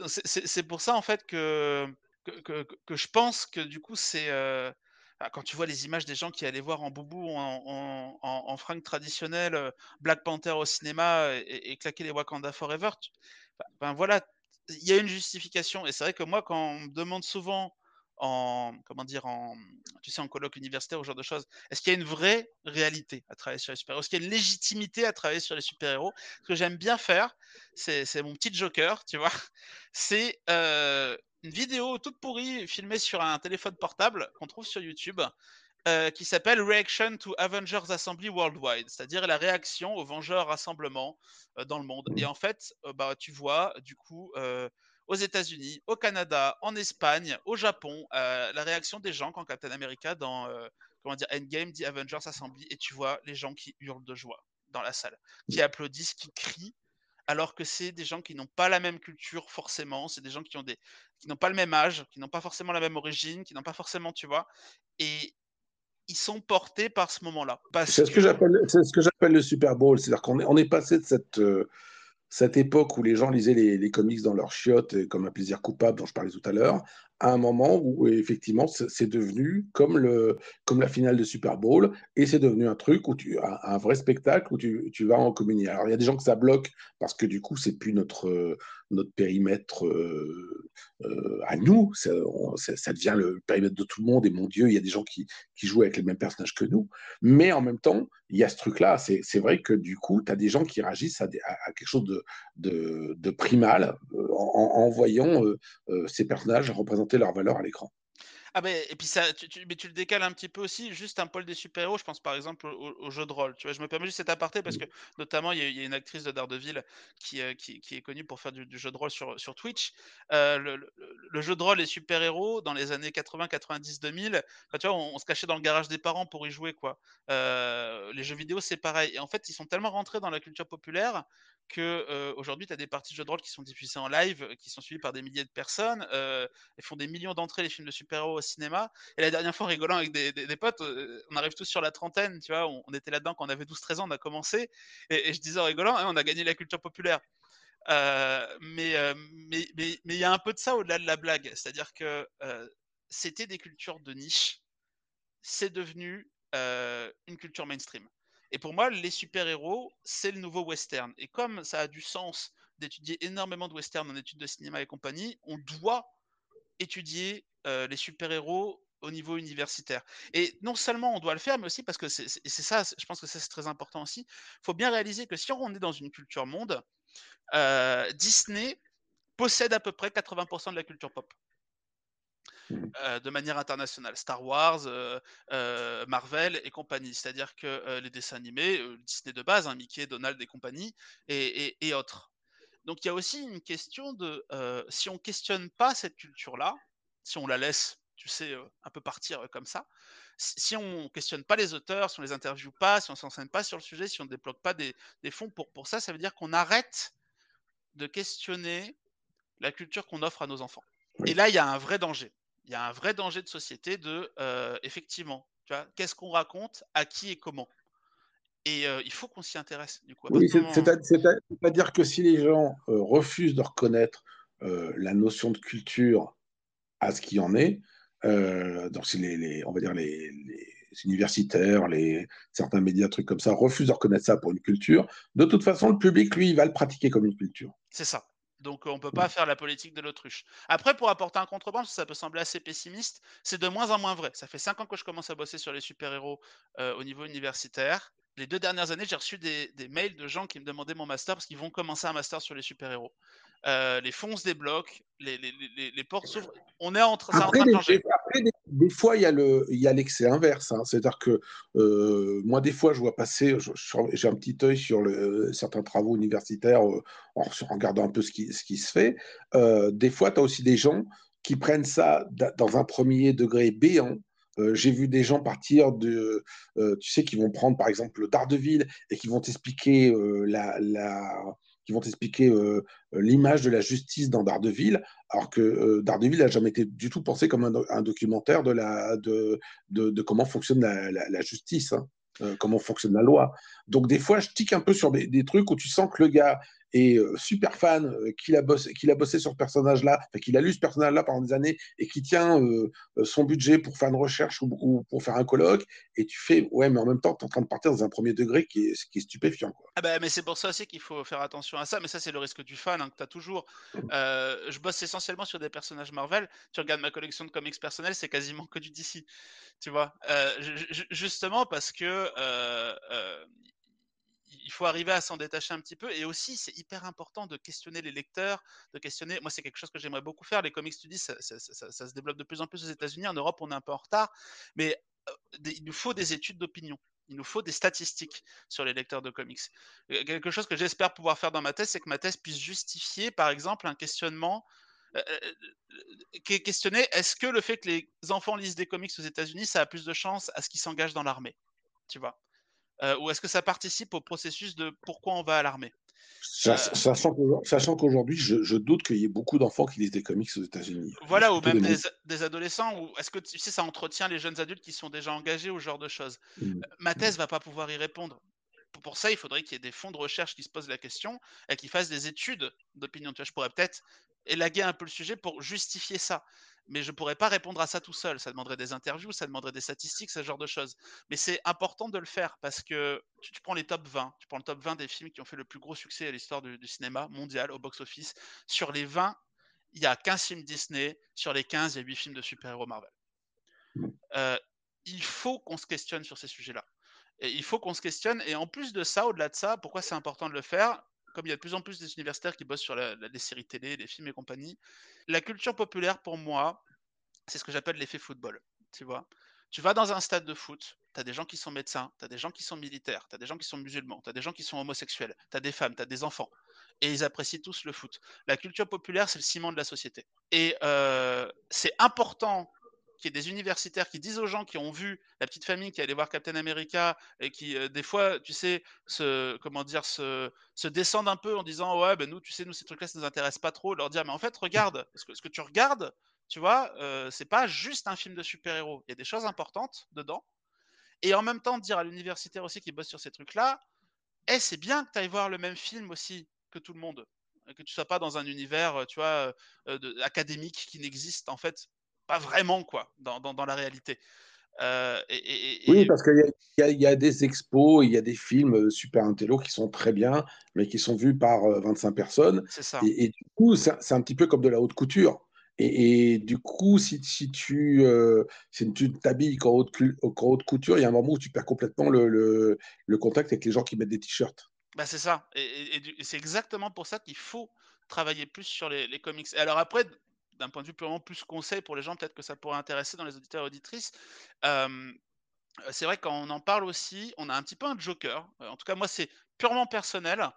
C'est pour ça en fait que que, que, je pense que du coup c'est euh, ah, quand tu vois les images des gens qui allaient voir en boubou en, en, en, traditionnelles euh, Black Panther au cinéma et, claquer les Wakanda Forever, ben voilà, il y a une justification et c'est vrai que moi quand on me demande souvent en comment dire en tu sais en colloque universitaire ou ce genre de choses Est-ce qu'il y a une vraie réalité à travailler sur les super-héros? Est-ce qu'il y a une légitimité à travailler sur les super-héros? Ce que j'aime bien faire, c'est mon petit joker, tu vois. C'est euh, une vidéo toute pourrie filmée sur un téléphone portable qu'on trouve sur YouTube. Euh, qui s'appelle Reaction to Avengers Assembly Worldwide, c'est-à-dire la réaction aux Vengeurs Rassemblement euh, dans le monde. Et en fait, bah, tu vois, du coup, aux États-Unis, au Canada, en Espagne, au Japon, euh, la réaction des gens quand Captain America dans euh, comment dire Endgame dit Avengers Assembly et tu vois les gens qui hurlent de joie dans la salle, qui applaudissent, qui crient alors que c'est des gens qui n'ont pas la même culture forcément, c'est des gens qui ont des qui n'ont pas le même âge, qui n'ont pas forcément la même origine, qui n'ont pas forcément, tu vois, et ils sont portés par ce moment-là. C'est ce que j'appelle ce que j'appelle le Super Bowl, c'est-à-dire qu'on est on est passé de cette euh, cette époque où les gens lisaient les, comics dans leurs chiottes comme un plaisir coupable dont je parlais tout à l'heure, à un moment où effectivement c'est devenu comme, le, comme la finale de Super Bowl et c'est devenu un truc où tu as un vrai spectacle où tu, tu, vas en communier. Alors il y a des gens que ça bloque parce que du coup c'est plus notre, notre périmètre euh, euh, à nous, ça, ça, devient le périmètre de tout le monde et mon Dieu, il y a des gens qui, qui jouent avec les mêmes personnages que nous. Mais en même temps, il y a ce truc-là, c'est vrai que du coup, tu as des gens qui réagissent à, quelque chose de, de, de primal euh, en, voyant ces personnages leur valeur à l'écran. Ah ben et puis ça, tu, mais tu le décales un petit peu aussi, juste un pôle des super-héros, je pense par exemple au, jeu de rôle. Tu vois, je me permets juste cet aparté parce mmh. que notamment il y, a une actrice de Daredevil qui, euh, qui, qui, est connue pour faire du, jeu de rôle sur, sur Twitch. Euh, le, jeu de rôle et super-héros dans les années 80, 90, 2000, tu vois, on, se cachait dans le garage des parents pour y jouer quoi. Euh, les jeux vidéo c'est pareil. Et en fait ils sont tellement rentrés dans la culture populaire que aujourd'hui tu as des parties de jeux de rôle qui sont diffusées en live, qui sont suivies par des milliers de personnes, euh, elles font des millions d'entrées les films de super-héros au cinéma. Et la dernière fois, rigolant avec des, potes, on arrive tous sur la trentaine, tu vois, on, était là-dedans quand on avait 12-13 ans, on a commencé, et, je disais en rigolant, hein, on a gagné la culture populaire. Mais il y a un peu de ça au-delà de la blague, c'est-à-dire que c'était des cultures de niche, c'est devenu une culture mainstream. Et pour moi, les super-héros, c'est le nouveau western. Et comme ça a du sens d'étudier énormément de western en études de cinéma et compagnie, on doit étudier euh, les super-héros au niveau universitaire. Et non seulement on doit le faire, mais aussi parce que c'est ça, je pense que c'est très important aussi. Il faut bien réaliser que si on est dans une culture monde, euh, Disney possède à peu près 80% de la culture pop. Mmh. Euh, de manière internationale, Star Wars, Marvel et compagnie. C'est-à-dire que les dessins animés, Disney de base, hein, Mickey, Donald et compagnie, et autres. Donc il y a aussi une question de euh, si on questionne pas cette culture-là, si on la laisse, tu sais, euh, un peu partir euh, comme ça, si, on questionne pas les auteurs, si on les interviewe pas, si on s'enseigne pas sur le sujet, si on ne débloque pas des, fonds pour, pour ça, ça veut dire qu'on arrête de questionner la culture qu'on offre à nos enfants. Et là, il y a un vrai danger. Il y a un vrai danger de société de, effectivement, tu vois, qu'est-ce qu'on raconte, à qui et comment. Et il faut qu'on s'y intéresse. Du coup, oui, c'est-à-dire que si les gens refusent de reconnaître la notion de culture à ce qui en est, donc si les, on va dire les, universitaires, les, certains médias, trucs comme ça, refusent de reconnaître ça pour une culture, de toute façon, le public, lui, il va le pratiquer comme une culture. C'est ça. Donc on ne peut pas faire la politique de l'autruche. Après, pour apporter un contreband, ça peut sembler assez pessimiste, c'est de moins en moins vrai. Ça fait cinq ans que je commence à bosser sur les super-héros euh, au niveau universitaire. Les deux dernières années, j'ai reçu des, mails de gens qui me demandaient mon master parce qu'ils vont commencer un master sur les super-héros. Euh, les fonds se débloquent, les, les, portes s'ouvrent. On est en, train, de changer. Des, fois, il y a le, l'excès inverse. Hein. C'est-à-dire que euh, moi, des fois, je vois passer, j'ai un petit œil sur le, certains travaux universitaires euh, en, regardant un peu ce qui, ce qui se fait. des fois, tu as aussi des gens qui prennent ça dans un premier degré béant j'ai vu des gens partir de, tu sais, qui vont prendre par exemple Daredevil et qui vont t'expliquer la, qui vont t'expliquer euh, l'image de la justice dans Daredevil, alors que euh, Daredevil n'a jamais été du tout pensé comme un, documentaire de, la, de, de, comment fonctionne la, la, justice, hein, euh, comment fonctionne la loi. Donc des fois, je tique un peu sur des, des trucs où tu sens que le gars, et euh, super fan, euh, qu'il a, bossé, qu'il a bossé sur ce personnage-là, qu'il a lu ce personnage-là pendant des années et qui tient euh, son budget pour faire une recherche ou, pour faire un colloque, et tu fais, ouais, mais en même temps, tu es en train de partir dans un premier degré qui est, qui est stupéfiant. Quoi. Ah bah, mais c'est pour ça aussi qu'il faut faire attention à ça, mais ça, c'est le risque du fan hein, que tu as toujours. Mmh. je bosse essentiellement sur des personnages Marvel. Tu regardes ma collection de comics personnels, c'est quasiment que du DC. Tu vois, justement parce que il faut arriver à s'en détacher un petit peu. Et aussi, c'est hyper important de questionner les lecteurs, de questionner. Moi, c'est quelque chose que j'aimerais beaucoup faire. Les comics studies, ça, ça, se développe de plus en plus aux États-Unis. En Europe, on est un peu en retard. Mais euh, il nous faut des études d'opinion. Il nous faut des statistiques sur les lecteurs de comics. Euh, quelque chose que j'espère pouvoir faire dans ma thèse, c'est que ma thèse puisse justifier, par exemple, un questionnement euh, questionner est-ce que le fait que les enfants lisent des comics aux États-Unis, ça a plus de chances à ce qu'ils s'engagent dans l'armée? Tu vois? Euh, ou est-ce que ça participe au processus de pourquoi on va à l'armée? Euh, Sachant qu'aujourd'hui, je, doute qu'il y ait beaucoup d'enfants qui lisent des comics aux États-Unis. Voilà, ou même des, adolescents, ou est-ce que tu sais, ça entretient les jeunes adultes qui sont déjà engagés au genre de choses? Mmh. euh, Ma thèse va pas pouvoir y répondre. Pour ça, il faudrait qu'il y ait des fonds de recherche qui se posent la question et qui fassent des études d'opinion. Tu vois, je pourrais peut-être élaguer un peu le sujet pour justifier ça mais je ne pourrais pas répondre à ça tout seul. Ça demanderait des interviews, ça demanderait des statistiques, ce genre de choses. Mais c'est important de le faire parce que tu, prends les top 20, tu prends le top 20 des films qui ont fait le plus gros succès à l'histoire du, cinéma mondial au box-office. Sur les 20, il y a 15 films Disney. Sur les 15, il y a 8 films de super-héros Marvel. Euh, il faut qu'on se questionne sur ces sujets-là. Et il faut qu'on se questionne. Et en plus de ça, au-delà de ça, pourquoi c'est important de le faire? Comme il y a de plus en plus des universitaires qui bossent sur les séries télé, les films et compagnie, la culture populaire, pour moi, c'est ce que j'appelle l'effet football. Tu vois Tu vas dans un stade de foot, tu as des gens qui sont médecins, tu as des gens qui sont militaires, tu as des gens qui sont musulmans, tu as des gens qui sont homosexuels, tu as des femmes, tu as des enfants. Et ils apprécient tous le foot. La culture populaire, c'est le ciment de la société. Et euh, c'est important qu'il y ait des universitaires qui disent aux gens qui ont vu la petite famille qui allait voir Captain America et qui, euh, des fois, tu sais, se, comment dire, se, se descendent un peu en disant Ouais, ben nous, tu sais, nous, ces trucs-là, ça nous intéresse pas trop. Leur dire Mais en fait, regarde, ce que, ce que tu regardes, tu vois, euh, c'est pas juste un film de super-héros. Il y a des choses importantes dedans. Et en même temps, dire à l'universitaire aussi qui bosse sur ces trucs-là Eh, c'est bien que tu ailles voir le même film aussi que tout le monde que tu sois pas dans un univers, tu vois, euh, académique qui n'existe en fait pas vraiment, quoi, dans, dans, la réalité. Euh, et, Oui, parce qu'il y, y, a des expos, il y a des films euh, super intello qui sont très bien, mais qui sont vus par 25 euh, personnes. C'est ça. Et, du coup, c'est un petit peu comme de la haute couture. Et, du coup, si, si tu si tu t'habilles qu'en haute, haute, couture, il y a un moment où tu perds complètement le, le, le contact avec les gens qui mettent des t-shirts. Bah c'est ça. Et, c'est exactement pour ça qu'il faut travailler plus sur les, les comics. Et alors après, d'un point de vue purement plus conseil pour les gens, peut-être que ça pourrait intéresser dans les auditeurs et auditrices. c'est vrai quand on en parle aussi, on a un petit peu un joker. En tout cas, moi, c'est purement personnel.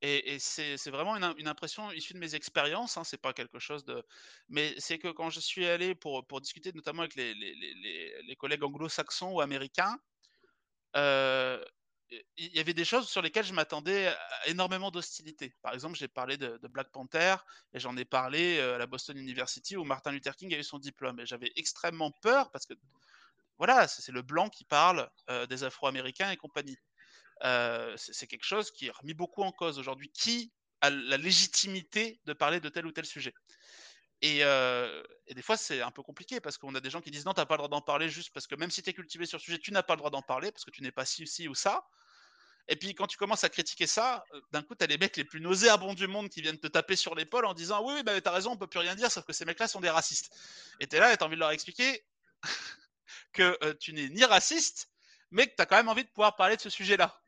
Et, c'est vraiment une, impression issue de mes expériences, hein, c'est pas quelque chose de. Mais c'est que quand je suis allé pour, discuter notamment avec les, collègues anglo-saxons ou américains, il y avait des choses sur lesquelles je m'attendais énormément d'hostilité. Par exemple, j'ai parlé de, Black Panther et j'en ai parlé à la Boston University où Martin Luther King a eu son diplôme. Et j'avais extrêmement peur parce que, voilà, c'est le blanc qui parle des Afro-Américains et compagnie. C'est quelque chose qui est remis beaucoup en cause aujourd'hui. Qui a la légitimité de parler de tel ou tel sujet? Et, et des fois, c'est un peu compliqué parce qu'on a des gens qui disent non, t'as pas le droit d'en parler juste parce que même si tu es cultivé sur le sujet, tu n'as pas le droit d'en parler parce que tu n'es pas ci, ci ou ça. Et puis quand tu commences à critiquer ça, euh, d'un coup, tu as les mecs les plus nauséabonds du monde qui viennent te taper sur l'épaule en disant oui, oui bah, t'as raison, on peut plus rien dire, sauf que ces mecs-là sont des racistes. Et t'es là et t'as envie de leur expliquer que euh, tu n'es ni raciste, mais que tu as quand même envie de pouvoir parler de ce sujet-là.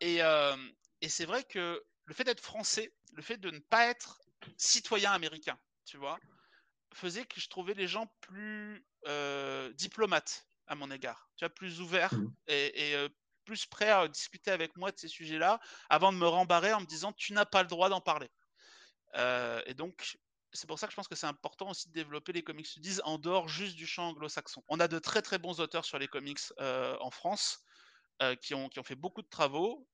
Et, euh, et c'est vrai que le fait d'être français, le fait de ne pas être citoyen américain, tu vois, faisait que je trouvais les gens plus euh, diplomates à mon égard, tu vois, plus ouverts Mmh. et, et, plus prêts à discuter avec moi de ces sujets-là avant de me rembarrer en me disant tu n'as pas le droit d'en parler. Euh, et donc, c'est pour ça que je pense que c'est important aussi de développer les comics studies en dehors juste du champ anglo-saxon. On a de très très bons auteurs sur les comics euh, en France euh, qui, ont, qui ont fait beaucoup de travaux.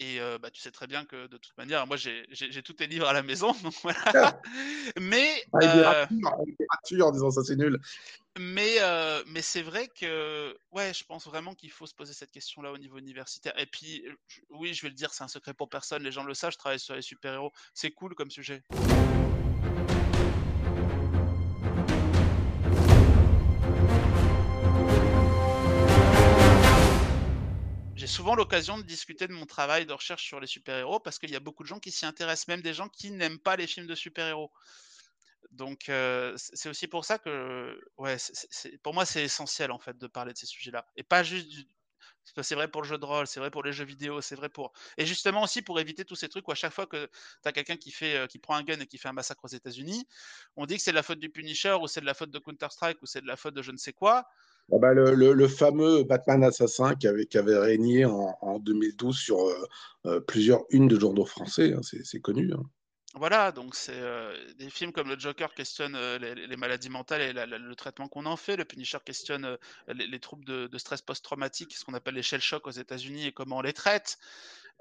Et euh, bah, tu sais très bien que de toute manière, moi j'ai tous tes livres à la maison. Donc voilà. Mais, Avec des euh, ratures, avec des ratures en disant ça c'est nul. mais, euh, mais c'est vrai que ouais, je pense vraiment qu'il faut se poser cette question-là au niveau universitaire. Et puis, je- oui, je vais le dire, c'est un secret pour personne, les gens le savent, je travaille sur les super-héros. C'est cool comme sujet. Souvent l'occasion de discuter de mon travail de recherche sur les super-héros parce qu'il y a beaucoup de gens qui s'y intéressent, même des gens qui n'aiment pas les films de super-héros. Donc, c'est aussi pour ça que ouais, pour moi, c'est essentiel, en fait, de parler de ces sujets-là et pas juste du c'est vrai pour le jeu de rôle, c'est vrai pour les jeux vidéo, c'est vrai pour et justement aussi pour éviter tous ces trucs où à chaque fois que tu as quelqu'un qui fait, qui prend un gun et qui fait un massacre aux États-Unis, on dit que c'est de la faute du Punisher ou c'est de la faute de Counter Strike ou c'est de la faute de je ne sais quoi. Ah bah, le, le- fameux Batman assassin qui avait, régné en, en 2012 sur euh, euh, plusieurs unes de journaux français, hein, c'est connu. hein. Voilà, donc c'est, heu, des films comme le Joker questionnent, heu, les maladies mentales et le traitement qu'on en fait. Le Punisher questionne, les les troubles de de stress post-traumatique, ce qu'on appelle les shell shock aux États-Unis et comment on les traite.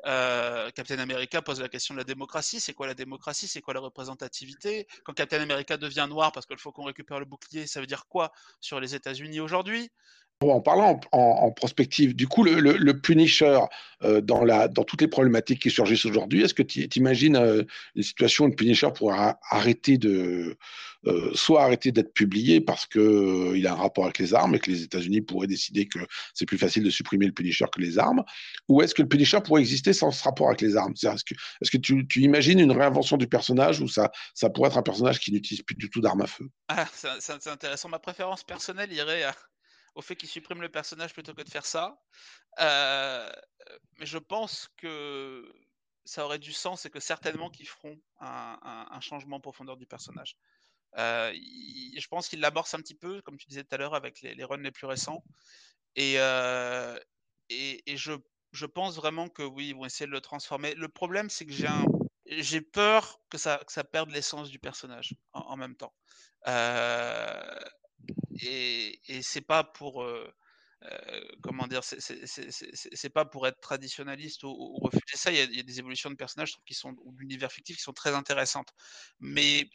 Heu, Captain America pose la question de la démocratie. C'est quoi la démocratie? C'est quoi la représentativité? Quand Captain America devient noir parce qu'il faut qu'on récupère le bouclier, ça veut dire quoi sur les États-Unis aujourd'hui? En parlant en, prospective, du coup, le, Punisher, euh, dans, toutes les problématiques qui surgissent aujourd'hui, est-ce que tu imagines une situation où le Punisher pourra arrêter de, euh, soit arrêter d'être publié parce que euh, a un rapport avec les armes et que les États-Unis pourraient décider que c'est plus facile de supprimer le Punisher que les armes, ou est-ce que le Punisher pourrait exister sans ce rapport avec les armes? Est-ce que, tu, imagines une réinvention du personnage où ça, pourrait être un personnage qui n'utilise plus du tout d'armes à feu? Ah, c'est intéressant. Ma préférence personnelle irait à au fait qu'il supprime le personnage plutôt que de faire ça. Heu, mais je pense que ça aurait du sens et que certainement qu'ils feront un un un changement en profondeur du personnage. Il je pense qu'ils l'amorcent un petit peu, comme tu disais tout à l'heure, avec les runs les plus récents et et je pense vraiment que oui, ils vont essayer de le transformer. Le problème, c'est que j'ai peur que ça perde l'essence du personnage en même temps. Heu et et c'est pas pour, comment dire? C'est pas pour être traditionnaliste ou refuser ça. Il y a il y a des évolutions de personnages, qui sont ou d'univers fictifs qui sont très intéressantes. Mais,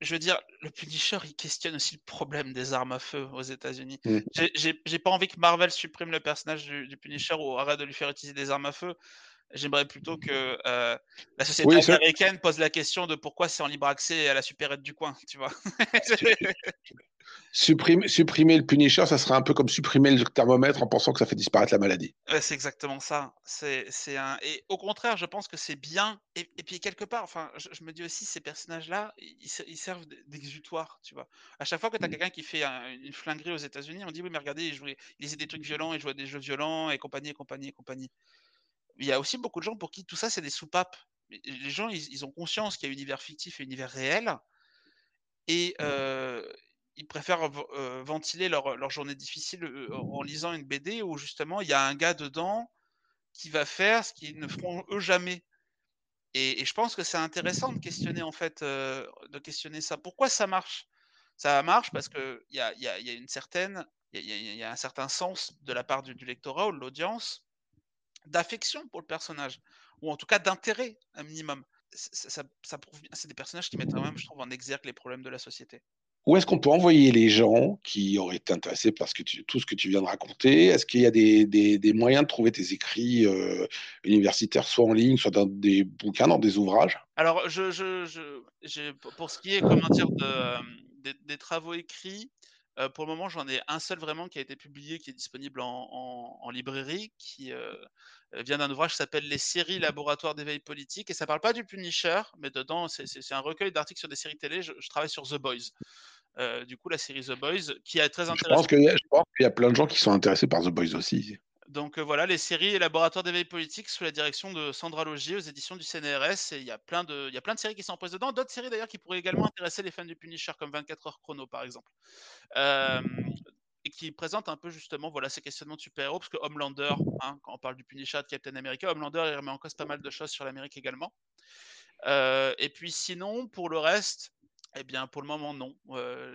je veux dire, le Punisher, il questionne aussi le problème des armes à feu aux États-Unis. Mm. J'ai pas envie que Marvel supprime le personnage du du Punisher ou arrête de lui faire utiliser des armes à feu. J'aimerais plutôt que, heu, la société Oui, américaine pose la question de pourquoi c'est en libre accès à la supérette du coin, tu vois? Supprimer, supprimer le Punisher, ça serait un peu comme supprimer le thermomètre en pensant que ça fait disparaître la maladie. C'est exactement ça. C'est un et au contraire, je pense que c'est bien et et puis quelque part, enfin, je je me dis aussi ces personnages-là, ils se ils servent d'exutoire, tu vois? À chaque fois que tu as Mmh. quelqu'un qui fait un une flinguerie aux États-Unis, on dit: «Oui, mais regardez, il jouait il lisait des trucs violents, il jouait des jeux violents et compagnie et compagnie et compagnie». Il y a aussi beaucoup de gens pour qui tout ça, c'est des soupapes. Les gens, ils ils ont conscience qu'il y a univers fictif et univers réel et heu, ils préfèrent heu, ventiler leur, leur journée difficile, heu, en lisant une BD où justement il y a un gars dedans qui va faire ce qu'ils ne feront eux jamais. Et et je pense que c'est intéressant de questionner en fait, de questionner ça. Pourquoi ça marche? Ça marche parce qu'il y a il y a il y a une certaine il y a y un certain sens de la part du du lectorat ou de l'audience, d'affection pour le personnage ou en tout cas d'intérêt un minimum. Ça ça ça prouve bien c'est des personnages qui mettent quand même, je trouve, en exergue les problèmes de la société. où est-ce qu'on peut envoyer les gens qui auraient été intéressés par tout ce que tu viens de raconter? Est-ce qu'il y a des, moyens de trouver tes écrits euh, universitaires, soit en ligne, soit dans des bouquins, dans des ouvrages? Alors, je, pour ce qui est comment dire, de, des, travaux écrits, euh, pour le moment, j'en ai un seul vraiment qui a été publié, qui est disponible en, librairie, qui euh, vient d'un ouvrage qui s'appelle Les séries laboratoires d'éveil politique. Et ça parle pas du Punisher, mais dedans, c'est un recueil d'articles sur des séries télé. Je, travaille sur The Boys. Euh, du coup, la série The Boys, qui est très intéressante. Je pense qu'il y a plein de gens qui sont intéressés par The Boys aussi. Donc voilà, les séries Laboratoire d'éveil politique sous la direction de Sandra Logier aux éditions du CNRS. Et il y a plein de, séries qui sont prises dedans. D'autres séries d'ailleurs qui pourraient également intéresser les fans du Punisher, comme 24 heures chrono par exemple. et qui présentent un peu justement voilà, ces questionnements de super-héros, parce que Homelander, hein, quand on parle du Punisher de Captain America, Homelander il remet en cause pas mal de choses sur l'Amérique également. et puis sinon, pour le reste, eh bien, pour le moment, non.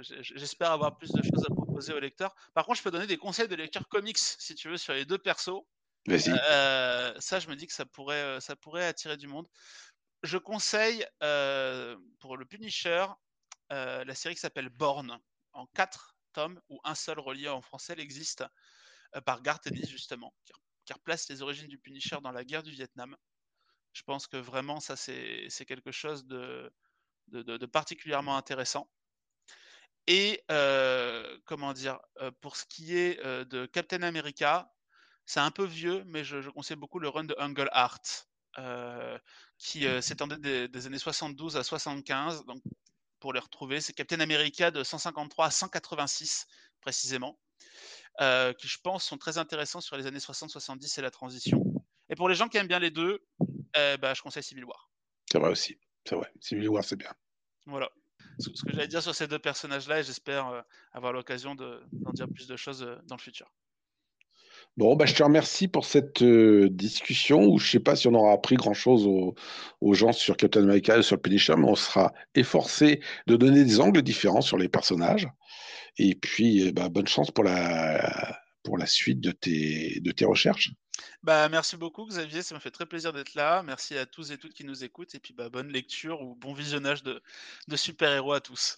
J'espère avoir plus de choses à proposer aux lecteurs. Par contre, je peux donner des conseils de lecture comics, si tu veux, sur les deux persos. Euh, ça, je me dis que ça pourrait, ça pourrait attirer du monde. Je conseille pour le Punisher la série qui s'appelle Born, en quatre tomes, ou un seul relié en français, elle existe, par Garth Ennis, justement, qui, qui, replace les origines du Punisher dans la guerre du Vietnam. Je pense que vraiment, ça, c'est quelque chose de de, particulièrement intéressant. Et euh, comment dire, euh, pour ce qui est euh, de Captain America, c'est un peu vieux, mais je, conseille beaucoup le run de Ungle Art, qui s'étendait des, années 72 à 75. Donc, pour les retrouver, c'est Captain America de 153 à 186 précisément, qui je pense sont très intéressants sur les années 60-70 et la transition. Et pour les gens qui aiment bien les deux, bah, je conseille Civil War. C'est vrai aussi. C'est vrai, Civil War, c'est bien. Voilà. Ce, que j'allais dire sur ces deux personnages-là, et j'espère euh, avoir l'occasion d'en dire plus de choses euh, dans le futur. Bon, bah, je te remercie pour cette euh, discussion où je ne sais pas si on aura appris grand-chose aux, gens sur Captain America et sur le Punisher, mais on sera efforcé de donner des angles différents sur les personnages. Et puis, bah, bonne chance pour la, pour la suite de tes, de tes recherches. Bah, merci beaucoup Xavier, ça m'a fait très plaisir d'être là. Merci à tous et toutes qui nous écoutent et puis bah, bonne lecture ou bon visionnage de, de super-héros à tous.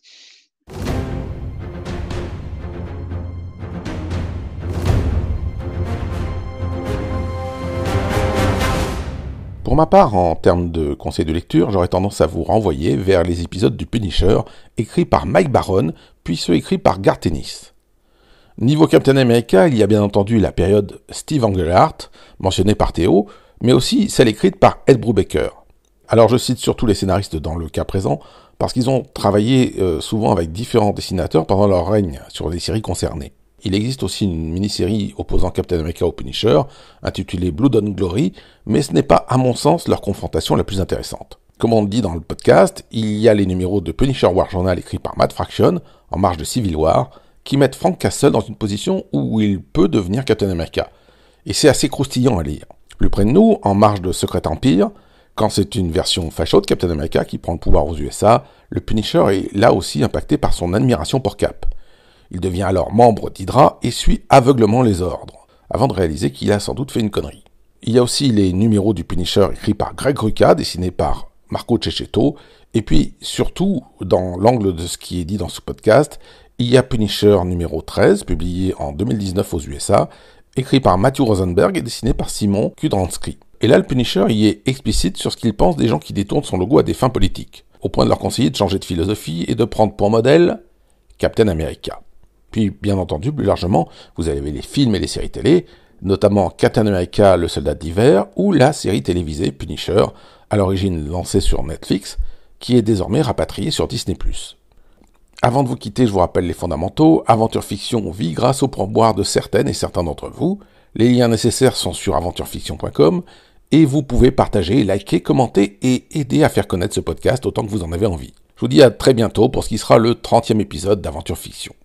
Pour ma part, en termes de conseils de lecture, j'aurais tendance à vous renvoyer vers les épisodes du Punisher écrits par Mike Baron, puis ceux écrits par Garth Ennis. Niveau Captain America, il y a bien entendu la période Steve Englehart, mentionnée par Théo, mais aussi celle écrite par Ed Brubaker. Alors je cite surtout les scénaristes dans le cas présent, parce qu'ils ont travaillé euh, souvent avec différents dessinateurs pendant leur règne sur les séries concernées. Il existe aussi une mini-série opposant Captain America au Punisher, intitulée Blood and Glory, mais ce n'est pas, à mon sens, leur confrontation la plus intéressante. Comme on le dit dans le podcast, il y a les numéros de Punisher War Journal écrits par Matt Fraction, en marge de Civil War, qui mettent Frank Castle dans une position où il peut devenir Captain America. Et c'est assez croustillant à lire. Plus près de nous, en marge de Secret Empire, quand c'est une version facho de Captain America qui prend le pouvoir aux USA, le Punisher est là aussi impacté par son admiration pour Cap. Il devient alors membre d'Hydra et suit aveuglement les ordres, avant de réaliser qu'il a sans doute fait une connerie. Il y a aussi les numéros du Punisher écrits par Greg Rucka, dessinés par Marco Cecchetto, et puis surtout, dans l'angle de ce qui est dit dans ce podcast, il Punisher numéro 13, publié en 2019 aux USA, écrit par Matthew Rosenberg et dessiné par Simon Kudransky. Et là, le Punisher y est explicite sur ce qu'il pense des gens qui détournent son logo à des fins politiques, au point de leur conseiller de changer de philosophie et de prendre pour modèle Captain America. Puis, bien entendu, plus largement, vous avez les films et les séries télé, notamment Captain America, le soldat d'hiver, ou la série télévisée Punisher, à l'origine lancée sur Netflix, qui est désormais rapatriée sur Disney+. Avant de vous quitter, je vous rappelle les fondamentaux. Aventure Fiction vit grâce au pourboire de certaines et certains d'entre vous. Les liens nécessaires sont sur aventurefiction.com et vous pouvez partager, liker, commenter et aider à faire connaître ce podcast autant que vous en avez envie. Je vous dis à très bientôt pour ce qui sera le 30e épisode d'Aventure Fiction.